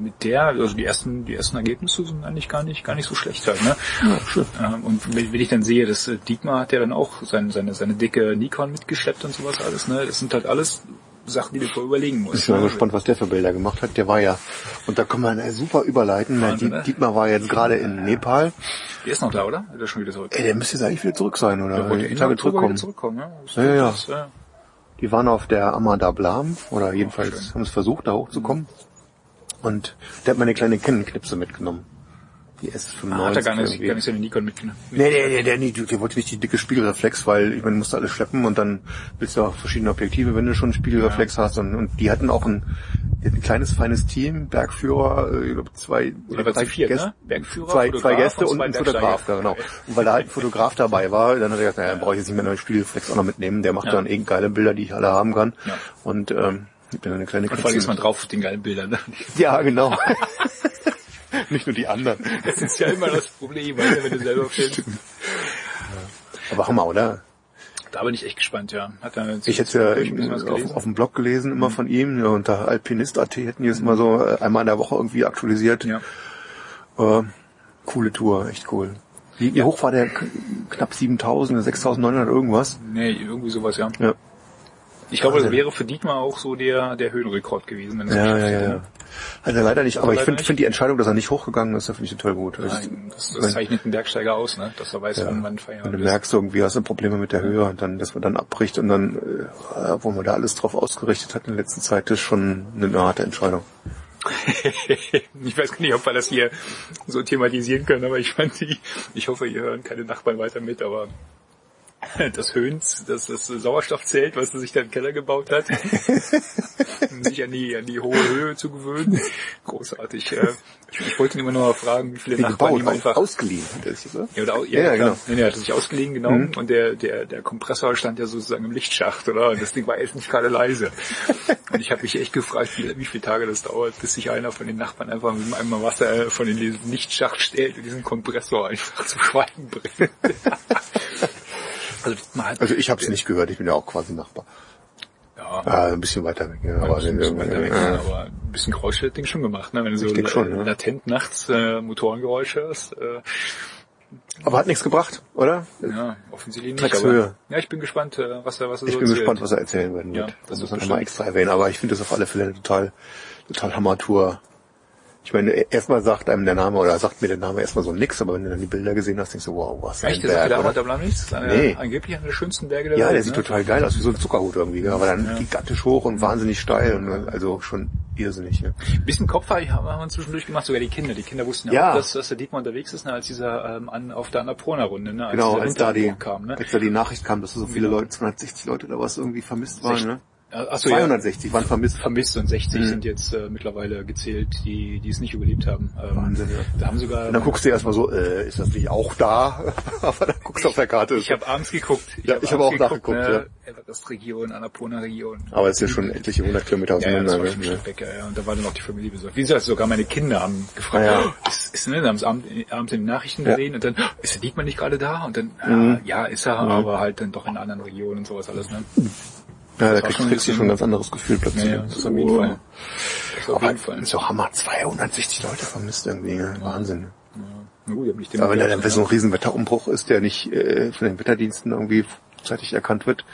Speaker 2: mit der, also die ersten, die ersten Ergebnisse sind eigentlich gar nicht, gar nicht so schlecht halt, ne? Ja, schön. Ähm, und wenn, wenn ich dann sehe, dass äh, Dietmar hat ja dann auch seine, seine, seine dicke Nikon mitgeschleppt und sowas alles, ne? Das sind halt alles Sachen, die du vorher überlegen musst.
Speaker 1: Ich bin
Speaker 2: ne?
Speaker 1: mal gespannt, was der für Bilder gemacht hat. Der war ja, und da kann man äh, super überleiten.
Speaker 2: Wahnsinn,
Speaker 1: Die-
Speaker 2: ne?
Speaker 1: Dietmar war jetzt gerade in Nepal.
Speaker 2: Der ist noch da, oder? Ist er schon wieder zurück?
Speaker 1: Ey, der müsste jetzt eigentlich wieder zurück sein, oder?
Speaker 2: Der wollte
Speaker 1: Tage zurückkommen.
Speaker 2: zurückkommen, ja? Das,
Speaker 1: Ja, ja, ja.
Speaker 2: Äh,
Speaker 1: Die waren auf der Amada Blam, oder jedenfalls
Speaker 2: schön.
Speaker 1: haben es versucht, da hochzukommen. Und der hat meine kleine Kinnenknipse mitgenommen. Die S95.
Speaker 2: Ah, hat er gar nicht,
Speaker 1: irgendwie.
Speaker 2: gar nicht seine Nikon mitgenommen.
Speaker 1: Nee, nee, nee, der, nee, der wollte nicht die dicke Spiegelreflex, weil ich meine, musste alles schleppen und dann willst du auch verschiedene Objektive, wenn du schon einen Spiegelreflex hast. Und, und die hatten auch ein, ein kleines, feines Team, Bergführer, äh, ich glaube zwei,
Speaker 2: Oder war
Speaker 1: drei
Speaker 2: zu viert,
Speaker 1: Gäste,
Speaker 2: ne? Bergführer,
Speaker 1: zwei,
Speaker 2: Fotograf
Speaker 1: zwei Gäste
Speaker 2: und
Speaker 1: und ein Fotograf, ja, genau. Und weil da halt ein Fotograf dabei war, dann hat er gesagt, naja, dann brauche ich jetzt nicht mehr einen Spiegelreflex auch noch mitnehmen. Der macht
Speaker 2: Ja.
Speaker 1: dann eben geile Bilder, die ich alle haben kann.
Speaker 2: Ja.
Speaker 1: Und ähm, ich bin eine kleine
Speaker 2: Und vor allem ist man drauf auf den geilen Bildern. Ne?
Speaker 1: Ja, genau. nicht nur die anderen.
Speaker 2: Das ist ja immer das Problem, du, wenn du selber filmst.
Speaker 1: Aber Hammer, oder?
Speaker 2: Da bin ich echt gespannt, ja. Hat er
Speaker 1: Ich hätte ja auf,
Speaker 2: gelesen?
Speaker 1: auf dem Blog gelesen, immer von ihm, ja, unter Alpinist.at hätten die es immer so äh, einmal in der Woche irgendwie aktualisiert.
Speaker 2: Ja.
Speaker 1: Äh, coole Tour, echt cool. Wie, wie hoch war der? Knapp 7000, 6900 irgendwas?
Speaker 2: Nee, irgendwie sowas, ja.
Speaker 1: Ja.
Speaker 2: Ich glaube, das wäre für Dietmar auch so der, der Höhenrekord gewesen, wenn
Speaker 1: Ja, ja, ja, ja. Er leider nicht, aber ich
Speaker 2: leider
Speaker 1: finde
Speaker 2: nicht.
Speaker 1: find die Entscheidung, dass er nicht hochgegangen ist, finde ich total gut. Also,
Speaker 2: Nein, das, das zeichnet einen Bergsteiger aus, ne? Dass er weiß,
Speaker 1: ja,
Speaker 2: wann man
Speaker 1: wenn
Speaker 2: Feierabend
Speaker 1: du merkst, irgendwie hast du Probleme mit der Höhe und dann, dass man dann abbricht und dann, äh, wo man da alles drauf ausgerichtet hat in der letzten Zeit, ist schon eine harte Entscheidung.
Speaker 2: ich weiß nicht, ob wir das hier so thematisieren können, aber ich fand die, ich hoffe, ihr hören keine Nachbarn weiter mit, aber das Höhns, das, das Sauerstoffzelt, was er sich da im Keller gebaut hat, um sich an die, an die hohe Höhe zu gewöhnen. Großartig. Äh, Ich, ich wollte ihn immer nur mal fragen, wie viele
Speaker 1: Wie
Speaker 2: Nachbarn
Speaker 1: gebaut,
Speaker 2: ihm einfach
Speaker 1: aus, ausgeliehen hat er sich, oder?
Speaker 2: Ja, oder,
Speaker 1: Ja,
Speaker 2: ja,
Speaker 1: ja, genau.
Speaker 2: Nee, nee, er hat sich ausgeliehen, genau.
Speaker 1: Mhm.
Speaker 2: Und der, der, der Kompressor stand ja sozusagen im Lichtschacht, oder? Und das Ding war jetzt nicht gerade leise. Und ich habe mich echt gefragt, wie, wie viele Tage das dauert, bis sich einer von den Nachbarn einfach mit einem Eimer Wasser von in diesen Lichtschacht stellt und diesen Kompressor einfach zum Schweigen bringt. Also,
Speaker 1: Also ich habe es nicht gehört, ich bin ja auch quasi Nachbar.
Speaker 2: ja,
Speaker 1: Ah, ein bisschen weiter weg. Ja,
Speaker 2: aber, ein bisschen weiter weg,
Speaker 1: äh,
Speaker 2: aber ein bisschen Geräusche hat Ding schon gemacht, ne? Wenn du so
Speaker 1: schon, ja.
Speaker 2: latent nachts äh, Motorengeräusche hörst. Äh,
Speaker 1: aber hat nichts gebracht, oder?
Speaker 2: ja, offensichtlich nicht.
Speaker 1: Dreckshöhe.
Speaker 2: Aber, ja, ich bin gespannt, äh, was er, was er
Speaker 1: Ich
Speaker 2: so
Speaker 1: bin
Speaker 2: erzählt.
Speaker 1: gespannt, was er erzählen werden
Speaker 2: Ja,
Speaker 1: wird.
Speaker 2: das
Speaker 1: muss man
Speaker 2: bestimmt.
Speaker 1: nochmal extra erwähnen, aber ich finde das auf alle Fälle total, total Hammer-Tour. Ich meine, erstmal sagt einem der Name oder sagt mir der Name erstmal so nix, aber wenn du dann die Bilder gesehen hast, denkst du, wow, was
Speaker 2: Echt,
Speaker 1: ein
Speaker 2: das ist
Speaker 1: Berg,
Speaker 2: der
Speaker 1: oder?
Speaker 2: Hammer Blam nichts? Eine,
Speaker 1: Nee.
Speaker 2: Angeblich einer der schönsten Berge der
Speaker 1: Ja,
Speaker 2: Welt.
Speaker 1: der sieht
Speaker 2: ne?
Speaker 1: total geil aus, wie so ein Zuckerhut irgendwie, aber dann
Speaker 2: Ja.
Speaker 1: gigantisch hoch und wahnsinnig steil, und, also schon irrsinnig. Ja.
Speaker 2: Ein bisschen Kopf haben wir zwischendurch gemacht, sogar die Kinder. Die Kinder wussten ja,
Speaker 1: Ja.
Speaker 2: auch, dass, dass der Dietmar unterwegs ist, ne, als dieser ähm, an, auf der Annapurna-Runde, ne, als
Speaker 1: Genau, als da die,
Speaker 2: kam. Ne?
Speaker 1: als da die Nachricht kam, dass so viele Leute, 260 Leute oder was irgendwie vermisst waren, ne?
Speaker 2: Achso, ja,
Speaker 1: 260 waren vermisst.
Speaker 2: vermisst und 60
Speaker 1: Mhm.
Speaker 2: sind jetzt äh, mittlerweile gezählt, die, die es nicht überlebt haben. Ähm,
Speaker 1: Wahnsinn, ja.
Speaker 2: Da haben sogar...
Speaker 1: Und dann guckst du erstmal so, äh, ist das nicht auch da? aber dann guckst du auf der Karte.
Speaker 2: ich habe abends geguckt.
Speaker 1: Ja, ich habe auch
Speaker 2: abends
Speaker 1: nachgeguckt,
Speaker 2: Ne, Everest-Region, Annapurna-Region.
Speaker 1: aber es ist ja schon etliche hundert Kilometer
Speaker 2: Ja, ja, das
Speaker 1: auseinander.
Speaker 2: war schon
Speaker 1: ne?
Speaker 2: Stück weg, ja, ja. Und da war dann auch die Familie besorgt. Wie gesagt, sogar meine Kinder haben gefragt,
Speaker 1: Ah, ja.
Speaker 2: oh, ist, ist, ne, haben sie abends, abends in den Nachrichten
Speaker 1: Ja.
Speaker 2: gesehen und dann, oh, ist der Diekmann nicht gerade da? Und dann,
Speaker 1: Mhm.
Speaker 2: ja, ja, ist er, aber halt dann doch in anderen Regionen und sowas alles, ne?
Speaker 1: Ja, da kriegst, du schon ein ganz anderes Gefühl plötzlich.
Speaker 2: Ja, ja, das ist auf jeden
Speaker 1: Oh.
Speaker 2: Fall. Das ist auf jeden Fall.
Speaker 1: ist doch Hammer, 260 Leute vermisst irgendwie, ne? Wahnsinn.
Speaker 2: Na gut, ich hab nicht den
Speaker 1: Aber wenn da dann so ein riesen Wetterumbruch ist, der nicht äh, von den Wetterdiensten irgendwie zeitig erkannt wird,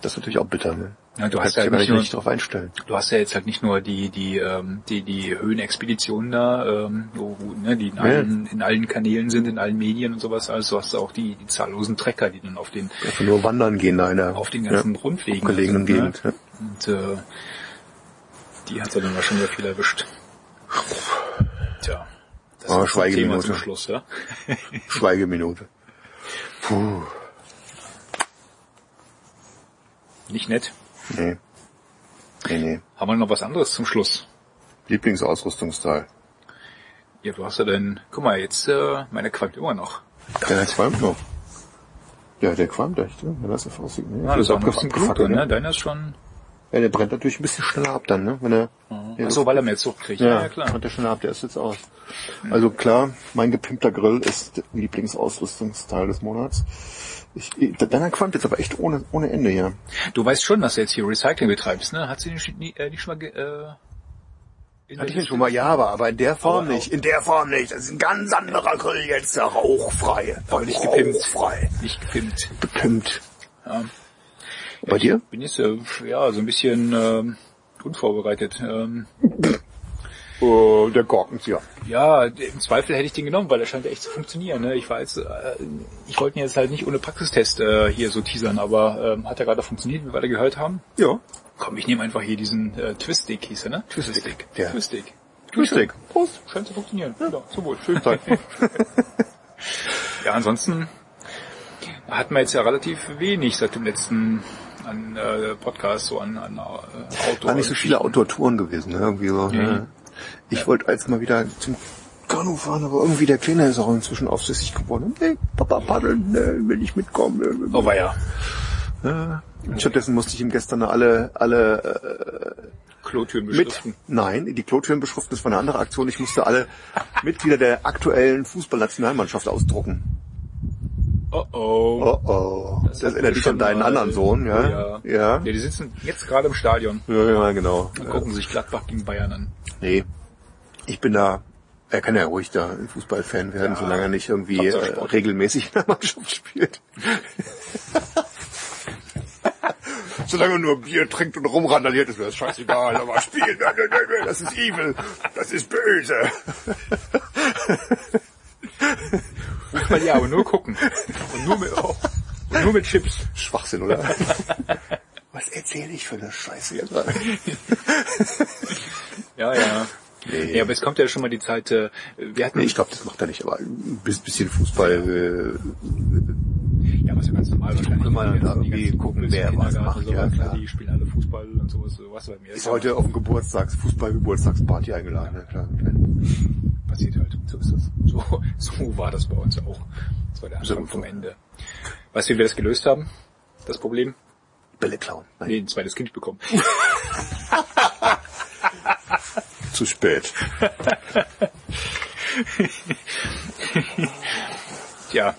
Speaker 1: das ist natürlich auch bitter, ne?
Speaker 2: Ja, du hast ja
Speaker 1: gar
Speaker 2: nicht nur-
Speaker 1: drauf einstellen.
Speaker 2: Du hast ja jetzt halt nicht nur die die ähm, die die Höhenexpeditionen da, ähm, wo, ne, die in allen, in allen Kanälen sind, in allen Medien und sowas. Also du hast auch die, die zahllosen Trecker, die dann auf den
Speaker 1: Einfach nur wandern gehen da in der
Speaker 2: auf den ganzen
Speaker 1: ja,
Speaker 2: Rundwegen
Speaker 1: gelegenen
Speaker 2: sind, ne?
Speaker 1: Gegend. Ja.
Speaker 2: Und äh, die hat er dann wahrscheinlich viel erwischt. Tja. Das
Speaker 1: Ah,
Speaker 2: ist
Speaker 1: Schweigeminute.
Speaker 2: Thema zum Schluss, ja?
Speaker 1: Schweigeminute. Puh,
Speaker 2: Nicht nett.
Speaker 1: Nee. Nee, nee.
Speaker 2: Haben wir noch was anderes zum Schluss?
Speaker 1: Lieblingsausrüstungsteil.
Speaker 2: Ja, du hast ja dann, guck mal, jetzt, äh, meine qualmt immer noch.
Speaker 1: Ja, der qualmt noch. Ja, der qualmt echt, ne? Wenn das. Ne?
Speaker 2: Ja, das ist auch ein bisschen Blut, ne? Deiner ist schon,
Speaker 1: Ja, der brennt natürlich ein bisschen schneller ab dann, ne? Wenn er,
Speaker 2: ach so, weil er mehr Zucht kriegt.
Speaker 1: ja,
Speaker 2: Ja, ja klar.
Speaker 1: brennt der schneller ab, der ist jetzt aus. Also klar, mein gepimpter Grill ist Lieblingsausrüstungsteil des Monats. Ich, deiner qualmt jetzt aber echt ohne, ohne Ende hier.
Speaker 2: Du weißt schon, dass du jetzt hier Recycling betreibst, ne? Hat sie nicht, nie- äh, nicht schon mal, ge, äh, In
Speaker 1: Hatte ich
Speaker 2: der
Speaker 1: den schon mal, ja, aber, aber in der Form
Speaker 2: Aber
Speaker 1: nicht. In der Form nicht. Das ist ein ganz anderer Grill jetzt, der rauchfrei.
Speaker 2: Aber nicht gepimpt.
Speaker 1: Rauchfrei.
Speaker 2: Nicht gepimpt.
Speaker 1: Gepimpt.
Speaker 2: Ja.
Speaker 1: Bei dir?
Speaker 2: Bin jetzt äh, ja so ein bisschen ähm, unvorbereitet. Ähm,
Speaker 1: Oh, der Korkenzieher.
Speaker 2: ja, im Zweifel hätte ich den genommen, weil er scheint echt zu funktionieren. Ne? Ich weiß, äh, ich wollte ihn jetzt halt nicht ohne Praxistest äh, hier so teasern, aber ähm, hat er gerade funktioniert, wie wir alle gehört haben.
Speaker 1: Ja.
Speaker 2: Komm, ich nehme einfach hier diesen äh, Twist-Stick, hieß er, ne? Twist-Stick.
Speaker 1: Ja.
Speaker 2: Twist-Stick.
Speaker 1: Twist-Stick.
Speaker 2: Prost. Scheint zu funktionieren. Ja, zum Wohl. Schön Zeit. ja, ansonsten hatten wir jetzt ja relativ wenig seit dem letzten an äh, Podcast, so an, an äh, Auto.
Speaker 1: War nicht so viele Outdoor-Touren gewesen, ne? Irgendwie so. Ne? Ich wollte als mal wieder zum Kanu fahren, aber irgendwie der Kleine ist auch inzwischen aufsässig geworden. Hey, Papa paddeln, ne, will ich mitkommen. Ne,
Speaker 2: Oh, war ja.
Speaker 1: Ja. Und stattdessen musste ich ihm gestern alle, alle
Speaker 2: Klotüren
Speaker 1: mit,
Speaker 2: beschriften.
Speaker 1: nein, die Klotüren beschriften, das war eine andere Aktion. Ich musste alle Mitglieder der aktuellen Fußballnationalmannschaft ausdrucken.
Speaker 2: Oh oh.
Speaker 1: Oh oh. Das,
Speaker 2: hatten
Speaker 1: erinnert dich an deinen
Speaker 2: mal.
Speaker 1: anderen Sohn, ja?
Speaker 2: Ja.
Speaker 1: Ja.
Speaker 2: Ja, die sitzen jetzt gerade im Stadion
Speaker 1: Ja, ja, genau.
Speaker 2: und gucken sich Gladbach gegen Bayern an.
Speaker 1: Nee, ich bin da, er kann ja ruhig da ein Fußballfan werden,
Speaker 2: Ja.
Speaker 1: solange er nicht irgendwie äh, regelmäßig in der Mannschaft spielt. solange er nur Bier trinkt und rumrandaliert, ist mir das scheißegal, aber spielen, das ist evil, das ist böse.
Speaker 2: Fußball ja, aber nur gucken. Und nur mit, oh, und nur mit Chips.
Speaker 1: Schwachsinn, oder? Was erzähle ich für eine Scheiße jetzt?
Speaker 2: Ja, ja.
Speaker 1: Nee.
Speaker 2: Ja, aber es kommt ja schon mal die Zeit, äh, wir hatten,
Speaker 1: Nee, ich glaube, das macht er nicht, aber ein bisschen Fußball, äh,
Speaker 2: ja, was ja ganz normal wahrscheinlich.
Speaker 1: mal da irgendwie gucken, wer was macht, ja, klar.
Speaker 2: Die spielen alle Fußball und sowas, sowas bei mir.
Speaker 1: ist heute auf dem Geburtstags, Fußball-Geburtstagsparty eingeladen, ne? klar.
Speaker 2: passiert halt. So ist das. So, so war das bei uns auch. Das war der Anfang vom Ende. Weißt du, wie wir das gelöst haben? Das Problem?
Speaker 1: Bälle klauen. Nein.
Speaker 2: Nee, ein zweites Kind bekommen.
Speaker 1: Zu spät.
Speaker 2: Tja.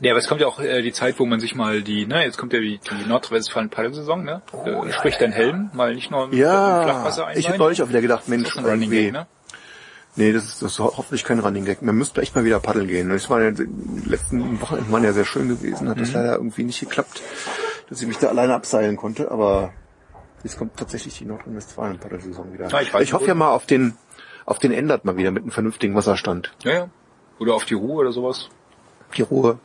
Speaker 2: Ja, aber es kommt ja auch äh, die Zeit, wo man sich mal die, ne, jetzt kommt ja die, die Nordrhein-Westfalen-Paddelsaison, ne? äh, sprich dein Helm, mal nicht nur mit
Speaker 1: Ja,
Speaker 2: Flachwasser
Speaker 1: ich habe neulich auch wieder gedacht,
Speaker 2: Das
Speaker 1: Mensch,
Speaker 2: ein Running Gag, ne?
Speaker 1: nee, das ist, das ist hoffentlich kein Running Gag. Man müsste echt mal wieder paddeln gehen. Das war ja, die letzten Wochenenden waren ja sehr schön gewesen, hat das
Speaker 2: Mhm.
Speaker 1: leider irgendwie nicht geklappt, dass ich mich da alleine abseilen konnte, aber jetzt kommt tatsächlich die Nordrhein-Westfalen-Paddelsaison wieder.
Speaker 2: Ja, ich
Speaker 1: ich hoffe ja mal auf den, auf den ändert mal wieder mit einem vernünftigen Wasserstand.
Speaker 2: Ja, ja. Oder auf die Ruhe oder sowas.
Speaker 1: Die Ruhe.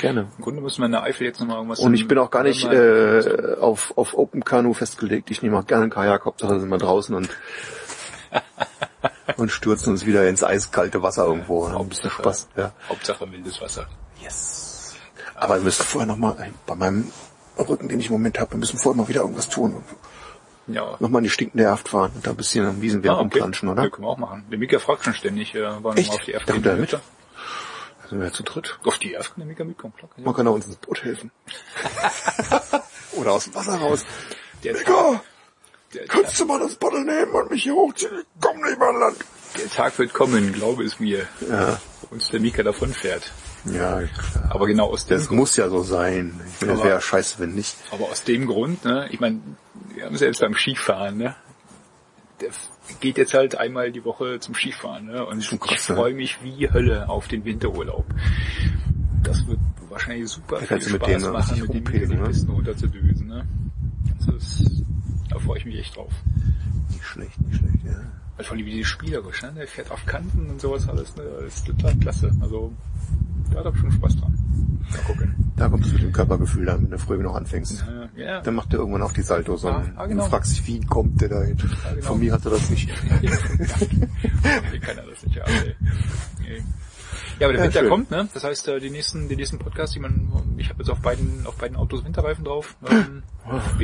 Speaker 1: Gerne.
Speaker 2: Im Grunde müssen wir in der Eifel jetzt nochmal irgendwas...
Speaker 1: Und ich bin auch gar nicht äh, auf, auf Open Kanu festgelegt. Ich nehme auch gerne einen Kajak, Hauptsache sind wir draußen und, und stürzen uns wieder ins eiskalte Wasser irgendwo. Ein bisschen Spaß. Ja.
Speaker 2: Hauptsache mildes Wasser.
Speaker 1: Yes. Aber wir müssen vorher nochmal, bei meinem Rücken, den ich im Moment habe, wir müssen vorher mal wieder irgendwas tun.
Speaker 2: Ja.
Speaker 1: Nochmal in die stinkende Erft fahren und da ein bisschen am Wiesenwehr
Speaker 2: Ah, okay.
Speaker 1: rumplanschen, oder?
Speaker 2: Ja, können wir auch machen. Der Mika fragt schon ständig, äh, wir
Speaker 1: Echt?
Speaker 2: mal auf die Erft gehen?
Speaker 1: der mit? Da sind wir ja zu dritt.
Speaker 2: Auf die Erft kann der Mika mitkommen, klar.
Speaker 1: Man kann auch uns ins Boot helfen. oder aus dem Wasser raus.
Speaker 2: Der,
Speaker 1: Mika,
Speaker 2: der,
Speaker 1: kannst du mal das Paddel nehmen und mich hier hochziehen? Ich komm nicht mehr an Land.
Speaker 2: der Tag wird kommen, glaube es mir,
Speaker 1: Ja,
Speaker 2: uns der Mika davonfährt.
Speaker 1: Ja, klar.
Speaker 2: Aber genau aus dem
Speaker 1: Das muss ja so sein. Ich finde, es
Speaker 2: Aber-
Speaker 1: wäre scheiße, wenn nicht.
Speaker 2: Aber aus dem Grund, ne, ich meine, wir haben selbst beim Skifahren, ne, der geht jetzt halt einmal die Woche zum Skifahren, ne, und ich
Speaker 1: ne?
Speaker 2: freue mich wie Hölle auf den Winterurlaub. Das wird wahrscheinlich super
Speaker 1: Da
Speaker 2: viel
Speaker 1: du mit
Speaker 2: Spaß
Speaker 1: denen
Speaker 2: machen, mit dem die
Speaker 1: ne?
Speaker 2: Pisten runterzudüsen, ne. Das ist, da freue ich mich echt drauf.
Speaker 1: Nicht schlecht, nicht schlecht, ja.
Speaker 2: Weil vor allem wie die spielerisch, ne, der fährt auf Kanten und sowas alles, ne, das ist total klasse. Also, da hab ich schon Spaß dran. Mal gucken.
Speaker 1: Da kommst du mit dem Körpergefühl dann, wenn du früh genug anfängst.
Speaker 2: Äh, ja,
Speaker 1: Dann macht er irgendwann auch die Saltos
Speaker 2: Ah,
Speaker 1: und
Speaker 2: ah, genau.
Speaker 1: du fragst dich, wie kommt der da hin?
Speaker 2: genau.
Speaker 1: Von mir hat er das nicht.
Speaker 2: Wie kann er das nicht haben, ey. Nee. Ja, aber der
Speaker 1: Ja,
Speaker 2: Winter
Speaker 1: schön.
Speaker 2: kommt, ne? Das heißt, äh, die nächsten, die nächsten Podcasts, die man, ich habe jetzt auf beiden, auf beiden Autos Winterreifen drauf. Ähm,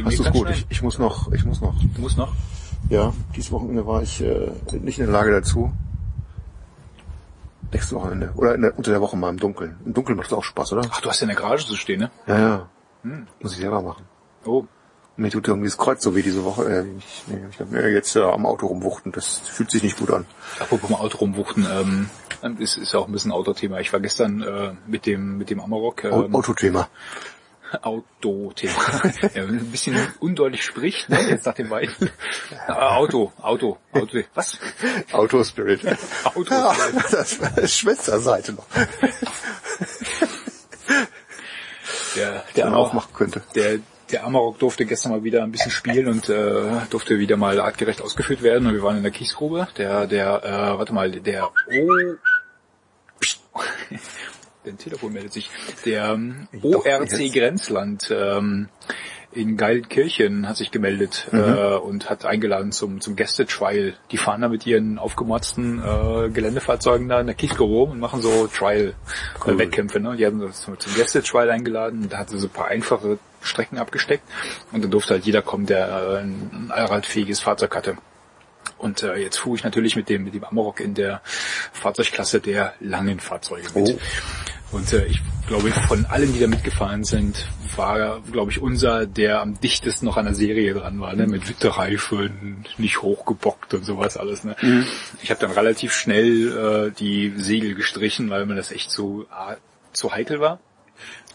Speaker 1: Hast du's gut? Ich, ich muss noch, ich muss noch.
Speaker 2: Du musst noch.
Speaker 1: Ja, dieses Wochenende war ich äh, nicht in der Lage dazu. Nächstes Wochenende. Oder der, unter der Woche mal im Dunkeln. Im Dunkeln macht es auch Spaß, oder?
Speaker 2: Ach, du hast ja in der Garage zu stehen, ne?
Speaker 1: Ja, ja.
Speaker 2: Hm.
Speaker 1: Muss ich selber machen.
Speaker 2: Oh.
Speaker 1: Mir tut irgendwie das Kreuz so weh diese Woche. Äh, ich, nee, ich hab mir jetzt äh, am Auto rumwuchten. Das fühlt sich nicht gut an.
Speaker 2: Apropos mal Auto rumwuchten, ähm, ist, ist ja auch ein bisschen Autothema. Ich war gestern äh, mit dem mit dem Amarok ähm,
Speaker 1: Autothema.
Speaker 2: Auto-Thema. ja, ein bisschen undeutlich spricht, ne, jetzt nach dem beiden. Äh, Auto, Auto, Auto, was?
Speaker 1: Autospirit.
Speaker 2: Auto.
Speaker 1: Ja, das ist Schwesterseite noch.
Speaker 2: Der,
Speaker 1: Der man
Speaker 2: Amar-
Speaker 1: aufmachen könnte.
Speaker 2: der, der Amarok durfte gestern mal wieder ein bisschen spielen und äh, durfte wieder mal artgerecht ausgeführt werden. Und wir waren in der Kiesgrube. Der, der, äh, warte mal, der O... Dein Telefon meldet sich. Der ähm,
Speaker 1: Doch,
Speaker 2: ORC. Grenzland ähm, in Geilkirchen hat sich gemeldet
Speaker 1: Mhm.
Speaker 2: äh, und hat eingeladen zum, zum Gäste-Trial. Die fahren da mit ihren aufgemotzten äh, Geländefahrzeugen da in der Kiesgrube rum und machen so Trial-Wettkämpfe. Ne? Die haben uns zum zum Gäste-Trial eingeladen und da hat sie so ein paar einfache Strecken abgesteckt und dann durfte halt jeder kommen, der äh, ein allradfähiges Fahrzeug hatte. Und äh, jetzt fuhr ich natürlich mit dem, mit dem Amarok in der Fahrzeugklasse der langen Fahrzeuge mit.
Speaker 1: Oh.
Speaker 2: Und äh, ich glaube, von allen, die da mitgefahren sind, war, glaube ich, unser, der am dichtesten noch an der Serie dran war, ne? mit Witterreifen, nicht hochgebockt und sowas alles. Ne? Ich habe dann relativ schnell äh, die Segel gestrichen, weil mir das echt so ah, zu heikel war.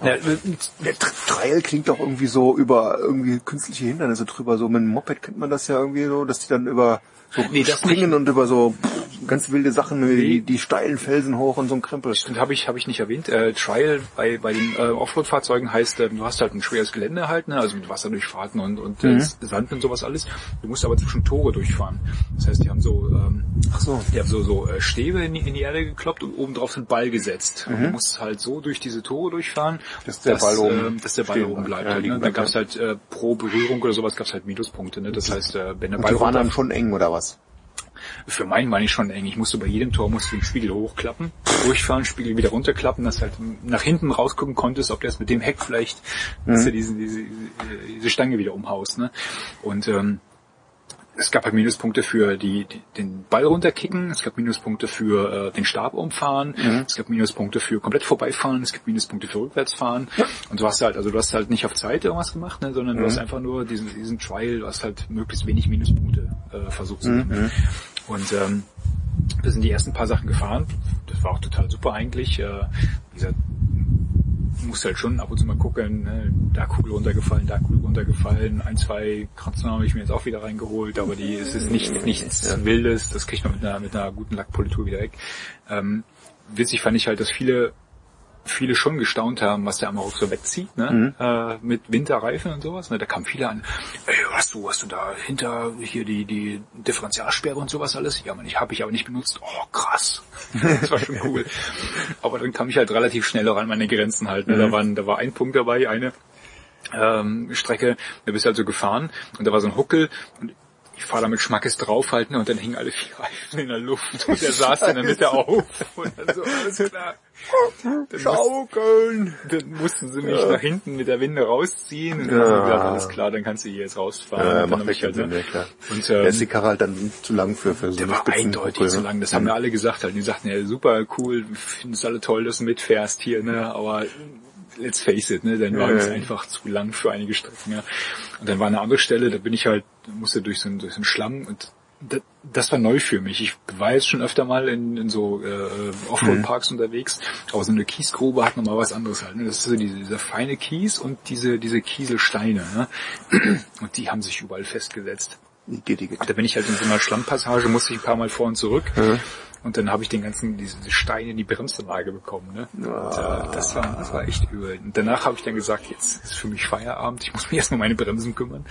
Speaker 1: Ja, der Tr- Trail klingt doch irgendwie so über irgendwie künstliche Hindernisse drüber. So mit dem Moped kennt man das ja irgendwie so, dass die dann über so
Speaker 2: Nee, das
Speaker 1: springen und über so pff, ganz wilde Sachen, wie die, die steilen Felsen hoch und so ein Krempel.
Speaker 2: Und habe ich habe ich nicht erwähnt. Äh, Trial bei bei den äh, Offroad-Fahrzeugen heißt, äh, du hast halt ein schweres Gelände halt, ne? also mit Wasserdurchfahrten und und äh, Sand und sowas alles. Du musst aber zwischen Tore durchfahren. Das heißt, die haben so ähm,
Speaker 1: Ach so.
Speaker 2: die haben so so äh, Stäbe in die, in die Erde gekloppt und oben drauf sind Ball gesetzt. Und du musst halt so durch diese Tore durchfahren,
Speaker 1: Dass der Ball oben
Speaker 2: ähm, dass der Ball oben
Speaker 1: bleibt. Ja,
Speaker 2: halt, ne? Dann
Speaker 1: bleibt,
Speaker 2: gab's halt äh, pro Berührung oder sowas gab's halt Minuspunkte. Ne? Das heißt, wenn der
Speaker 1: Und
Speaker 2: Ball
Speaker 1: die waren dann schon eng oder was?
Speaker 2: Für meinen war ich schon eng. Ich musste bei jedem Tor musste den Spiegel hochklappen, durchfahren, Spiegel wieder runterklappen, dass du halt nach hinten rausgucken konntest, ob der es mit dem Heck vielleicht, dass du diese, diese, diese Stange wieder umhaust. Ne? Und ähm, es gab halt Minuspunkte für die, die den Ball runterkicken, es gab Minuspunkte für äh, den Stab umfahren, es gab Minuspunkte für komplett vorbeifahren, es gibt Minuspunkte für rückwärtsfahren. Und du hast halt, also du hast halt nicht auf Zeit irgendwas gemacht, ne, sondern du hast einfach nur diesen, diesen Trial, du hast halt möglichst wenig Minuspunkte äh, versucht zu nehmen. Und ähm, wir sind die ersten paar Sachen gefahren. Das war auch total super eigentlich. Äh, wie gesagt, musst halt schon ab und zu mal gucken, ne? da Kugel runtergefallen, da Kugel runtergefallen, ein, zwei Kratzen habe ich mir jetzt auch wieder reingeholt, aber die es ist nicht nichts Wildes, das kriegt man mit einer mit einer guten Lackpolitur wieder weg. Ähm, witzig fand ich halt, dass viele viele schon gestaunt haben, was der Amarok so wegzieht, ne? Äh, mit Winterreifen und sowas. Ne? Da kamen viele an, ey, hast du, hast du da hinter hier die, die Differentialsperre und sowas alles? Ja, man, ich habe ich aber nicht benutzt. Oh, krass. das war schon cool. aber dann kam ich halt relativ schnell auch an meine Grenzen halt. Ne? Da, waren, da war ein Punkt dabei, eine ähm, Strecke, da bist du also gefahren und da war so ein Huckel und ich fahre da mit Schmackes draufhalten und dann hingen alle vier Reifen in der Luft und der saß dann in der Mitte auf und dann so, alles klar. Dann, muss,
Speaker 1: Schaukeln!
Speaker 2: dann mussten sie mich nach hinten mit der Winde rausziehen und dann
Speaker 1: Ja.
Speaker 2: haben sie gesagt, alles klar, dann kannst du hier jetzt rausfahren.
Speaker 1: Ja, macht
Speaker 2: ich halt,
Speaker 1: ja, klar.
Speaker 2: und,
Speaker 1: Der
Speaker 2: ähm,
Speaker 1: ist die Karre halt dann zu lang für, für so
Speaker 2: der war
Speaker 1: Spitzen-
Speaker 2: eindeutig zu lang. Das haben ja alle gesagt halt. Die sagten ja super cool, wir finden es alle toll, dass du mitfährst hier, ne? Aber let's face it, ne? Wagen
Speaker 1: Ja,
Speaker 2: ist
Speaker 1: ja.
Speaker 2: einfach zu lang für einige Strecken. Ja. Und dann war eine andere Stelle, da bin ich halt, musste durch so einen, durch so einen Schlamm und das, das war neu für mich. Ich war jetzt schon öfter mal in, in so äh, Offroad-Parks unterwegs, aber so eine Kiesgrube hat nochmal was anderes halt. Ne? Das ist so diese, dieser feine Kies und diese, diese Kieselsteine. Ne? Und die haben sich überall festgesetzt. Da bin ich halt in so einer Schlammpassage, musste ich ein paar Mal vor und zurück. Und dann habe ich den ganzen, diese Steine in die Bremsanlage bekommen. Ne? Und, äh, das, war, das war echt übel. Und danach habe ich dann gesagt, jetzt ist für mich Feierabend, ich muss mich erstmal um meine Bremsen kümmern.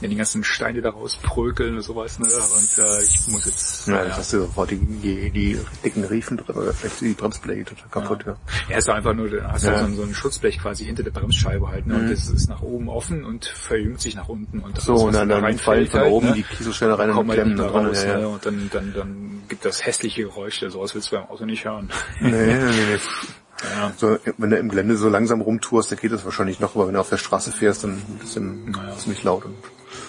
Speaker 2: Ja, die ganzen Steine da rausprökeln und sowas. Ne? Und äh, ich muss jetzt...
Speaker 1: Ja, jetzt hast du sofort die, die, die dicken Riefen drin, oder vielleicht die Bremsbeläge total kaputt, ja.
Speaker 2: Ja, es war einfach nur, hast du
Speaker 1: Ja.
Speaker 2: so, ein, so ein Schutzblech quasi hinter der Bremsscheibe halt, ne? Und das ist nach oben offen und verjüngt sich nach unten. Und
Speaker 1: So,
Speaker 2: alles,
Speaker 1: und dann,
Speaker 2: da
Speaker 1: dann fallen von
Speaker 2: halt,
Speaker 1: oben
Speaker 2: ne?
Speaker 1: die Kieselsteine rein und
Speaker 2: halt
Speaker 1: klemmen da
Speaker 2: raus,
Speaker 1: ja,
Speaker 2: ne?
Speaker 1: ja.
Speaker 2: Und dann, dann, dann gibt das hässliche Geräusche, sowas willst du beim Auto nicht hören.
Speaker 1: Nee, nee, nee.
Speaker 2: ja.
Speaker 1: So, wenn du im Gelände so langsam rumtourst, dann geht das wahrscheinlich noch, aber wenn du auf der Straße fährst, dann ist es
Speaker 2: Naja.
Speaker 1: ziemlich laut. Und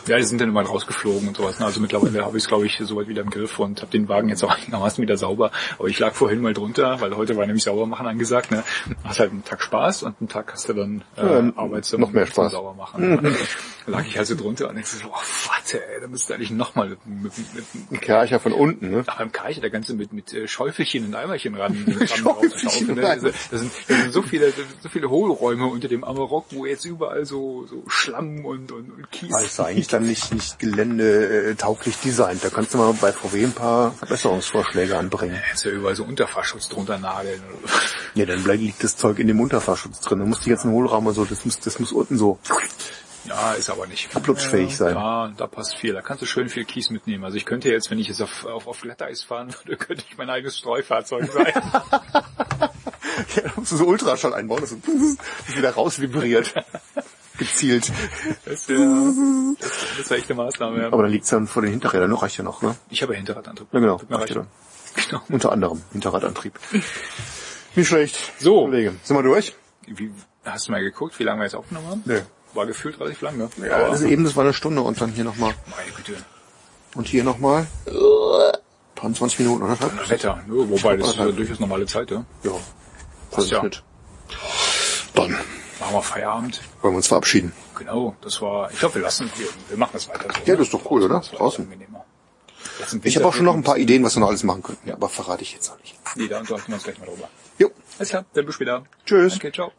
Speaker 2: Ja, die sind dann immer rausgeflogen und sowas. ne? Also mittlerweile habe ich es, glaube ich, soweit wieder im Griff und habe den Wagen jetzt auch einigermaßen wieder sauber. Aber ich lag vorhin mal drunter, weil heute war nämlich sauber machen angesagt. Ne? Hast halt einen Tag Spaß und einen Tag hast du dann äh,
Speaker 1: Ja,
Speaker 2: Arbeit
Speaker 1: noch mehr Spaß.
Speaker 2: sauber machen. lag ich halt so drunter und ich so, oh, warte, ey, da müsste eigentlich nochmal mit, mit, mit,
Speaker 1: Ein Kercher von unten, ne?
Speaker 2: Ach, im Karche, der ganze mit, mit äh, Schäufelchen und Eimerchen ran.
Speaker 1: Schäufelchen
Speaker 2: ne? Also, das, sind, das sind so viele, so viele Hohlräume unter dem Amarok, wo jetzt überall so, so Schlamm und, und, und Kies.
Speaker 1: Das ist eigentlich dann nicht, nicht geländetauglich designt. Da kannst du mal bei VW ein paar Verbesserungsvorschläge anbringen.
Speaker 2: Jetzt ja überall so Unterfahrschutz drunter nageln.
Speaker 1: Ja, dann bleibt liegt das Zeug in dem Unterfahrschutz drin. Dann muss die ganzen Hohlraum und so, das muss, das muss unten so
Speaker 2: Ja, ist aber nicht.
Speaker 1: Ablutschfähig sein.
Speaker 2: Ja, da passt viel. Da kannst du schön viel Kies mitnehmen. Also ich könnte jetzt, wenn ich jetzt auf, auf, auf Glatteis fahren würde, könnte ich mein eigenes Streufahrzeug sein.
Speaker 1: Ja, da musst du so Ultraschall einbauen, dass es wieder raus vibriert. Gezielt.
Speaker 2: Das wäre das, wär echt eine Maßnahme. Ja.
Speaker 1: Aber dann liegt's dann vor den Hinterrädern, ne? Reicht ja noch, ne?
Speaker 2: Ich habe ja Hinterradantrieb.
Speaker 1: Ja, genau. Reicht ja.
Speaker 2: Genau.
Speaker 1: Unter anderem Hinterradantrieb. Nicht schlecht.
Speaker 2: So.
Speaker 1: Kollege. Sind wir durch?
Speaker 2: Wie, hast du mal geguckt, wie lange wir jetzt aufgenommen haben?
Speaker 1: Nö.
Speaker 2: War gefühlt relativ lang, ne?
Speaker 1: Ja, also eben, das war eine Stunde und dann hier nochmal.
Speaker 2: Meine Güte.
Speaker 1: Und hier nochmal. 23 Minuten, oder?
Speaker 2: Das Wetter, ne? wobei das ist ja durchaus normale Zeit, ja.
Speaker 1: Ja.
Speaker 2: Passt ja.
Speaker 1: Schnitt. Dann
Speaker 2: Machen wir Feierabend.
Speaker 1: wollen wir uns verabschieden.
Speaker 2: Genau, das war, ich glaube, wir lassen, wir, wir machen das weiter so.
Speaker 1: Ja, das ist doch cool, oder? Draußen. Ich habe auch schon noch ein paar Ideen, was wir noch alles machen könnten. Aber verrate ich jetzt noch nicht.
Speaker 2: Nee, da unterhalten wir uns gleich mal drüber.
Speaker 1: Jo.
Speaker 2: Alles klar, dann bis später.
Speaker 1: Tschüss.
Speaker 2: Danke, ciao.